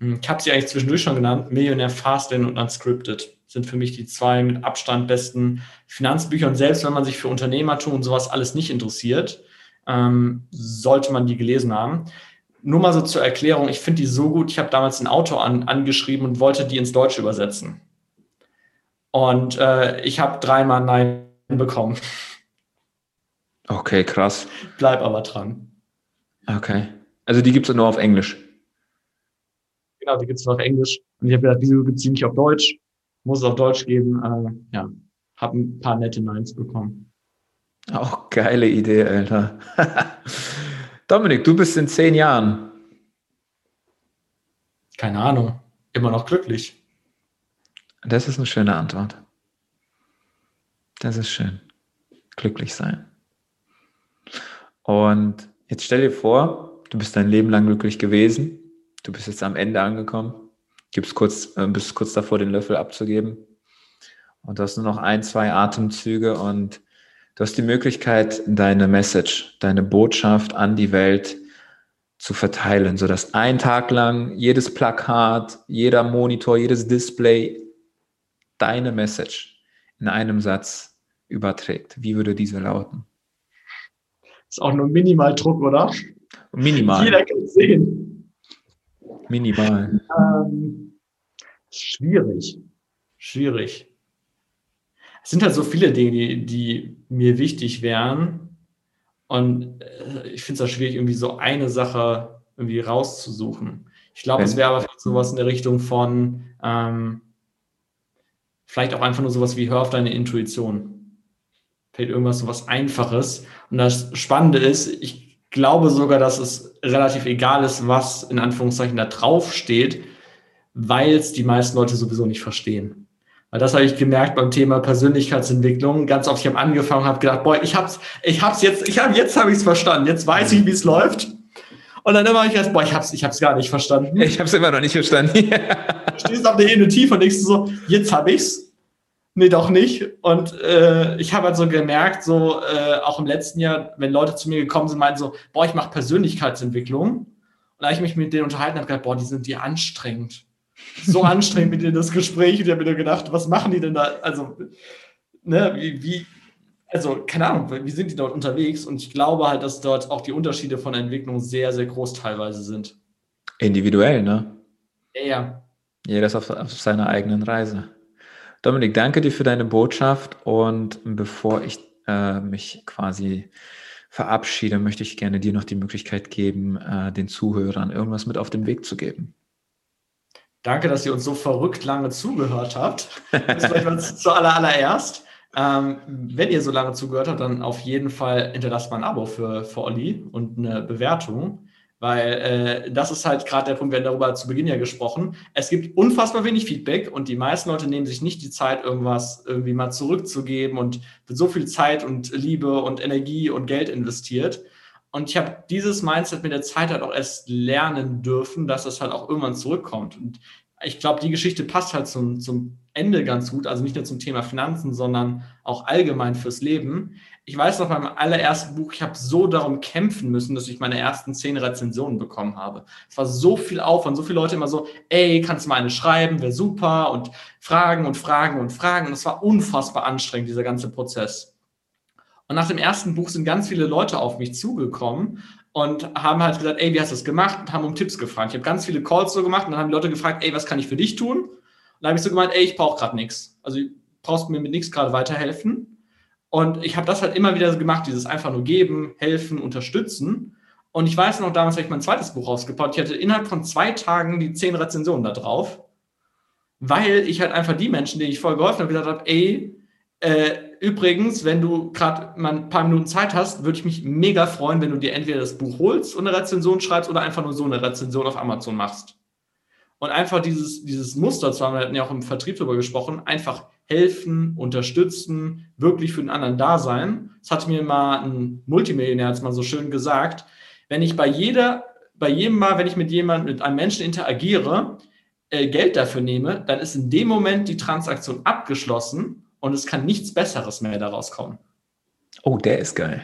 Hm, ich habe sie eigentlich zwischendurch schon genannt. Millionär Fastlane und Unscripted sind für mich die zwei mit Abstand besten Finanzbücher. Und selbst wenn man sich für Unternehmertum und sowas alles nicht interessiert, ähm, sollte man die gelesen haben nur mal so zur Erklärung, ich finde die so gut, ich habe damals ein Autor an, angeschrieben und wollte die ins Deutsche übersetzen. Und äh, ich habe dreimal Nein bekommen. Okay, krass. Bleib aber dran. Okay. Also die gibt es nur auf Englisch. Genau, die gibt es nur auf Englisch. Und ich habe gedacht, wieso gibt es die nicht auf Deutsch? Muss es auf Deutsch geben. Äh, ja, habe ein paar nette Neins bekommen. Auch geile Idee, Alter. [laughs] Dominik, du bist in zehn Jahren. Keine Ahnung. Immer noch glücklich. Das ist eine schöne Antwort. Das ist schön. Glücklich sein. Und jetzt stell dir vor, du bist dein Leben lang glücklich gewesen. Du bist jetzt am Ende angekommen. Gibst kurz, äh, bist kurz davor, den Löffel abzugeben. Und du hast nur noch ein, zwei Atemzüge und Du hast die Möglichkeit, deine Message, deine Botschaft an die Welt zu verteilen, sodass ein Tag lang jedes Plakat, jeder Monitor, jedes Display deine Message in einem Satz überträgt. Wie würde diese lauten? Ist auch nur minimal Druck, oder? Minimal. Jeder kann es sehen. Minimal. Ähm, schwierig. Schwierig es sind halt so viele Dinge, die, die mir wichtig wären. Und äh, ich finde es auch schwierig, irgendwie so eine Sache irgendwie rauszusuchen. Ich glaube, es wäre aber vielleicht sowas in der Richtung von ähm, vielleicht auch einfach nur sowas wie hör auf deine Intuition. Vielleicht irgendwas sowas Einfaches. Und das Spannende ist, ich glaube sogar, dass es relativ egal ist, was in Anführungszeichen da drauf steht, weil es die meisten Leute sowieso nicht verstehen. Weil das habe ich gemerkt beim Thema Persönlichkeitsentwicklung. Ganz oft, ich habe angefangen, habe gedacht, boah, ich hab's, ich hab's jetzt, ich habe jetzt habe ich es verstanden. Jetzt weiß ich, wie es läuft. Und dann immer ich erst, boah, ich hab's, ich hab's gar nicht verstanden. Ich hab's immer noch nicht verstanden. [laughs] Stehst auf der Ebene tief und denkst so, jetzt habe ich's. Nee, doch nicht. Und äh, ich habe halt so gemerkt, so äh, auch im letzten Jahr, wenn Leute zu mir gekommen sind, meinten so, boah, ich mache Persönlichkeitsentwicklung. Und da habe ich mich mit denen unterhalten und habe gedacht, boah, die sind die anstrengend so anstrengend mit dir [laughs] das Gespräch. Und ich habe mir gedacht, was machen die denn da? Also, ne, wie, wie, also, keine Ahnung, wie sind die dort unterwegs? Und ich glaube halt, dass dort auch die Unterschiede von Entwicklung sehr, sehr groß teilweise sind. Individuell, ne? Ja, ja. Jeder ist auf, auf seiner eigenen Reise. Dominik, danke dir für deine Botschaft. Und bevor ich äh, mich quasi verabschiede, möchte ich gerne dir noch die Möglichkeit geben, äh, den Zuhörern irgendwas mit auf den Weg zu geben. Danke, dass ihr uns so verrückt lange zugehört habt. Das mal [laughs] zu allererst. Ähm, wenn ihr so lange zugehört habt, dann auf jeden Fall hinterlasst mal ein Abo für, für Olli und eine Bewertung. Weil äh, das ist halt gerade der Punkt, wir haben darüber zu Beginn ja gesprochen. Es gibt unfassbar wenig Feedback und die meisten Leute nehmen sich nicht die Zeit, irgendwas irgendwie mal zurückzugeben und wird so viel Zeit und Liebe und Energie und Geld investiert. Und ich habe dieses Mindset mit der Zeit halt auch erst lernen dürfen, dass das halt auch irgendwann zurückkommt. Und ich glaube, die Geschichte passt halt zum, zum Ende ganz gut, also nicht nur zum Thema Finanzen, sondern auch allgemein fürs Leben. Ich weiß noch beim allerersten Buch, ich habe so darum kämpfen müssen, dass ich meine ersten zehn Rezensionen bekommen habe. Es war so viel Aufwand, so viele Leute immer so, ey, kannst du mal eine schreiben, wäre super und Fragen und Fragen und Fragen. Und es war unfassbar anstrengend, dieser ganze Prozess. Und nach dem ersten Buch sind ganz viele Leute auf mich zugekommen und haben halt gesagt, ey, wie hast du das gemacht? Und haben um Tipps gefragt. Ich habe ganz viele Calls so gemacht und dann haben die Leute gefragt, ey, was kann ich für dich tun? Dann habe ich so gemeint, ey, ich brauche gerade nichts. Also brauchst mir mit nichts gerade weiterhelfen. Und ich habe das halt immer wieder gemacht, dieses einfach nur geben, helfen, unterstützen. Und ich weiß noch, damals habe ich mein zweites Buch rausgebaut. Ich hatte innerhalb von zwei Tagen die zehn Rezensionen da drauf, weil ich halt einfach die Menschen, denen ich voll geholfen habe, gesagt habe, ey, äh, übrigens, wenn du gerade mal ein paar Minuten Zeit hast, würde ich mich mega freuen, wenn du dir entweder das Buch holst und eine Rezension schreibst oder einfach nur so eine Rezension auf Amazon machst. Und einfach dieses, dieses Muster haben, wir hatten ja auch im Vertrieb darüber gesprochen, einfach helfen, unterstützen, wirklich für den anderen da sein. Das hat mir mal ein Multimillionär jetzt mal so schön gesagt. Wenn ich bei jeder, bei jedem Mal, wenn ich mit jemandem, mit einem Menschen interagiere, äh, Geld dafür nehme, dann ist in dem Moment die Transaktion abgeschlossen und es kann nichts Besseres mehr daraus kommen. Oh, der ist geil.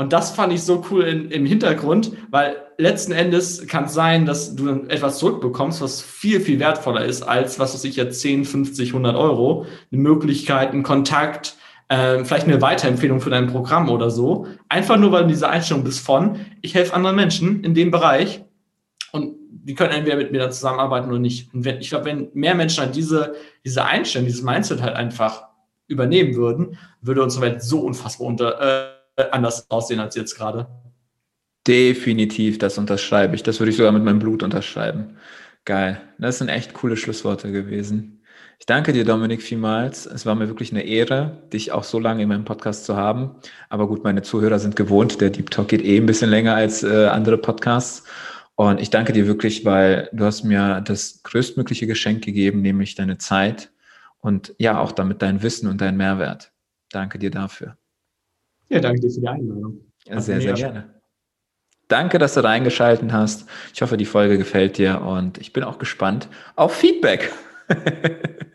Und das fand ich so cool in, im Hintergrund, weil letzten Endes kann es sein, dass du etwas zurückbekommst, was viel, viel wertvoller ist als, was weiß ich jetzt, 10, 50, 100 Euro. Eine Möglichkeit, ein Kontakt, äh, vielleicht eine Weiterempfehlung für dein Programm oder so. Einfach nur, weil du diese Einstellung bist von, ich helfe anderen Menschen in dem Bereich und die können entweder mit mir dann zusammenarbeiten oder nicht. Und wenn, ich glaube, wenn mehr Menschen halt diese, diese Einstellung, dieses Mindset halt einfach übernehmen würden, würde unsere Welt so unfassbar unter, äh, anders aussehen als jetzt gerade. Definitiv, das unterschreibe ich. Das würde ich sogar mit meinem Blut unterschreiben. Geil. Das sind echt coole Schlussworte gewesen. Ich danke dir, Dominik, vielmals. Es war mir wirklich eine Ehre, dich auch so lange in meinem Podcast zu haben. Aber gut, meine Zuhörer sind gewohnt. Der Deep Talk geht eh ein bisschen länger als äh, andere Podcasts. Und ich danke dir wirklich, weil du hast mir das größtmögliche Geschenk gegeben, nämlich deine Zeit und ja, auch damit dein Wissen und dein Mehrwert. Danke dir dafür. Ja, danke dir für die Einladung. Ja, sehr, sehr gerne. Danke, dass du reingeschalten hast. Ich hoffe, die Folge gefällt dir und ich bin auch gespannt auf Feedback. [laughs]